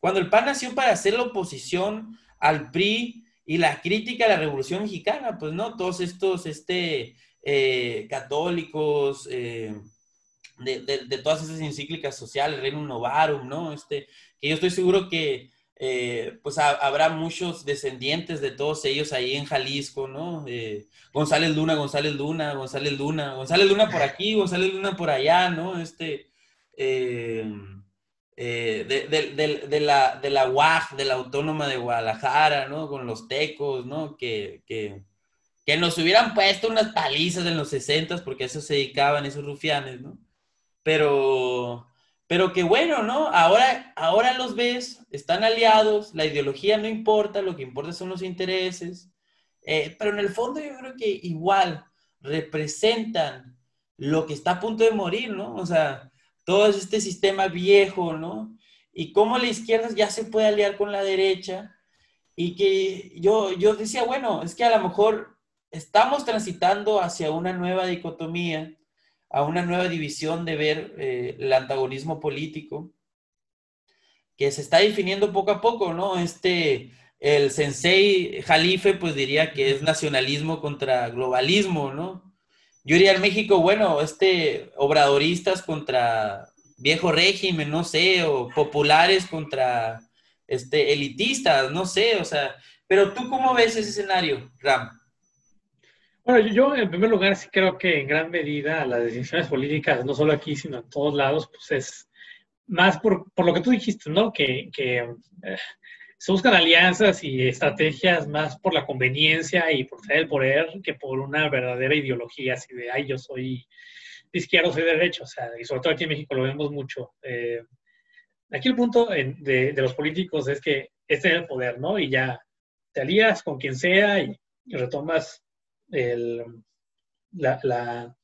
cuando el PAN nació para hacer la oposición al PRI y la crítica a la Revolución Mexicana, pues no, todos estos este, eh, católicos, eh, de, de, todas esas encíclicas sociales, Reino Novarum, ¿no? Este, que yo estoy seguro que eh, pues habrá muchos descendientes de todos ellos ahí en Jalisco, ¿no? González Luna, González Luna, González Luna, González Luna por aquí, González Luna por allá, ¿no? Este, eh, eh, de, la, de la UAG, de la Autónoma de Guadalajara, ¿no? Con los tecos, ¿no? Que, que, que nos hubieran puesto unas palizas en los 60 porque a eso se dedicaban esos rufianes, ¿no? Pero pero que bueno, ¿no? Ahora, ahora los ves, están aliados, la ideología no importa, lo que importa son los intereses, eh, pero en el fondo yo creo que igual representan lo que está a punto de morir, ¿no? O sea, todo este sistema viejo, ¿no? Y cómo la izquierda ya se puede aliar con la derecha y que yo, yo decía, bueno, es que a lo mejor estamos transitando hacia una nueva dicotomía a una nueva división de ver eh, el antagonismo político que se está definiendo poco a poco, ¿no? Este, el sensei Jalife, pues diría que es nacionalismo contra globalismo, ¿no? Yo diría en México, bueno, este, obradoristas contra viejo régimen, no sé, o populares contra, este, elitistas, no sé, o sea, pero tú cómo ves ese escenario, Ram? Bueno, yo en primer lugar sí creo que en gran medida las decisiones políticas, no solo aquí, sino en todos lados, pues es más por, por lo que tú dijiste, ¿no? Que, que eh, se buscan alianzas y estrategias más por la conveniencia y por tener el poder que por una verdadera ideología así de, ay, yo soy de izquierda, soy de derecha, o sea, y sobre todo aquí en México lo vemos mucho. Eh, aquí el punto de, de, los políticos es que este es el poder, ¿no? Y ya te alías con quien sea y retomas el, la, la,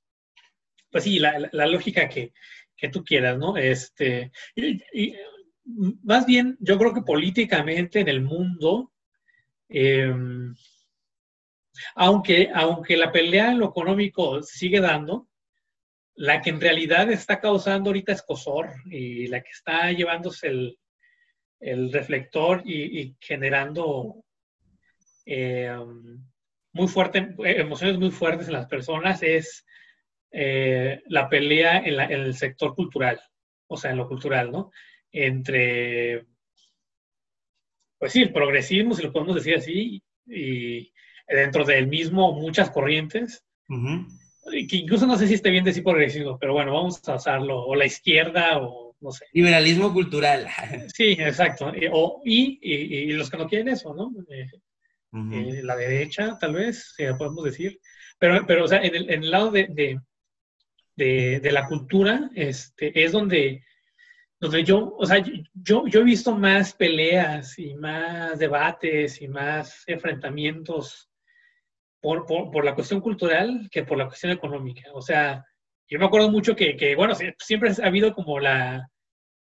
pues sí, la, la lógica que, que, tú quieras, ¿no? Este, y, más bien, yo creo que políticamente en el mundo, eh, aunque, aunque la pelea en lo económico sigue dando, la que en realidad está causando ahorita escosor y la que está llevándose el, el reflector y, generando eh, muy fuerte, emociones muy fuertes en las personas es eh, la pelea en, el sector cultural, o sea, en lo cultural, ¿no? Entre, pues sí, el progresismo, si lo podemos decir así, y dentro del mismo muchas corrientes, que incluso no sé si esté bien decir progresismo, pero bueno, vamos a usarlo, o la izquierda, o no sé. Liberalismo cultural. Sí, exacto. Y, o, y, los que no quieren eso, ¿no? Eh, eh, la derecha, tal vez, si podemos decir. Pero, pero o sea, en el, en el lado de, de, de, la cultura, este, es donde, donde yo, o sea, yo, yo he visto más peleas y más debates y más enfrentamientos por, por, por, la cuestión cultural que por la cuestión económica. O sea, yo me acuerdo mucho que, que bueno, siempre ha habido como la,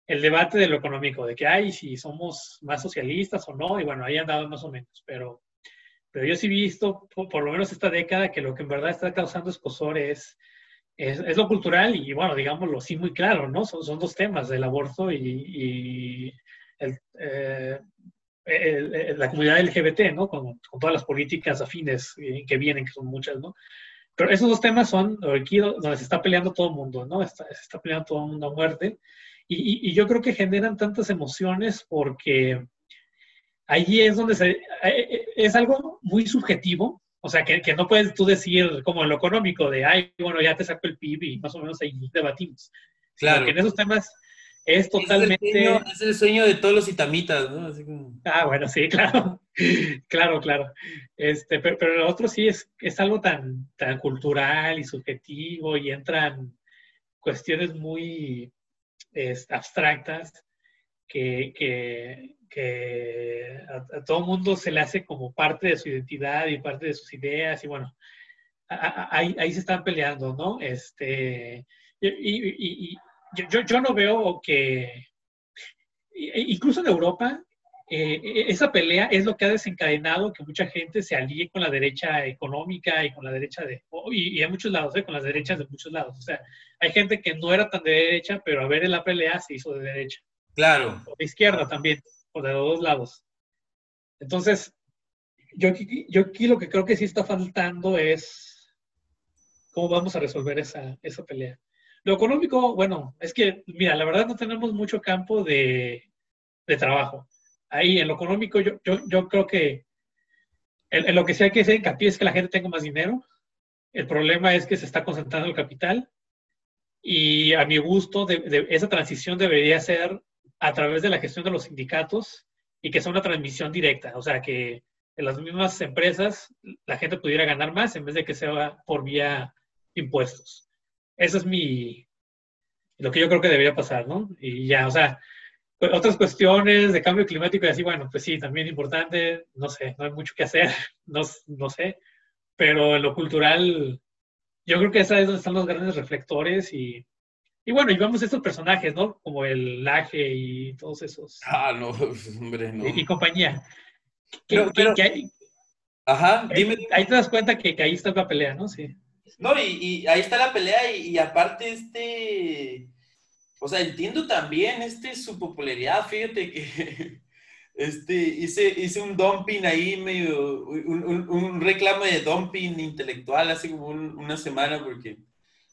el debate de lo económico, de que, hay si somos más socialistas o no, y bueno, ahí han dado más o menos, pero pero yo sí he visto, por, lo menos esta década, que lo que en verdad está causando escosor es, es, lo cultural y, bueno, digámoslo sí muy claro, ¿no? Son, son dos temas, el aborto y, eh, la comunidad LGBT, ¿no? Con, con, todas las políticas afines que vienen, que son muchas, ¿no? Pero esos dos temas son aquí donde se está peleando todo el mundo, ¿no? Está, se está peleando todo el mundo a muerte. Y, y, yo creo que generan tantas emociones porque ahí es donde se, eh, eh, es algo muy subjetivo, o sea, que, que, no puedes tú decir como en lo económico de, ay, bueno, ya te saco el PIB y más o menos ahí debatimos. Claro. Porque en esos temas es totalmente... Es el sueño, de todos los itamitas, ¿no? Así como... Ah, bueno, sí, claro. claro, claro. Este, pero, pero, lo otro sí es, es algo tan, tan cultural y subjetivo y entran cuestiones muy abstractas que, que que a, todo mundo se le hace como parte de su identidad y parte de sus ideas y bueno, ahí, ahí se están peleando, ¿no? Este, y, y, yo, yo no veo que, incluso en Europa, eh, esa pelea es lo que ha desencadenado que mucha gente se alíe con la derecha económica y con la derecha de, y, y a muchos lados, ¿eh? con las derechas de muchos lados. O sea, hay gente que no era tan de derecha, pero a ver en la pelea se hizo de derecha. Claro. O de izquierda también, o de los dos lados. Entonces, yo, yo aquí lo que creo que sí está faltando es cómo vamos a resolver esa, esa pelea. Lo económico, bueno, es que, mira, la verdad no tenemos mucho campo de, de trabajo ahí en lo económico yo, yo, yo creo que en, lo que sí hay que hacer hincapié es que la gente tenga más dinero. El problema es que se está concentrando el capital y a mi gusto de, esa transición debería ser a través de la gestión de los sindicatos y que sea una transmisión directa, o sea, que en las mismas empresas la gente pudiera ganar más en vez de que sea por vía impuestos. Eso es mi, lo que yo creo que debería pasar, ¿no? Y ya, o sea, otras cuestiones de cambio climático y así, bueno, pues sí, también importante, no sé, no hay mucho que hacer, no, no sé, pero en lo cultural, yo creo que esa es donde están los grandes reflectores y, y bueno, y vamos a estos personajes, ¿no? Como el Laje y todos esos. Ah, no, hombre, no. Y, compañía. pero, ajá, dime. Ahí, te das cuenta que, que, ahí está la pelea, ¿no? Sí. No, y, y ahí está la pelea y, y aparte este o sea, entiendo también este, su popularidad. Fíjate que este, hice, hice un dumping ahí, medio, un, un, reclamo de dumping intelectual hace como una semana porque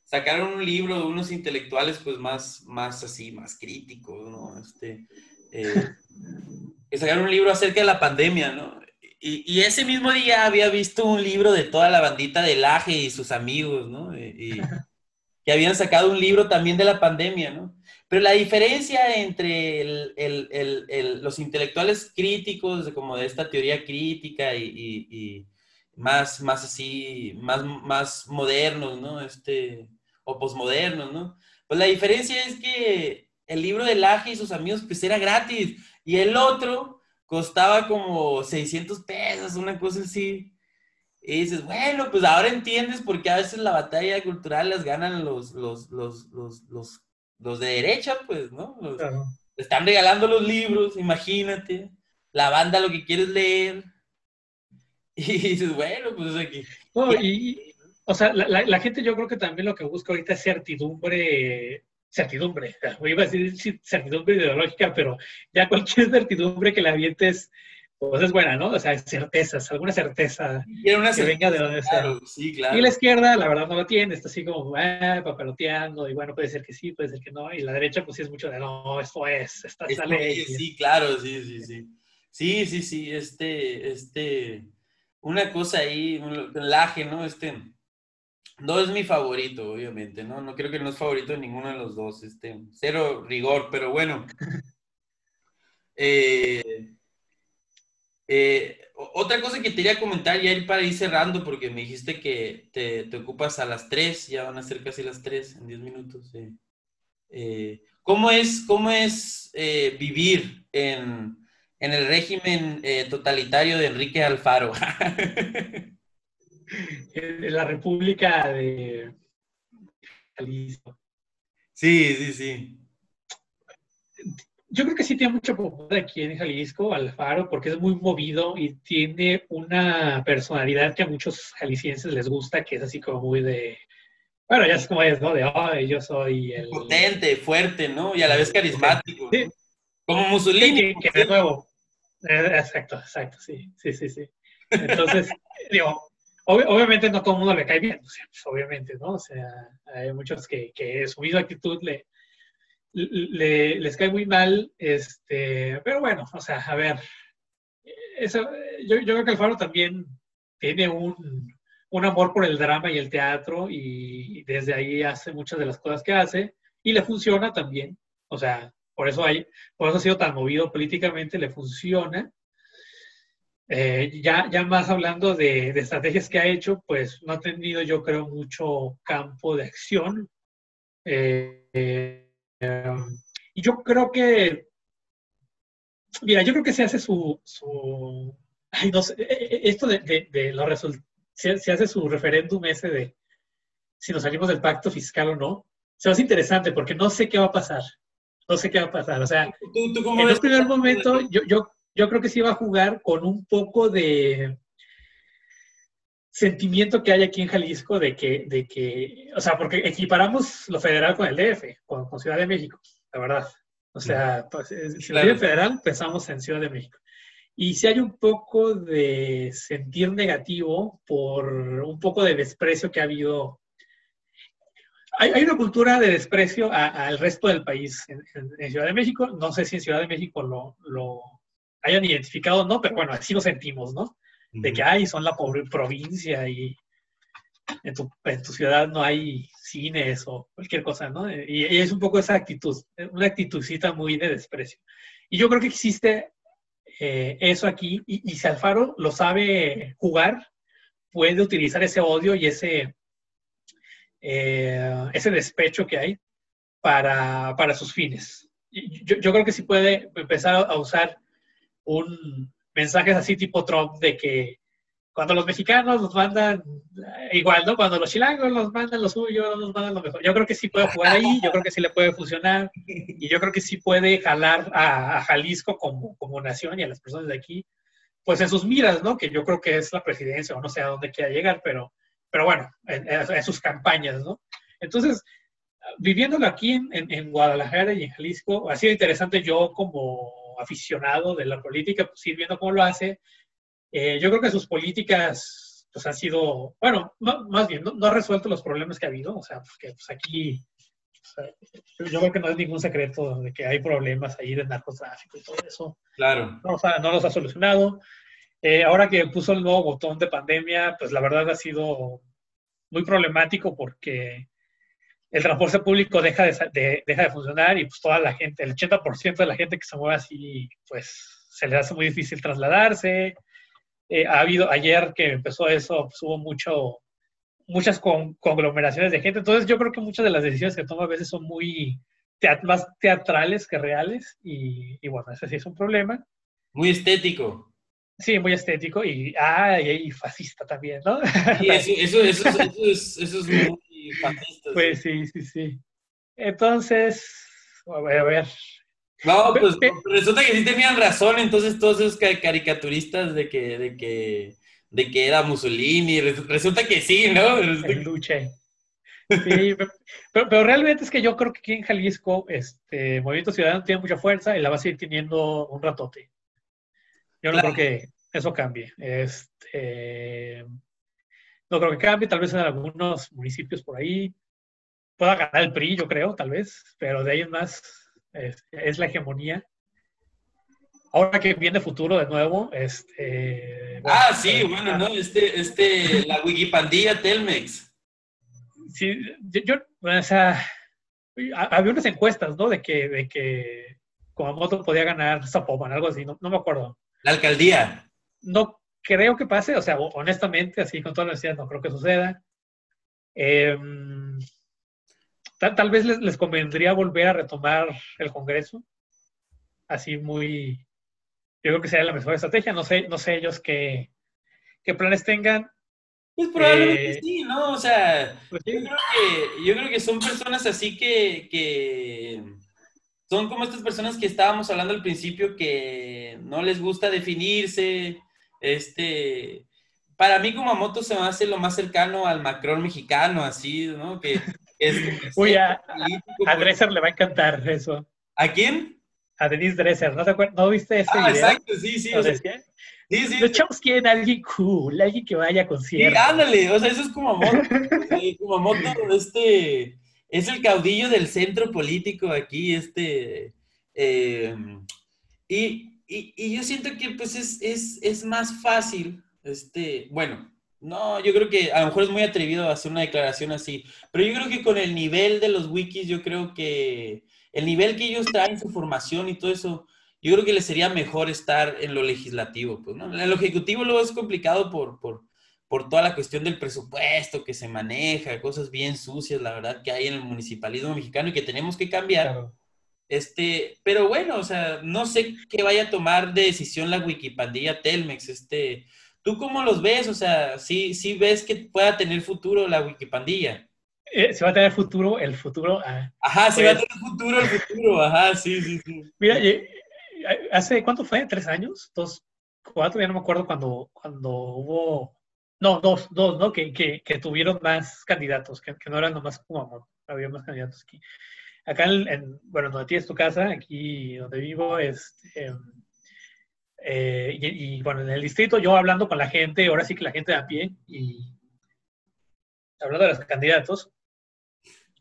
sacaron un libro de unos intelectuales pues más, más así, más críticos, ¿no? Este, eh, que sacaron un libro acerca de la pandemia, ¿no? Y, y, ese mismo día había visto un libro de toda la bandita de Laje y sus amigos, ¿no? Y, que habían sacado un libro también de la pandemia, ¿no? Pero la diferencia entre el, el, el, los intelectuales críticos, como de esta teoría crítica y, y, más, más así, más, más modernos, ¿no? Este, o posmodernos, ¿no? Pues la diferencia es que el libro de Laje y sus amigos, pues era gratis, y el otro costaba como 600 pesos, una cosa así. Y dices, bueno, pues ahora entiendes por qué a veces la batalla cultural las ganan los, los, los, los, los los de derecha, pues, ¿no? Están regalando los libros, imagínate. La banda lo que quieres leer. Y dices, bueno, pues aquí. y, o sea, la, la, gente yo creo que también lo que busca ahorita es certidumbre, certidumbre, iba a decir certidumbre ideológica, pero ya cualquier certidumbre que la avientes pues es buena, ¿no? O sea, certezas, alguna certeza una que venga de donde claro, Sí, claro. Y la izquierda, la verdad, no lo tiene, está así como ah, papaloteando, y bueno, puede ser que sí, puede ser que no, y la derecha, pues sí es mucho de no, esto es, esta es la ley. Sí, claro, sí, sí, sí. Sí, sí, sí, este, este, una cosa ahí, un laje, ¿no? Este, no es mi favorito, obviamente, ¿no? No creo que no es favorito de ninguno de los dos, este, cero rigor, pero bueno. eh, eh, otra cosa que te quería comentar ya ir para ir cerrando, porque me dijiste que te, te, ocupas a las 3, ya van a ser casi las 3 en 10 minutos. Eh, ¿Cómo es, cómo es eh, vivir en, en, el régimen totalitario de Enrique Alfaro? en la República de Jalisco. Sí, sí, sí yo creo que sí tiene mucho popular aquí en Jalisco, Alfaro, porque es muy movido y tiene una personalidad que a muchos jaliscienses les gusta, que es así como muy de, bueno, ya es como es, ¿no? De, ay, yo soy el... Potente, fuerte, ¿no? Y a la vez carismático. Sí. Como Mussolini. Que, de nuevo. Eh, exacto, exacto, sí, sí, sí, sí. Entonces, digo, obviamente no todo el mundo le cae bien, pues, obviamente, ¿no? O sea, hay muchos que, que su misma actitud le, le, les cae muy mal, este, pero bueno, o sea, a ver, eso, yo, yo creo que Alfaro también tiene un, un, amor por el drama y el teatro y desde ahí hace muchas de las cosas que hace y le funciona también, o sea, por eso, hay, por eso ha sido tan movido políticamente, le funciona. Eh, ya, ya más hablando de, de, estrategias que ha hecho, pues no ha tenido yo creo mucho campo de acción. Eh, eh, y yo creo que, mira, yo creo que se hace su, su ay, no sé, e, e, e, esto de, de, de los resultados, se, se, hace su referéndum ese de si nos salimos del pacto fiscal o no, se a interesante porque no sé qué va a pasar, no sé qué va a pasar, o sea, ¿Tú, tú en el primer momento, yo, yo, yo creo que sí va a jugar con un poco de sentimiento que hay aquí en Jalisco de que, de que o sea, porque equiparamos lo federal con el DF, con, Ciudad de México, la verdad. O sea, pues, si claro. federal, pensamos en Ciudad de México. Y si hay un poco de sentir negativo por un poco de desprecio que ha habido. Hay, una cultura de desprecio al resto del país en, Ciudad de México. No sé si en Ciudad de México lo, lo hayan identificado no, pero bueno, así lo sentimos, ¿no? De que, ay, son la pobre provincia y en tu, en tu ciudad no hay cines o cualquier cosa, ¿no? Y, y, es un poco esa actitud, una actitudcita muy de desprecio. Y yo creo que existe eh, eso aquí, y, si Alfaro lo sabe jugar, puede utilizar ese odio y ese, eh, ese despecho que hay para, para sus fines. Yo, yo, creo que sí puede empezar a usar un mensajes así tipo Trump de que cuando los mexicanos nos mandan igual, ¿no? Cuando los chilangos nos mandan lo suyo, nos mandan lo mejor. Yo creo que sí puede jugar ahí, yo creo que sí le puede funcionar y yo creo que sí puede jalar a, Jalisco como, como nación y a las personas de aquí, pues en sus miras, ¿no? Que yo creo que es la presidencia o no sé a dónde quiera llegar, pero, pero bueno, en, sus campañas, ¿no? Entonces, viviéndolo aquí en, en, Guadalajara y en Jalisco, ha sido interesante yo como aficionado de la política, pues ir viendo cómo lo hace eh, yo creo que sus políticas pues, han sido, bueno, más bien, no, ha resuelto los problemas que ha habido. O sea, porque pues, aquí, yo creo que no es ningún secreto de que hay problemas ahí de narcotráfico y todo eso. Claro. No, no los ha solucionado. Eh, ahora que puso el nuevo botón de pandemia, pues la verdad ha sido muy problemático porque el transporte público deja de, deja de funcionar y pues toda la gente, el 80% de la gente que se mueve así, pues se les hace muy difícil trasladarse. Eh, ha habido, ayer que empezó eso, pues, hubo mucho, muchas conglomeraciones de gente. Entonces yo creo que muchas de las decisiones que toma a veces son muy más teatrales que reales y, bueno, ese sí es un problema. Muy estético. Sí, muy estético y, ah, y, fascista también, ¿no? Sí, eso, eso, es, eso, es, muy Pues sí, sí, sí. Entonces, a ver, a ver no, pues resulta que sí tenían razón, entonces todos esos caricaturistas de que, de que, de que era Mussolini, resulta que sí, ¿no? El luche. Sí, pero, realmente es que yo creo que aquí en Jalisco, este Movimiento Ciudadano tiene mucha fuerza y la va a seguir teniendo un ratote. Yo no creo que eso cambie. Este, no creo que cambie, tal vez en algunos municipios por ahí pueda ganar el PRI, yo creo, tal vez, pero de ahí en más es, la hegemonía. Ahora que viene futuro de nuevo, este... ah, sí, eh, bueno. ¿no? Este, este, la Wikipandilla Telmex. Sí, yo, o sea, había unas encuestas, ¿no? De que, de que Kumamoto podía ganar Zapopan, algo así, no, me acuerdo. La alcaldía. No creo que pase, o sea, honestamente, así con toda la necesidad, no creo que suceda. Eh, Tal, vez les, convendría volver a retomar el Congreso. Así muy. Yo creo que sería la mejor estrategia. No sé, no sé ellos qué, qué planes tengan. Pues probablemente eh, sí, ¿no? O sea, pues yo, creo que, yo creo que son personas así que, que son como estas personas que estábamos hablando al principio que no les gusta definirse. Este, para mí Kumamoto se me hace lo más cercano al Macron mexicano, así, ¿no? Que es, Uy, a, a, Dresser le va a encantar eso. ¿A quién? A Denise Dresser, ¿no, te ¿No viste ese ah, exacto, sí, sí. O sea, sí, sí. Los chavos quieren a alguien cool, alguien que vaya a conciertos. Sí, ándale, o sea, eso es como Kumamoto, este, es el caudillo del centro político aquí, este, eh, y, y, y, yo siento que pues es, es, es más fácil, este, bueno, no, yo creo que a lo mejor es muy atrevido hacer una declaración así, pero yo creo que con el nivel de los wikis, yo creo que el nivel que ellos traen, su formación y todo eso, yo creo que les sería mejor estar en lo legislativo. Pues, ¿no? En lo ejecutivo luego es complicado por, por, por toda la cuestión del presupuesto que se maneja, cosas bien sucias, la verdad, que hay en el municipalismo mexicano y que tenemos que cambiar. Este, pero bueno, o sea, no sé qué vaya a tomar de decisión la Wikipandilla Telmex, este, ¿Tú cómo los ves? O sea, ¿sí, sí ves que pueda tener futuro la Wikipandilla? Eh, se va a tener futuro, el futuro. Ah, ajá, se va a pues tener futuro, el futuro, ajá, sí, sí, sí. Mira, hace, ¿cuánto fue? ¿Tres años? ¿Dos? ¿Cuatro? Ya no me acuerdo cuando, cuando hubo, no, dos, dos, ¿no? Que, que, que tuvieron más candidatos, que, que no eran nomás como amor, había más candidatos aquí. Acá, en, bueno, donde tienes tu casa, aquí donde vivo, este, y, bueno, en el distrito yo hablando con la gente, ahora sí que la gente de a pie, y hablando de los candidatos,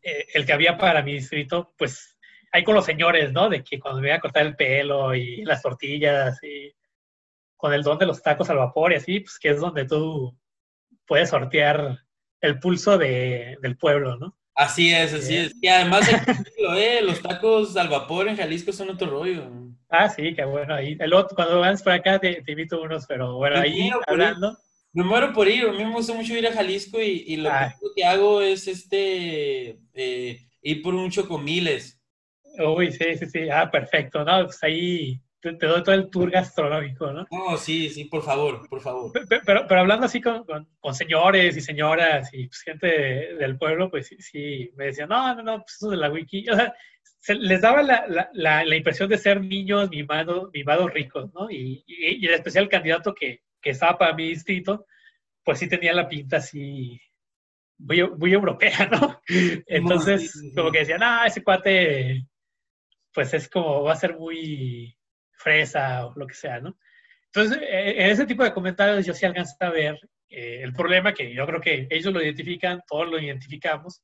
eh, el que había para mi distrito, pues ahí con los señores, ¿no? De que cuando me iba a cortar el pelo y las tortillas y con el don de los tacos al vapor y así, pues que es donde tú puedes sortear el pulso de, del pueblo, ¿no? Así es, así es. Y además, eh, los tacos al vapor en Jalisco son otro rollo. Ah, sí, qué bueno. Ahí, el otro, cuando vas por acá te, invito unos, pero bueno, ahí hablando. Me muero por ir, a mí me gusta mucho ir a Jalisco y, lo ah. que hago es este eh, ir por un chocomiles. Uy, sí, sí, sí. Ah, perfecto. No, pues ahí te, doy todo el tour gastronómico, ¿no? No, sí, sí, por favor, por favor. Pero, pero, hablando así con, con, señores y señoras y pues, gente del pueblo, pues sí, sí, me decían, no, no, no, pues eso de la wiki. O sea, les daba la, la, la, impresión de ser niños mimados, mimados ricos, ¿no? Y, y, el especial candidato que, que estaba para mi distrito, pues sí tenía la pinta así muy, muy europea, ¿no? Entonces, como que decían, ah, ese cuate, pues es como, va a ser muy fresa o lo que sea, ¿no? Entonces, e, en ese tipo de comentarios yo sí alcanzo a ver eh, el problema que yo creo que ellos lo identifican, todos lo identificamos,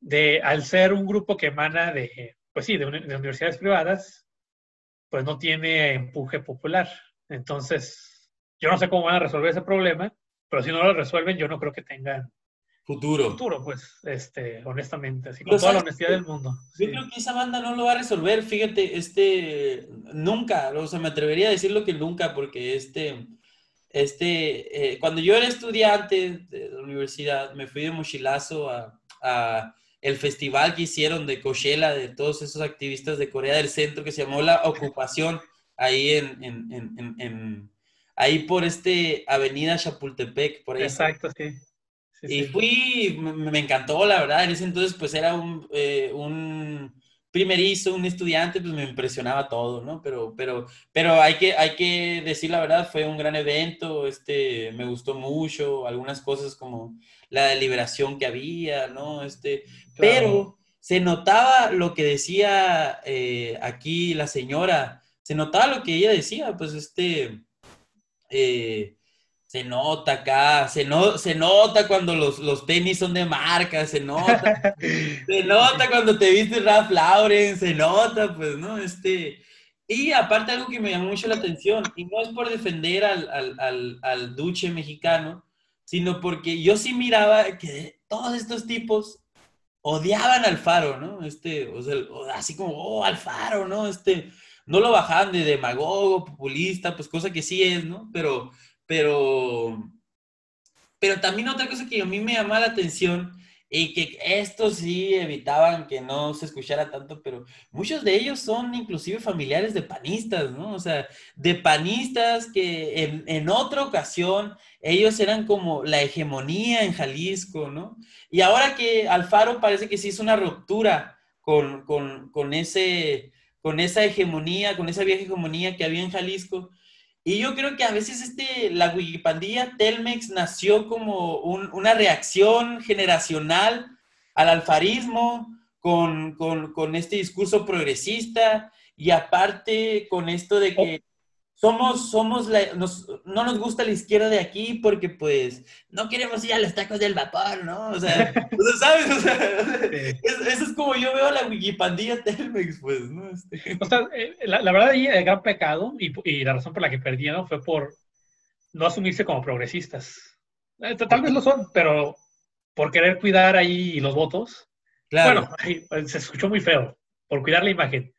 de al ser un grupo que emana de, pues sí, de, universidades privadas, pues no tiene empuje popular. Entonces, yo no sé cómo van a resolver ese problema, pero si no lo resuelven, yo no creo que tengan futuro. Futuro, pues, este, honestamente, así con toda la honestidad del mundo. Yo creo que esa banda no lo va a resolver, fíjate, este, nunca, o sea, me atrevería a decirlo que nunca, porque este, este, eh, cuando yo era estudiante de la universidad, me fui de mochilazo a, a el festival que hicieron de Coachella, de todos esos activistas de Corea del Centro, que se llamó La Ocupación, ahí en, en, en, en ahí por este Avenida Chapultepec, por ahí. Exacto, sí. Y fui, me, encantó, la verdad, en ese entonces pues era un, eh, un primerizo, un estudiante, pues me impresionaba todo, ¿no? Pero, pero, pero hay que, hay que decir la verdad, fue un gran evento, este, me gustó mucho, algunas cosas como la deliberación que había, ¿no? Este, pero se notaba lo que decía eh, aquí la señora, se notaba lo que ella decía, pues este, eh, se nota acá, se, no, se nota cuando los, los tenis son de marca, se nota, se nota cuando te viste Ralph Lauren, se nota, pues, ¿no? Este, y aparte algo que me llamó mucho la atención, y no es por defender al, al, al, al duche mexicano, sino porque yo sí miraba que todos estos tipos odiaban al Faro, ¿no? Este, o sea, así como, oh, Alfaro, ¿no? Este, no lo bajaban de demagogo, populista, pues cosa que sí es, ¿no? Pero, pero, pero también otra cosa que a mí me llama la atención y que estos sí evitaban que no se escuchara tanto, pero muchos de ellos son inclusive familiares de panistas, ¿no? O sea, de panistas que en, en otra ocasión ellos eran como la hegemonía en Jalisco, ¿no? Y ahora que Alfaro parece que sí hizo una ruptura con, con, con, ese, con esa hegemonía, con esa vieja hegemonía que había en Jalisco, y yo creo que a veces este, la Wikipandilla Telmex nació como una reacción generacional al alfarismo, con, con, este discurso progresista y aparte con esto de que somos, somos no nos gusta la izquierda de aquí porque pues no queremos ir a los tacos del vapor, ¿no? O sea, ¿sabes? O sea, eso es como yo veo la wikipandilla Telmex, pues, ¿no? Este. O sea, eh, la, la, verdad ahí el gran pecado y, y, la razón por la que perdieron fue por no asumirse como progresistas. Eh, tal vez lo son, pero por querer cuidar ahí los votos. Claro. Bueno, pues, se escuchó muy feo, por cuidar la imagen.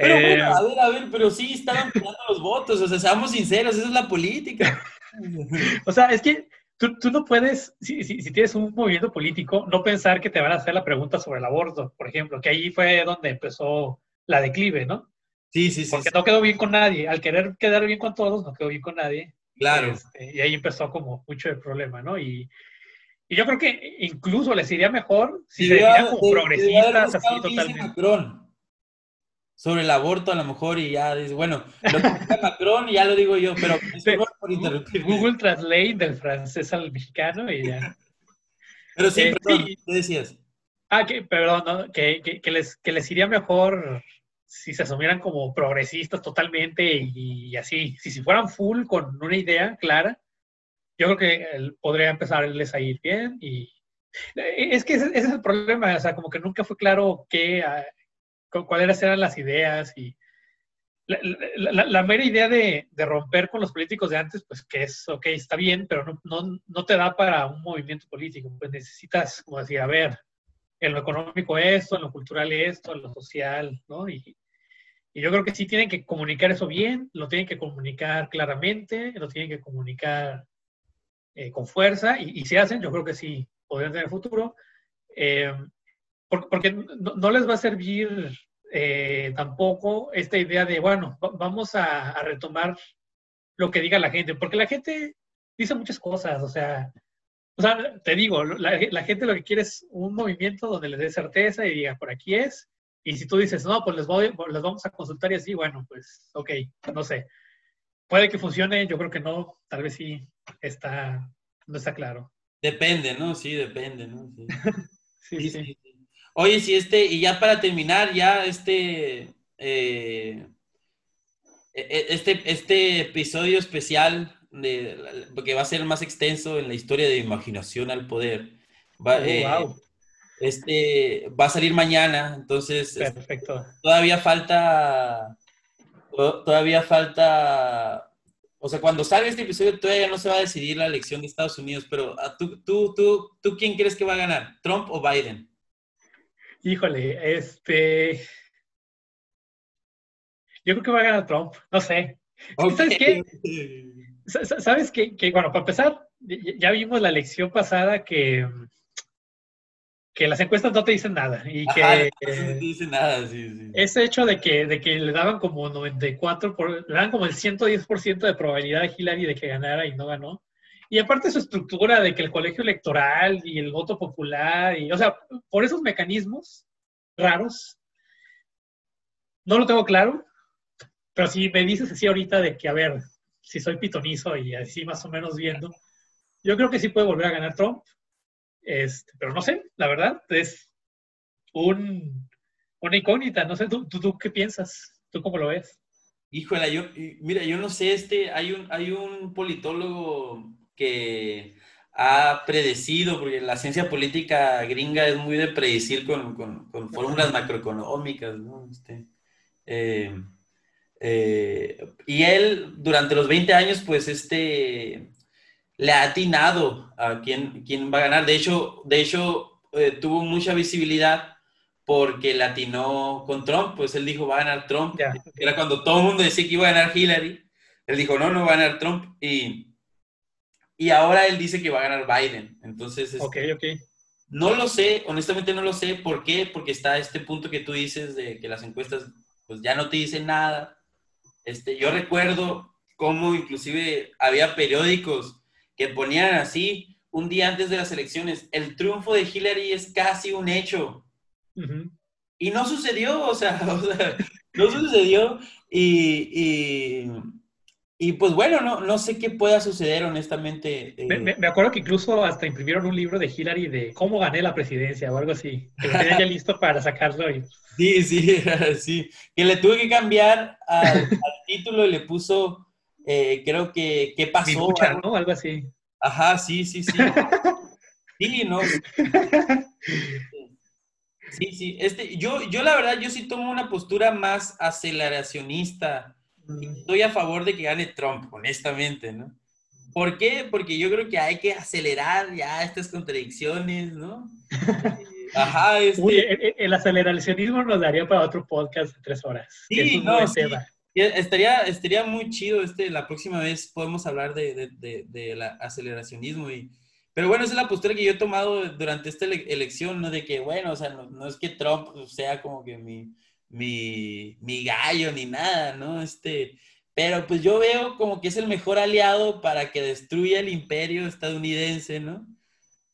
Pero bueno, eh, a ver, a ver, pero sí estaban cuidando los votos, o sea, seamos sinceros, esa es la política. o sea, es que tú, tú no puedes, si, si, si, tienes un movimiento político, no pensar que te van a hacer la pregunta sobre el aborto, por ejemplo, que ahí fue donde empezó la declive, ¿no? Sí, sí, sí. Porque no quedó bien con nadie. Al querer quedar bien con todos, no quedó bien con nadie. Claro. Este, y ahí empezó como mucho el problema, ¿no? Y, y yo creo que incluso les iría mejor si se como progresistas así totalmente. Sobre el aborto a lo mejor y ya dice, bueno, lo que Macron ya lo digo yo, pero es por interrumpir. Google Translate del francés al mexicano y ya. Pero sí, perdón, ¿qué decías? Ah, que, perdón, que, que, que, les, que les iría mejor si se asumieran como progresistas totalmente y, así, si, si fueran full con una idea clara, yo creo que podría empezarles a ir bien y e, es que ese, es el problema, o sea, como que nunca fue claro qué, cuáles eran las ideas y la, la, mera idea de, de, romper con los políticos de antes, pues que es, ok, está bien, pero no, no, no te da para un movimiento político, pues necesitas, como decir, a ver, en lo económico esto, en lo cultural esto, en lo social, ¿no? Y, y, yo creo que sí tienen que comunicar eso bien, lo tienen que comunicar claramente, lo tienen que comunicar eh, con fuerza, y, y, si hacen, yo creo que sí podrían tener futuro, eh, porque, no, les va a servir eh, tampoco esta idea de, bueno, vamos a, a retomar lo que diga la gente, porque la gente dice muchas cosas, o sea, o sea, te digo, la, gente lo que quiere es un movimiento donde les dé certeza y diga, por aquí es. Y si tú dices, no, pues les, voy, les vamos a consultar y así, bueno, pues, ok, no sé. Puede que funcione, yo creo que no, tal vez sí está, no está claro. Depende, ¿no? Sí, depende, ¿no? Sí. sí, sí, Oye, si este, y ya para terminar, ya este, eh, e, e, este, este episodio especial de, porque va a ser más extenso en la historia de Imaginación al Poder. Va, oh, eh, este, va a salir mañana, entonces este, Perfecto. todavía falta, todavía falta, o sea, cuando salga este episodio todavía no se va a decidir la elección de Estados Unidos, pero ah, ¿tú, tú, tú, tú quién crees que va a ganar? ¿Trump o Biden? Híjole, este... Yo creo que va a ganar Trump, no sé. ¿Sabes qué? ¿Sabes que, bueno, para empezar, ya vimos la lección pasada que, que las encuestas no te dicen nada y que no te dicen nada, sí, sí. ese hecho de que, de que le daban como 94, por, le daban como el 110% de probabilidad a Hillary de que ganara y no ganó. Y aparte su estructura de que el colegio electoral y el voto popular, y, o sea, por esos mecanismos raros, no lo tengo claro, pero si me dices así ahorita de que, a ver, si soy pitonizo y así más o menos viendo, yo creo que sí puede volver a ganar Trump. Este, pero no sé, la verdad, es un, una incógnita. No sé, ¿tú, tú, qué piensas? ¿Tú cómo lo ves? Híjole, yo, mira, yo no sé, este, hay un, hay un politólogo que ha predecido, porque la ciencia política gringa es muy de predecir con, con, con fórmulas macroeconómicas, ¿no? Este, eh, eh, y él, durante los 20 años, pues, este, le ha atinado a quién, quién va a ganar. De hecho, de hecho eh, tuvo mucha visibilidad porque le atinó con Trump. Pues él dijo, va a ganar Trump. Era cuando todo el mundo decía que iba a ganar Hillary. Él dijo, no, no va a ganar Trump. Y, y ahora él dice que va a ganar Biden. Entonces, ok, ok. No lo sé, honestamente no lo sé. ¿Por qué? Porque está este punto que tú dices de que las encuestas pues ya no te dicen nada este, yo recuerdo cómo inclusive había periódicos que ponían así un día antes de las elecciones, el triunfo de Hillary es casi un hecho. Y no sucedió, o sea, no sucedió. Y, y, pues bueno, no, no sé qué pueda suceder honestamente. Eh. Me, acuerdo que incluso hasta imprimieron un libro de Hillary de cómo gané la presidencia o algo así. Que lo tenía ya listo para sacarlo. Y... Sí, sí, sí. Que le tuve que cambiar al, título y le puso, eh, creo que, ¿qué pasó? ¿no? Algo así. Ajá, sí, sí, sí. Sí, no. Sí, sí. Este, yo, yo la verdad, yo sí tomo una postura más aceleracionista. Estoy a favor de que gane Trump, honestamente, ¿no? ¿Por qué? Porque yo creo que hay que acelerar ya estas contradicciones, ¿no? Ajá, este... el, aceleracionismo nos daría para otro podcast de tres horas. Sí, no, Estaría, estaría muy chido, este, la próxima vez podemos hablar de, de, de, aceleracionismo y... Pero bueno, esa es la postura que yo he tomado durante esta elección, ¿no? De que, bueno, o sea, no, es que Trump sea como que mi, mi, mi gallo ni nada, ¿no? Este, pero pues yo veo como que es el mejor aliado para que destruya el imperio estadounidense, ¿no?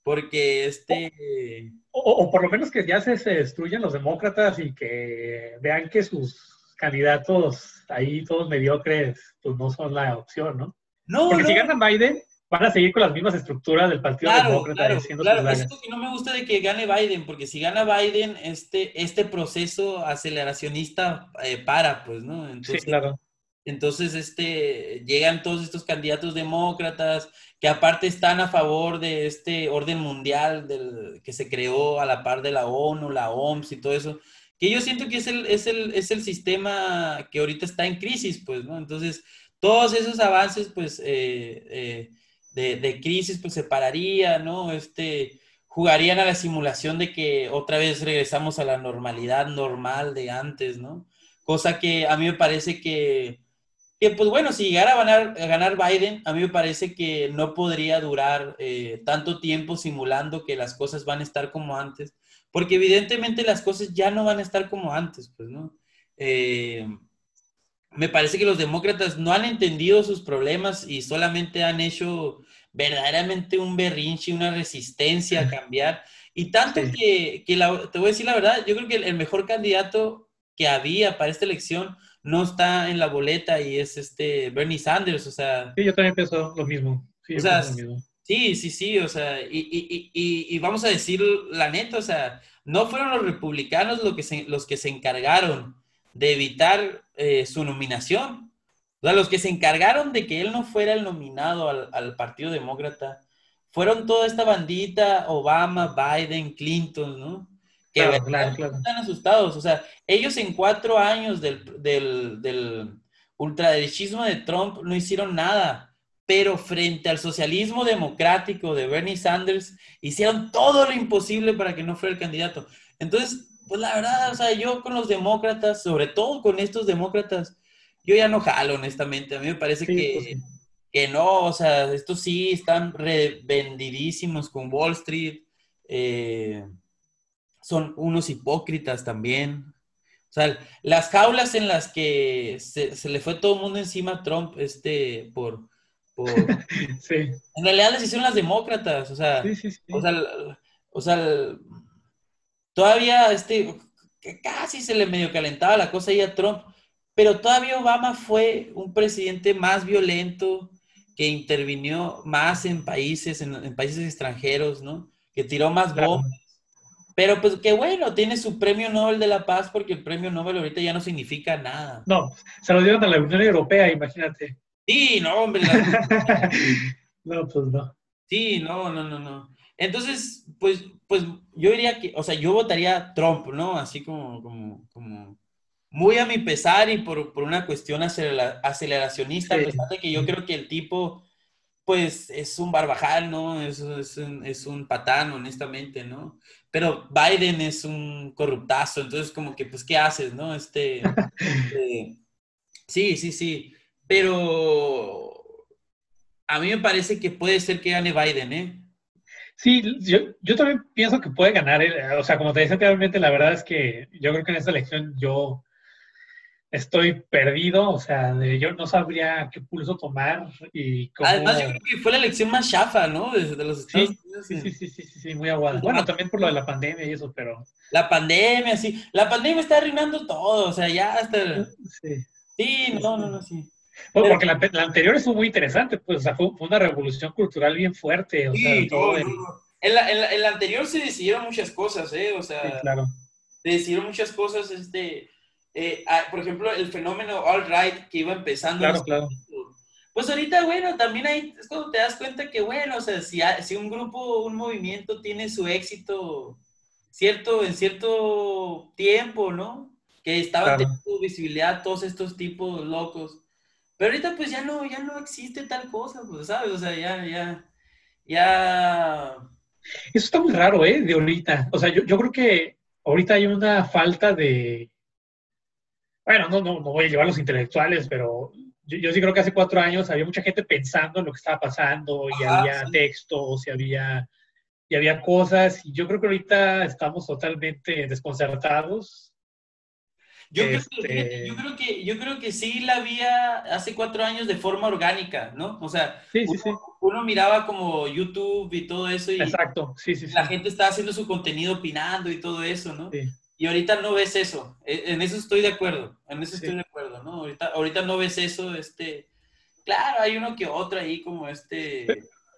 Porque este... O, por lo menos que ya se, se, destruyan los demócratas y que vean que sus candidatos ahí todos mediocres, pues no son la opción, ¿no? No, Porque no. si gana Biden, van a seguir con las mismas estructuras del Partido Claro, Demócrata claro, haciendo claro. sus que no me gusta de que gane Biden, porque si gana Biden, este, este proceso aceleracionista eh, para, pues, ¿no? Sí, Entonces, claro. Entonces, este, llegan todos estos candidatos demócratas que aparte están a favor de este orden mundial del, que se creó a la par de la ONU, la OMS y todo eso, que yo siento que es el, es el, es el sistema que ahorita está en crisis, pues, ¿no? Entonces, todos esos avances, pues, eh, eh, de, de crisis, pues, se pararía, ¿no? Este, jugarían a la simulación de que otra vez regresamos a la normalidad normal de antes, ¿no? Cosa que a mí me parece que que pues bueno, si llegara a ganar, a ganar Biden, a mí me parece que no podría durar eh, tanto tiempo simulando que las cosas van a estar como antes, porque evidentemente las cosas ya no van a estar como antes, pues, ¿no? Eh, me parece que los demócratas no han entendido sus problemas y solamente han hecho verdaderamente un berrinche, una resistencia a cambiar. Y tanto Sí. que, que la- te voy a decir la verdad, yo creo que el, el mejor candidato que había para esta elección no está en la boleta y es este Bernie Sanders, o sea, Sí, yo también pienso lo mismo. Sí, O yo sea, pienso lo mismo. sí, sí, sí, o sea, y, y, y, vamos a decir la neta, o sea, no fueron los republicanos lo que se- los que se encargaron de evitar eh, su nominación. O sea, los que se encargaron de que él no fuera el nominado al, al Partido Demócrata fueron toda esta bandita, Obama, Biden, Clinton, ¿no? Que Claro, claro, claro. están asustados. O sea, ellos en cuatro años del, del, del ultraderechismo de Trump no hicieron nada, pero frente al socialismo democrático de Bernie Sanders, hicieron todo lo imposible para que no fuera el candidato. Entonces, pues la verdad, o sea, yo con los demócratas, sobre todo con estos demócratas, yo ya no jalo, honestamente. A mí me parece Sí, que, pues que no, o sea, estos sí están revendidísimos con Wall Street. eh, son unos hipócritas también. O sea, las jaulas en las que se, se le fue todo el mundo encima a Trump, este, por, por... Sí, En realidad las hicieron las demócratas, o sea, sí, sí. sí. o sea, o sea, todavía este, casi se le medio calentaba la cosa ahí a Trump, pero todavía Obama fue un presidente más violento, que intervinió más en países, en, en países extranjeros, ¿no? Que tiró más Claro. bombas. Pero pues que bueno, tiene su premio Nobel de la Paz porque el premio Nobel ahorita ya no significa nada. No, se lo dieron a la Unión Europea, imagínate. Sí, no, hombre, la- no, pues no. Sí, no, no, no, no. Entonces, pues, pues yo diría que, o sea, yo votaría Trump, ¿no? Así como, como, como muy a mi pesar y por, por una cuestión acelera- aceleracionista, Sí. a pesar de que yo creo que el tipo, pues, es un barbajal, ¿no? Es, es, un, es un patán, honestamente, ¿no? Pero Biden es un corruptazo, entonces como que, pues, ¿qué haces, no? Este, este, sí, sí, sí, pero a mí me parece que puede ser que gane Biden, ¿eh? Sí, yo, yo también pienso que puede ganar. él. O sea, como te decía anteriormente, la verdad es que yo creo que en esta elección yo estoy perdido. O sea, de- yo no sabría qué pulso tomar y cómo... Además, yo creo que fue la elección más chafa, ¿no? De, de los Estados Sí, Unidos. Sí, sí, sí, sí, sí, sí, muy aguada. Bueno, también por lo de la pandemia y eso, pero... La pandemia, sí. La pandemia está arruinando todo, o sea, ya hasta... Sí. Sí, no, no, no, sí. Bueno, Pero- porque la, la anterior estuvo muy interesante, pues, o sea, fue, fue una revolución cultural bien fuerte, o sea, Sí, todo no, el- no, no. En la, en, la, en la anterior se decidieron muchas cosas, ¿eh? O sea, sí, claro. se decidieron muchas cosas, este... eh, ah, por ejemplo, el fenómeno alt-right que iba empezando. Claro, claro. Pues ahorita, bueno, también ahí es cuando te das cuenta que, bueno, o sea, si, ha- si un grupo, un movimiento tiene su éxito cierto, en cierto tiempo, ¿no? Que estaban Claro. teniendo visibilidad todos estos tipos locos. Pero ahorita pues ya no, ya no existe tal cosa, pues, ¿sabes? O sea, ya, ya, ya... Eso está muy raro, ¿eh? De ahorita. O sea, yo, yo creo que ahorita hay una falta de. Bueno, no, no, no voy a llevar los intelectuales, pero yo, yo sí creo que hace cuatro años había mucha gente pensando en lo que estaba pasando y Ajá, había sí. textos y había, y había cosas. Y yo creo que ahorita estamos totalmente desconcertados. Yo, creo Este- que, yo, creo que, yo creo que sí la había hace cuatro años de forma orgánica, ¿no? O sea, Sí, uno, sí. uno miraba como YouTube y todo eso y Exacto. Sí, sí, sí. la gente estaba haciendo su contenido opinando y todo eso, ¿no? Y ahorita no ves eso. E, en eso estoy de acuerdo. En eso estoy de acuerdo, ¿no? Ahorita, ahorita no ves eso, este. Claro, hay uno que otro ahí como este.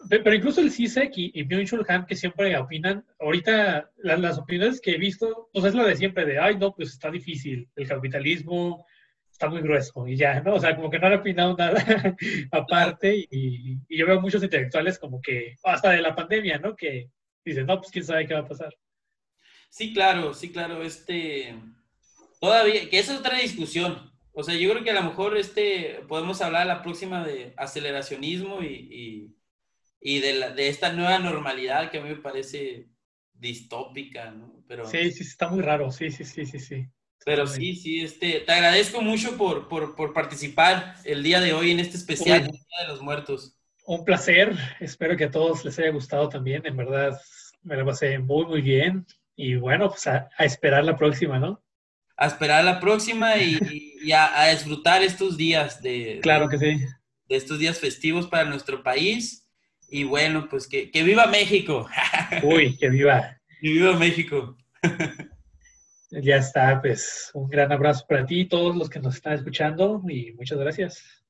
Pero, incluso el CISEC y, y byung que siempre opinan, ahorita las opiniones que he visto, pues es lo de siempre, de, ay, no, pues está difícil, el capitalismo está muy grueso y ya, ¿no? O sea, como que no han opinado nada aparte y, y, yo veo muchos intelectuales como que, hasta de la pandemia, ¿no? Que dicen, no, pues quién sabe qué va a pasar. Sí, claro, sí, claro, este, todavía, que esa es otra discusión. O sea, yo creo que a lo mejor este, podemos hablar la próxima de aceleracionismo y, y, de, la, de esta nueva normalidad que a mí me parece distópica, ¿no? Pero, sí, sí, está muy raro, sí, sí, sí, sí, sí. Pero sí, sí, este, te agradezco mucho por, por, por participar el día de hoy en este especial Día de los Muertos. Un placer, espero que a todos les haya gustado también, en verdad me lo pasé muy, muy bien. Y bueno, pues a, esperar la próxima, ¿no? A esperar la próxima y, a, disfrutar estos días de... Claro que sí. De estos días festivos para nuestro país. Y bueno, pues que, que viva México. Uy, que viva. Que viva México. Ya está, pues un gran abrazo para ti y todos los que nos están escuchando y muchas gracias.